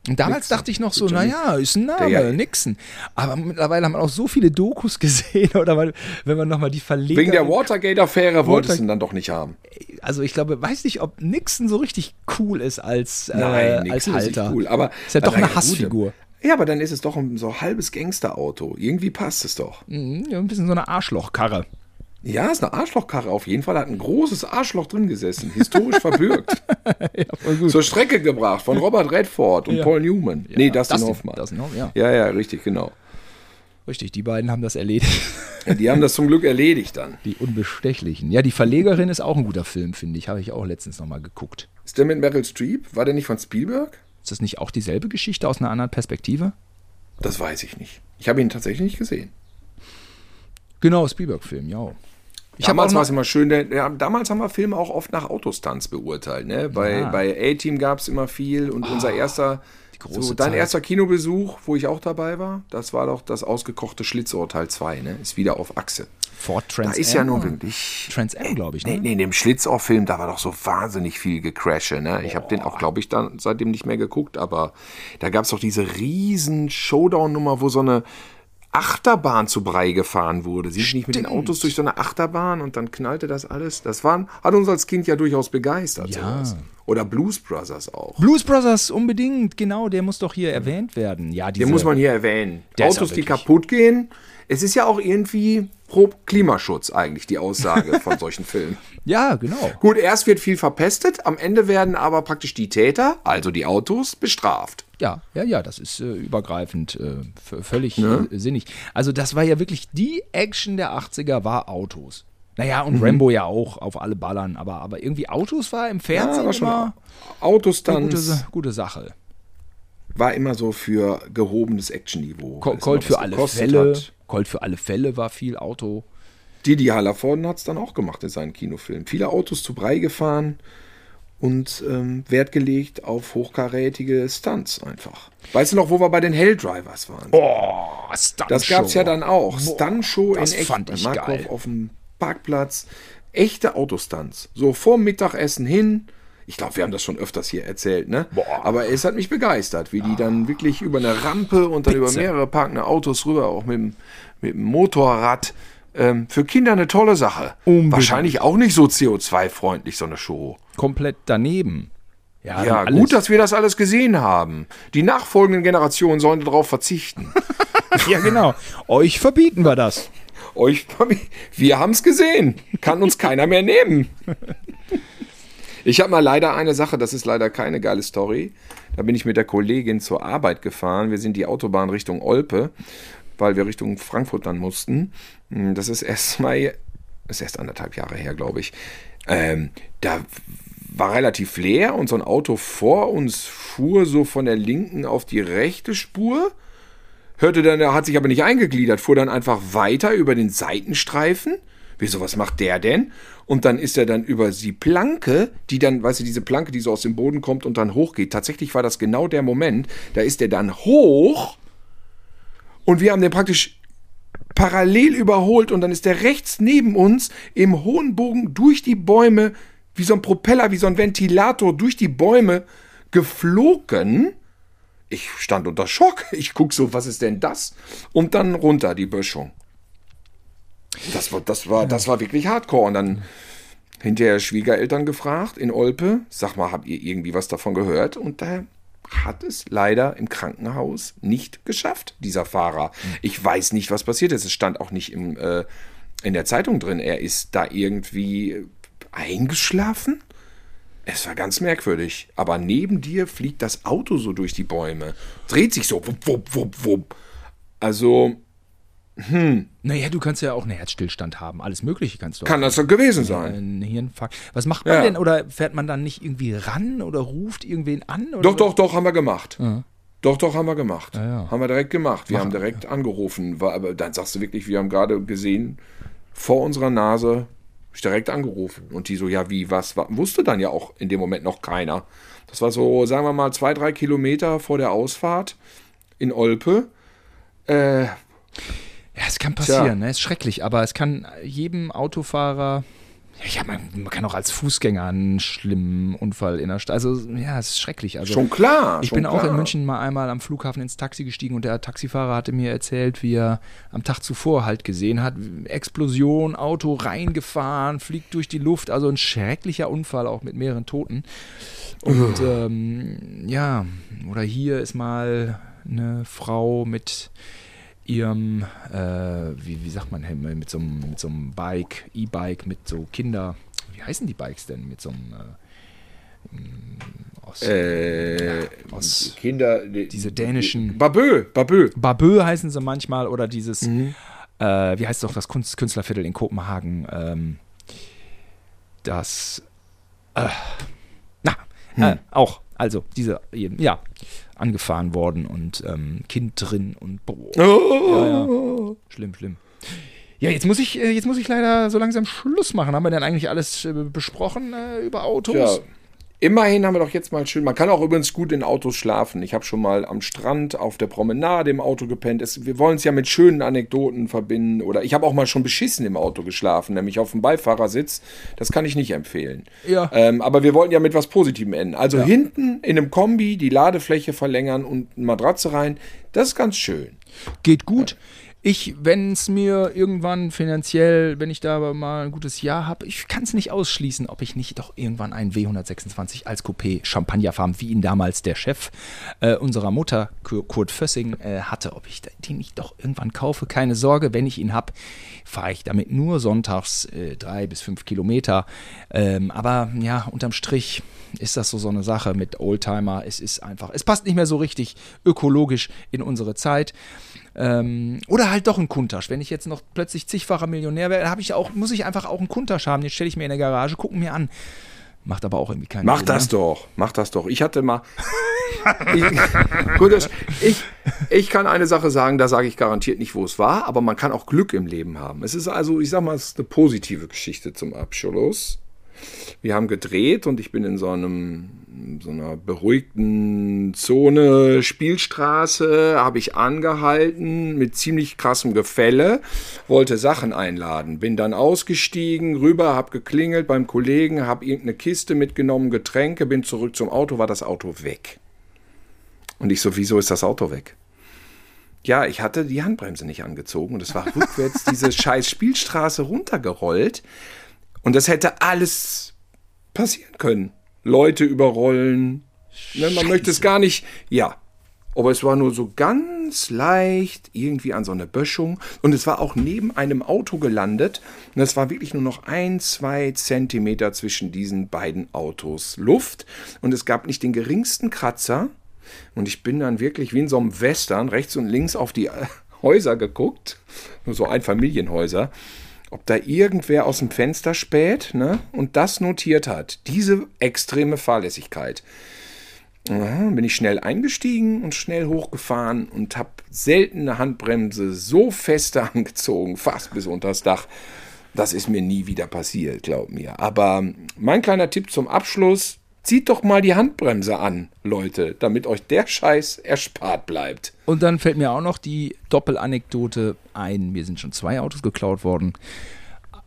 Speaker 1: Und damals
Speaker 2: Nixon.
Speaker 1: dachte ich noch so, naja, ist ein Name,
Speaker 2: Der
Speaker 1: Nixon. Aber mittlerweile haben wir auch so viele Dokus gesehen, oder weil, wenn man nochmal die Verleger...
Speaker 2: Wegen der Watergate-Affäre wolltest du ihn dann doch nicht haben.
Speaker 1: Also ich glaube, weiß nicht, ob Nixon so richtig cool ist als, äh,
Speaker 2: Nein,
Speaker 1: als
Speaker 2: Nixon ist nicht
Speaker 1: Halter.
Speaker 2: cool. Aber
Speaker 1: ist ja doch eine Hassfigur.
Speaker 2: Ja, aber dann ist es doch ein so halbes Gangsterauto. Irgendwie passt es doch.
Speaker 1: Mhm, ja, ein bisschen so eine Arschlochkarre.
Speaker 2: Ja, ist eine Arschlochkarre auf jeden Fall. Da hat ein großes Arschloch drin gesessen, historisch verbürgt. Zur Strecke gebracht von Robert Redford und
Speaker 1: Ja.
Speaker 2: Paul Newman. nee, Dustin,
Speaker 1: Dustin-
Speaker 2: Hoffmann.
Speaker 1: Dustin Hoffmann, ja.
Speaker 2: ja, ja, richtig, genau.
Speaker 1: Richtig, die beiden haben das erledigt.
Speaker 2: Ja, die haben das zum Glück erledigt dann.
Speaker 1: Die Unbestechlichen. Ja, die Verlegerin ist auch ein guter Film, finde ich. Habe ich auch letztens nochmal geguckt.
Speaker 2: Ist der mit Meryl Streep? War der nicht von Spielberg?
Speaker 1: Ist das nicht auch dieselbe Geschichte aus einer anderen Perspektive?
Speaker 2: Das weiß ich nicht. Ich habe ihn tatsächlich nicht gesehen.
Speaker 1: Genau, Spielberg-Film, ja. Ich
Speaker 2: damals war es immer schön, der, ja, damals haben wir Filme auch oft nach Autostunts beurteilt. Ne? Bei,
Speaker 1: Ja.
Speaker 2: Bei A-Team gab es immer viel und unser erster, so, dein
Speaker 1: Zeit.
Speaker 2: erster Kinobesuch, wo ich auch dabei war, das war doch das ausgekochte Schlitzohr Teil 2, ne? ist wieder auf Achse.
Speaker 1: Ford
Speaker 2: Da
Speaker 1: Trans
Speaker 2: ist ja nur wirklich...
Speaker 1: Trans Am, glaube ich, ne?
Speaker 2: Nee, nee, in dem Schlitzohr-Film, da war doch so wahnsinnig viel Gecrashe. Ne? Ich habe den auch, glaube ich, dann seitdem nicht mehr geguckt, aber da gab es doch diese riesen Showdown-Nummer, wo so eine Achterbahn zu Brei gefahren wurde. Sie sind nicht mit den
Speaker 1: Stimmt.
Speaker 2: Autos durch so eine Achterbahn und dann knallte das alles. Das waren, hat uns als Kind ja durchaus begeistert.
Speaker 1: Ja.
Speaker 2: Sowas. Oder Blues Brothers auch.
Speaker 1: Blues Brothers, unbedingt, genau, der muss doch hier erwähnt werden. Ja, diese,
Speaker 2: Den muss man hier erwähnen. Autos, die kaputt gehen. Es ist ja auch irgendwie pro Klimaschutz eigentlich die Aussage von solchen Filmen.
Speaker 1: Ja, genau.
Speaker 2: Gut, erst wird viel verpestet, am Ende werden aber praktisch die Täter, also die Autos, bestraft.
Speaker 1: Ja, ja, ja, das ist äh, übergreifend, äh, völlig
Speaker 2: Ne?
Speaker 1: äh, sinnig. Also das war ja wirklich die Action der 80er, war Autos. Naja,
Speaker 2: Mhm.
Speaker 1: und Rambo ja auch auf alle Ballern, aber, aber irgendwie Autos war im Fernsehen
Speaker 2: war schon
Speaker 1: immer gute,
Speaker 2: Autostunts
Speaker 1: Sa- gute Sache.
Speaker 2: war immer so für gehobenes Actionniveau.
Speaker 1: Colt für alle Fälle. Colt für alle Fälle war viel Auto.
Speaker 2: Didi Hallervorden hat es dann auch gemacht in seinen Kinofilmen. Viele Autos zu Brei gefahren und ähm, Wert gelegt auf hochkarätige Stunts einfach. Weißt du noch, wo wir bei den Helldrivers waren?
Speaker 1: Oh, Stunt
Speaker 2: Das gab es ja dann auch. Stuntshow in echt.
Speaker 1: fand ich
Speaker 2: Markov
Speaker 1: geil.
Speaker 2: auf dem Parkplatz. Echte Autostunts. So vorm Mittagessen hin. Ich glaube, wir haben das schon öfters hier erzählt, ne?
Speaker 1: Boah.
Speaker 2: Aber es hat mich begeistert, wie die dann wirklich über eine Rampe und dann über
Speaker 1: Spitze.
Speaker 2: mehrere parkende Autos rüber, auch mit dem, mit dem Motorrad, ähm, für Kinder eine tolle Sache.
Speaker 1: Unbedingt.
Speaker 2: Wahrscheinlich auch nicht so CO2-freundlich, so eine Show.
Speaker 1: Komplett daneben. Ja,
Speaker 2: Ja, gut, dass wir das alles gesehen haben. Die nachfolgenden Generationen sollen darauf verzichten.
Speaker 1: Ja, genau. Euch verbieten wir das.
Speaker 2: Euch, wir haben es gesehen. Kann uns keiner mehr nehmen. Ich habe mal leider eine Sache, das ist leider keine geile Story. Da bin ich mit der Kollegin zur Arbeit gefahren. Wir sind die Autobahn Richtung Olpe, weil wir Richtung Frankfurt dann mussten. Hm, Das ist erst mal, ist erst anderthalb Jahre her, glaube ich. Ähm, da war relativ leer und so ein Auto vor uns fuhr so von der linken auf die rechte Spur hörte dann, er hat sich aber nicht eingegliedert, fuhr dann einfach weiter über den Seitenstreifen. Wieso, was macht der denn? Und dann ist er dann über die Planke, die dann, weißt du, diese Planke, die so aus dem Boden kommt und dann hochgeht. Tatsächlich war das genau der Moment, da ist er dann hoch und wir haben den praktisch parallel überholt und dann ist der rechts neben uns im hohen Bogen durch die Bäume, wie so ein Propeller, wie so ein Ventilator durch die Bäume geflogen. Ich stand unter Schock. Ich guck so, was ist denn das? Und dann runter die Böschung. Das war, das war, das war wirklich hardcore. Und dann hinterher Schwiegereltern gefragt in Olpe, sag mal, habt ihr irgendwie was davon gehört? Und da hat es leider im Krankenhaus nicht geschafft, dieser Fahrer. Ich weiß nicht, was passiert ist. Es stand auch nicht im, äh, in der Zeitung drin. Er ist da irgendwie eingeschlafen. Es war ganz merkwürdig. Aber neben dir fliegt das Auto so durch die Bäume. Dreht sich so. Wupp, wupp, wupp, wupp. Also
Speaker 1: Naja, du kannst ja auch einen Herzstillstand haben. Alles Mögliche kannst du
Speaker 2: kann
Speaker 1: haben.
Speaker 2: das so gewesen sein.
Speaker 1: Ein Hirnfakt. Was macht man
Speaker 2: Ja.
Speaker 1: denn? Oder fährt man dann nicht irgendwie ran oder ruft irgendwen an?
Speaker 2: Doch, doch, doch, haben wir gemacht. Doch, doch, haben wir gemacht.
Speaker 1: ja.
Speaker 2: Haben wir direkt gemacht. Wir haben direkt angerufen. War, aber dann sagst du wirklich, wir haben gerade gesehen, vor unserer Nase, ich direkt angerufen. Und die so, ja, wie, was, wa- wusste dann ja auch in dem Moment noch keiner. Das war so, sagen wir mal, zwei, drei Kilometer vor der Ausfahrt in Olpe. Äh,
Speaker 1: Ja, es kann passieren, ne? ist schrecklich, aber es kann jedem Autofahrer. Ja, man, man kann auch als Fußgänger einen schlimmen Unfall in der Stadt. Also, ja, es ist schrecklich. Also,
Speaker 2: schon klar.
Speaker 1: Ich
Speaker 2: schon
Speaker 1: bin auch
Speaker 2: klar.
Speaker 1: in München mal einmal am Flughafen ins Taxi gestiegen und der Taxifahrer hatte mir erzählt, wie er am Tag zuvor halt gesehen hat, Explosion, Auto reingefahren, fliegt durch die Luft, also ein schrecklicher Unfall auch mit mehreren Toten. Und ähm, ja, oder hier ist mal eine Frau mit ihrem, äh, wie, wie sagt man, mit so einem, mit so einem Bike, E-Bike, mit so Kinder, wie heißen die Bikes denn? Mit so einem äh, aus,
Speaker 2: Äh,
Speaker 1: aus
Speaker 2: Kinder.
Speaker 1: diese dänischen
Speaker 2: Babö, Babö.
Speaker 1: Babö heißen sie manchmal oder dieses,
Speaker 2: Mhm.
Speaker 1: äh, wie heißt doch das Kunst, Künstlerviertel in Kopenhagen? Ähm, das, äh, na,
Speaker 2: Hm.
Speaker 1: äh, auch, also diese, ja, angefahren worden und ähm, Kind drin und boah,
Speaker 2: Oh.
Speaker 1: schlimm, schlimm. Ja, jetzt muss ich, äh, jetzt muss ich leider so langsam Schluss machen. Haben wir denn eigentlich alles äh, besprochen äh, über Autos?
Speaker 2: Ja. Immerhin haben wir doch jetzt mal schön. Man kann auch übrigens gut in Autos schlafen. Ich habe schon mal am Strand auf der Promenade im Auto gepennt. Es, wir wollen es ja mit schönen Anekdoten verbinden. Oder ich habe auch mal schon beschissen im Auto geschlafen, nämlich auf dem Beifahrersitz. Das kann ich nicht empfehlen.
Speaker 1: Ja.
Speaker 2: Ähm, aber wir wollten ja mit was Positivem enden. Also hinten in einem Kombi die Ladefläche verlängern und eine Matratze rein. Das ist ganz schön.
Speaker 1: Geht gut. Ich, wenn es mir irgendwann finanziell, wenn ich da mal ein gutes Jahr habe, ich kann es nicht ausschließen, ob ich nicht doch irgendwann einen W126 als Coupé Champagnerfarm, wie ihn damals der Chef äh, unserer Mutter, Kur- Kurt Fössing, äh, hatte, ob ich den nicht doch irgendwann kaufe. Keine Sorge, wenn ich ihn habe, fahre ich damit nur sonntags äh, drei bis fünf Kilometer. Ähm, aber ja, unterm Strich ist das so so eine Sache mit Oldtimer. Es ist einfach, es passt nicht mehr so richtig ökologisch in unsere Zeit. Ähm, oder halt doch ein Kuntasch. Wenn ich jetzt noch plötzlich zigfacher Millionär wäre, habe ich auch, muss ich einfach auch einen Kuntasch haben. Den stelle ich mir in der Garage, gucken mir an. Macht aber auch irgendwie keinen
Speaker 2: Mach
Speaker 1: Sinn.
Speaker 2: das
Speaker 1: ne?
Speaker 2: doch, mach das doch. Ich hatte mal. ich, gut, ich, ich kann eine Sache sagen, da sage ich garantiert nicht, wo es war, aber man kann auch Glück im Leben haben. Es ist also, ich sag mal, es ist eine positive Geschichte zum Abschluss. Wir haben gedreht und ich bin in so einem so einer beruhigten Zone Spielstraße habe ich angehalten mit ziemlich krassem Gefälle, wollte Sachen einladen, bin dann ausgestiegen, rüber, habe geklingelt beim Kollegen, habe irgendeine Kiste mitgenommen, Getränke, bin zurück zum Auto, war das Auto weg. Und ich so, wieso ist das Auto weg? ja, ich hatte die Handbremse nicht angezogen und es war rückwärts diese scheiß Spielstraße runtergerollt. Und das hätte alles passieren können. Leute überrollen. Ne, man möchte es gar nicht. Ja. Aber es war nur so ganz leicht irgendwie an so eine Böschung. Und es war auch neben einem Auto gelandet. Und es war wirklich nur noch ein, zwei Zentimeter zwischen diesen beiden Autos Luft. Und es gab nicht den geringsten Kratzer. Und ich bin dann wirklich wie in so einem Western rechts und links auf die Häuser geguckt. Nur so Einfamilienhäuser ob da irgendwer aus dem Fenster späht ne, und das notiert hat. Diese extreme Fahrlässigkeit. Ja, bin ich schnell eingestiegen und schnell hochgefahren und habe selten eine Handbremse so feste angezogen, fast bis unters Dach. Das ist mir nie wieder passiert, glaub mir. Aber mein kleiner Tipp zum Abschluss, Zieht doch mal die Handbremse an, Leute, damit euch der Scheiß erspart bleibt.
Speaker 1: Und dann fällt mir auch noch die Doppelanekdote ein. Mir sind schon zwei Autos geklaut worden.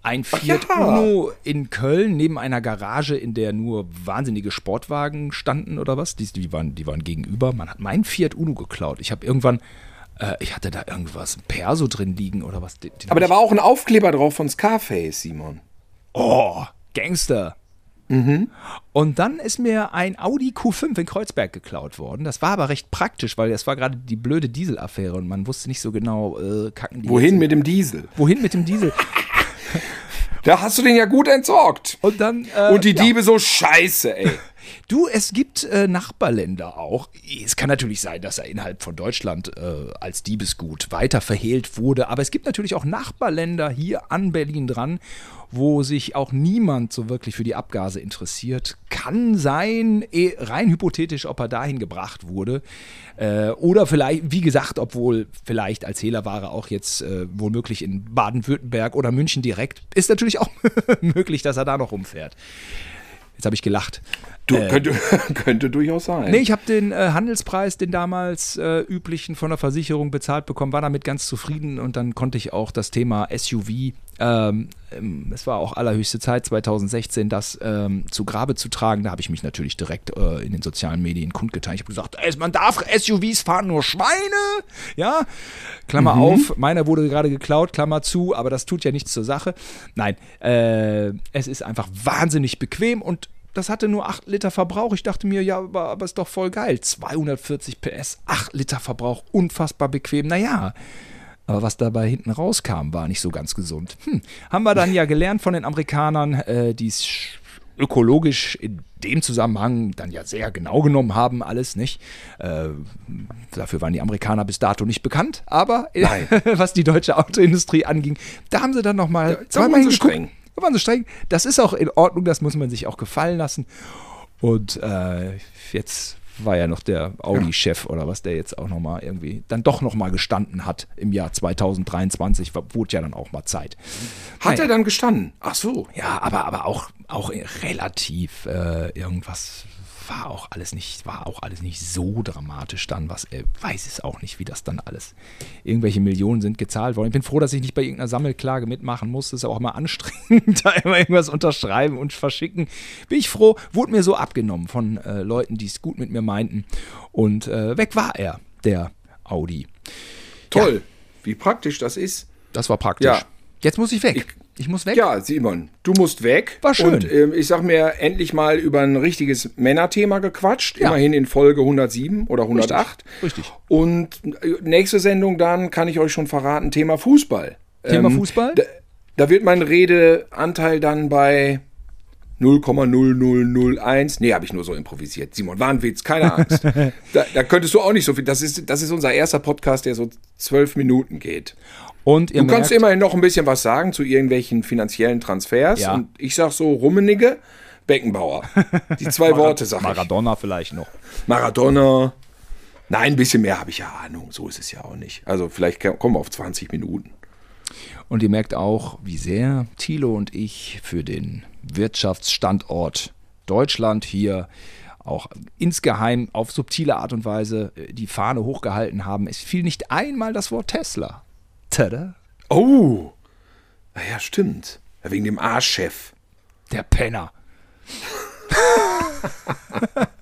Speaker 1: Ein Fiat ja. Uno in Köln neben einer Garage, in der nur wahnsinnige Sportwagen standen oder was. Die, die, waren, die waren gegenüber. Man hat mein Fiat Uno geklaut. Ich habe irgendwann, äh, ich hatte da irgendwas, ein Perso drin liegen oder was.
Speaker 2: Den, den Aber da war auch ein Aufkleber drauf von Scarface, Simon.
Speaker 1: Oh, Gangster. Mhm. Und dann ist mir ein Audi Q5 in Kreuzberg geklaut worden. Das war aber recht praktisch, weil das war gerade die blöde Dieselaffäre und man wusste nicht so genau, äh, kacken
Speaker 2: die. Wohin mit dem Diesel?
Speaker 1: Wohin mit dem Diesel?
Speaker 2: da hast du den ja gut entsorgt.
Speaker 1: Und dann.
Speaker 2: Äh, und die Diebe ja. so scheiße, ey.
Speaker 1: Du, es gibt äh, Nachbarländer auch. Es kann natürlich sein, dass er innerhalb von Deutschland äh, als Diebesgut weiter verhehlt wurde, aber es gibt natürlich auch Nachbarländer hier an Berlin dran, wo sich auch niemand so wirklich für die Abgase interessiert. Kann sein, eh, rein hypothetisch, ob er dahin gebracht wurde. Äh, oder vielleicht, wie gesagt, obwohl vielleicht als Hehlerware auch jetzt äh, womöglich in Baden-Württemberg oder München direkt, ist natürlich auch möglich, dass er da noch rumfährt. Jetzt habe ich gelacht.
Speaker 2: Du, äh, könnte, könnte durchaus sein.
Speaker 1: Nee, ich habe den äh, Handelspreis, den damals äh, üblichen von der Versicherung bezahlt bekommen, war damit ganz zufrieden und dann konnte ich auch das Thema SUV, ähm, ähm, es war auch allerhöchste Zeit 2016, das ähm, zu Grabe zu tragen. Da habe ich mich natürlich direkt äh, in den sozialen Medien kundgetan. Ich habe gesagt, ey, man darf SUVs fahren, nur Schweine. Ja, Klammer mhm. auf, meiner wurde gerade geklaut, Klammer zu, aber das tut ja nichts zur Sache. Nein, äh, es ist einfach wahnsinnig bequem und das hatte nur 8 Liter Verbrauch. Ich dachte mir, ja, aber, aber ist doch voll geil. 240 PS, 8 Liter Verbrauch, unfassbar bequem. Naja, aber was dabei hinten rauskam, war nicht so ganz gesund. Hm. Haben wir dann ja gelernt von den Amerikanern, äh, die es ökologisch in dem Zusammenhang dann ja sehr genau genommen haben, alles nicht. Äh, dafür waren die Amerikaner bis dato nicht bekannt, aber was die deutsche Autoindustrie anging, da haben sie dann nochmal
Speaker 2: ja, zweimal streng.
Speaker 1: Da waren sie streng. Das ist auch in Ordnung, das muss man sich auch gefallen lassen. Und äh, jetzt war ja noch der Audi-Chef oder was, der jetzt auch nochmal irgendwie dann doch nochmal gestanden hat im Jahr 2023. Wurde ja dann auch mal Zeit.
Speaker 2: Hat naja. er dann gestanden? Ach so.
Speaker 1: Ja, aber, aber auch, auch relativ äh, irgendwas war auch alles nicht, war auch alles nicht so dramatisch dann, was er weiß es auch nicht, wie das dann alles. Irgendwelche Millionen sind gezahlt worden. Ich bin froh, dass ich nicht bei irgendeiner Sammelklage mitmachen muss. Das ist auch immer anstrengend, da immer irgendwas unterschreiben und verschicken. Bin ich froh, wurde mir so abgenommen von äh, Leuten, die es gut mit mir meinten. Und äh, weg war er, der Audi.
Speaker 2: Toll, ja. wie praktisch das ist.
Speaker 1: Das war praktisch. Ja. Jetzt muss ich weg. Ich, ich muss weg.
Speaker 2: Ja, Simon, du musst weg.
Speaker 1: War schön.
Speaker 2: Und äh, ich sag mir endlich mal über ein richtiges Männerthema gequatscht. Ja. Immerhin in Folge 107 oder 108.
Speaker 1: Richtig. Richtig.
Speaker 2: Und äh, nächste Sendung dann kann ich euch schon verraten: Thema Fußball.
Speaker 1: Thema ähm, Fußball?
Speaker 2: Da, da wird mein Redeanteil dann bei 0,0001. Nee, habe ich nur so improvisiert. Simon, war ein Witz, keine Angst. da, da, könntest du auch nicht so viel. Das ist, das ist unser erster Podcast, der so zwölf Minuten geht.
Speaker 1: Und
Speaker 2: du merkt, kannst immerhin noch ein bisschen was sagen zu irgendwelchen finanziellen Transfers.
Speaker 1: Ja.
Speaker 2: Und ich sag so Rummenigge, Beckenbauer. Die zwei
Speaker 1: Marad
Speaker 2: Worte sag
Speaker 1: Maradona ich. Maradona vielleicht noch.
Speaker 2: Maradona. Nein, ein bisschen mehr habe ich ja Ahnung. So ist es ja auch nicht. Also vielleicht kommen wir auf 20 Minuten.
Speaker 1: Und ihr merkt auch, wie sehr Thilo und ich für den Wirtschaftsstandort Deutschland hier auch insgeheim auf subtile Art und Weise äh, die Fahne hochgehalten haben. Es fiel nicht einmal das Wort Tesla. Tada.
Speaker 2: Oh, naja, stimmt. Wegen dem A-Chef.
Speaker 1: Der Penner.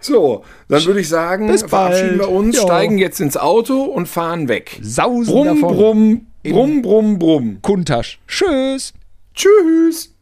Speaker 2: So, dann würde ich sagen,
Speaker 1: Bis
Speaker 2: verabschieden
Speaker 1: bald.
Speaker 2: wir uns,
Speaker 1: Ja.
Speaker 2: steigen jetzt ins Auto und fahren weg.
Speaker 1: Sausen
Speaker 2: Brumm,
Speaker 1: davon.
Speaker 2: brumm, brumm, brumm, brumm.
Speaker 1: Kuntasch. Tschüss.
Speaker 2: Tschüss.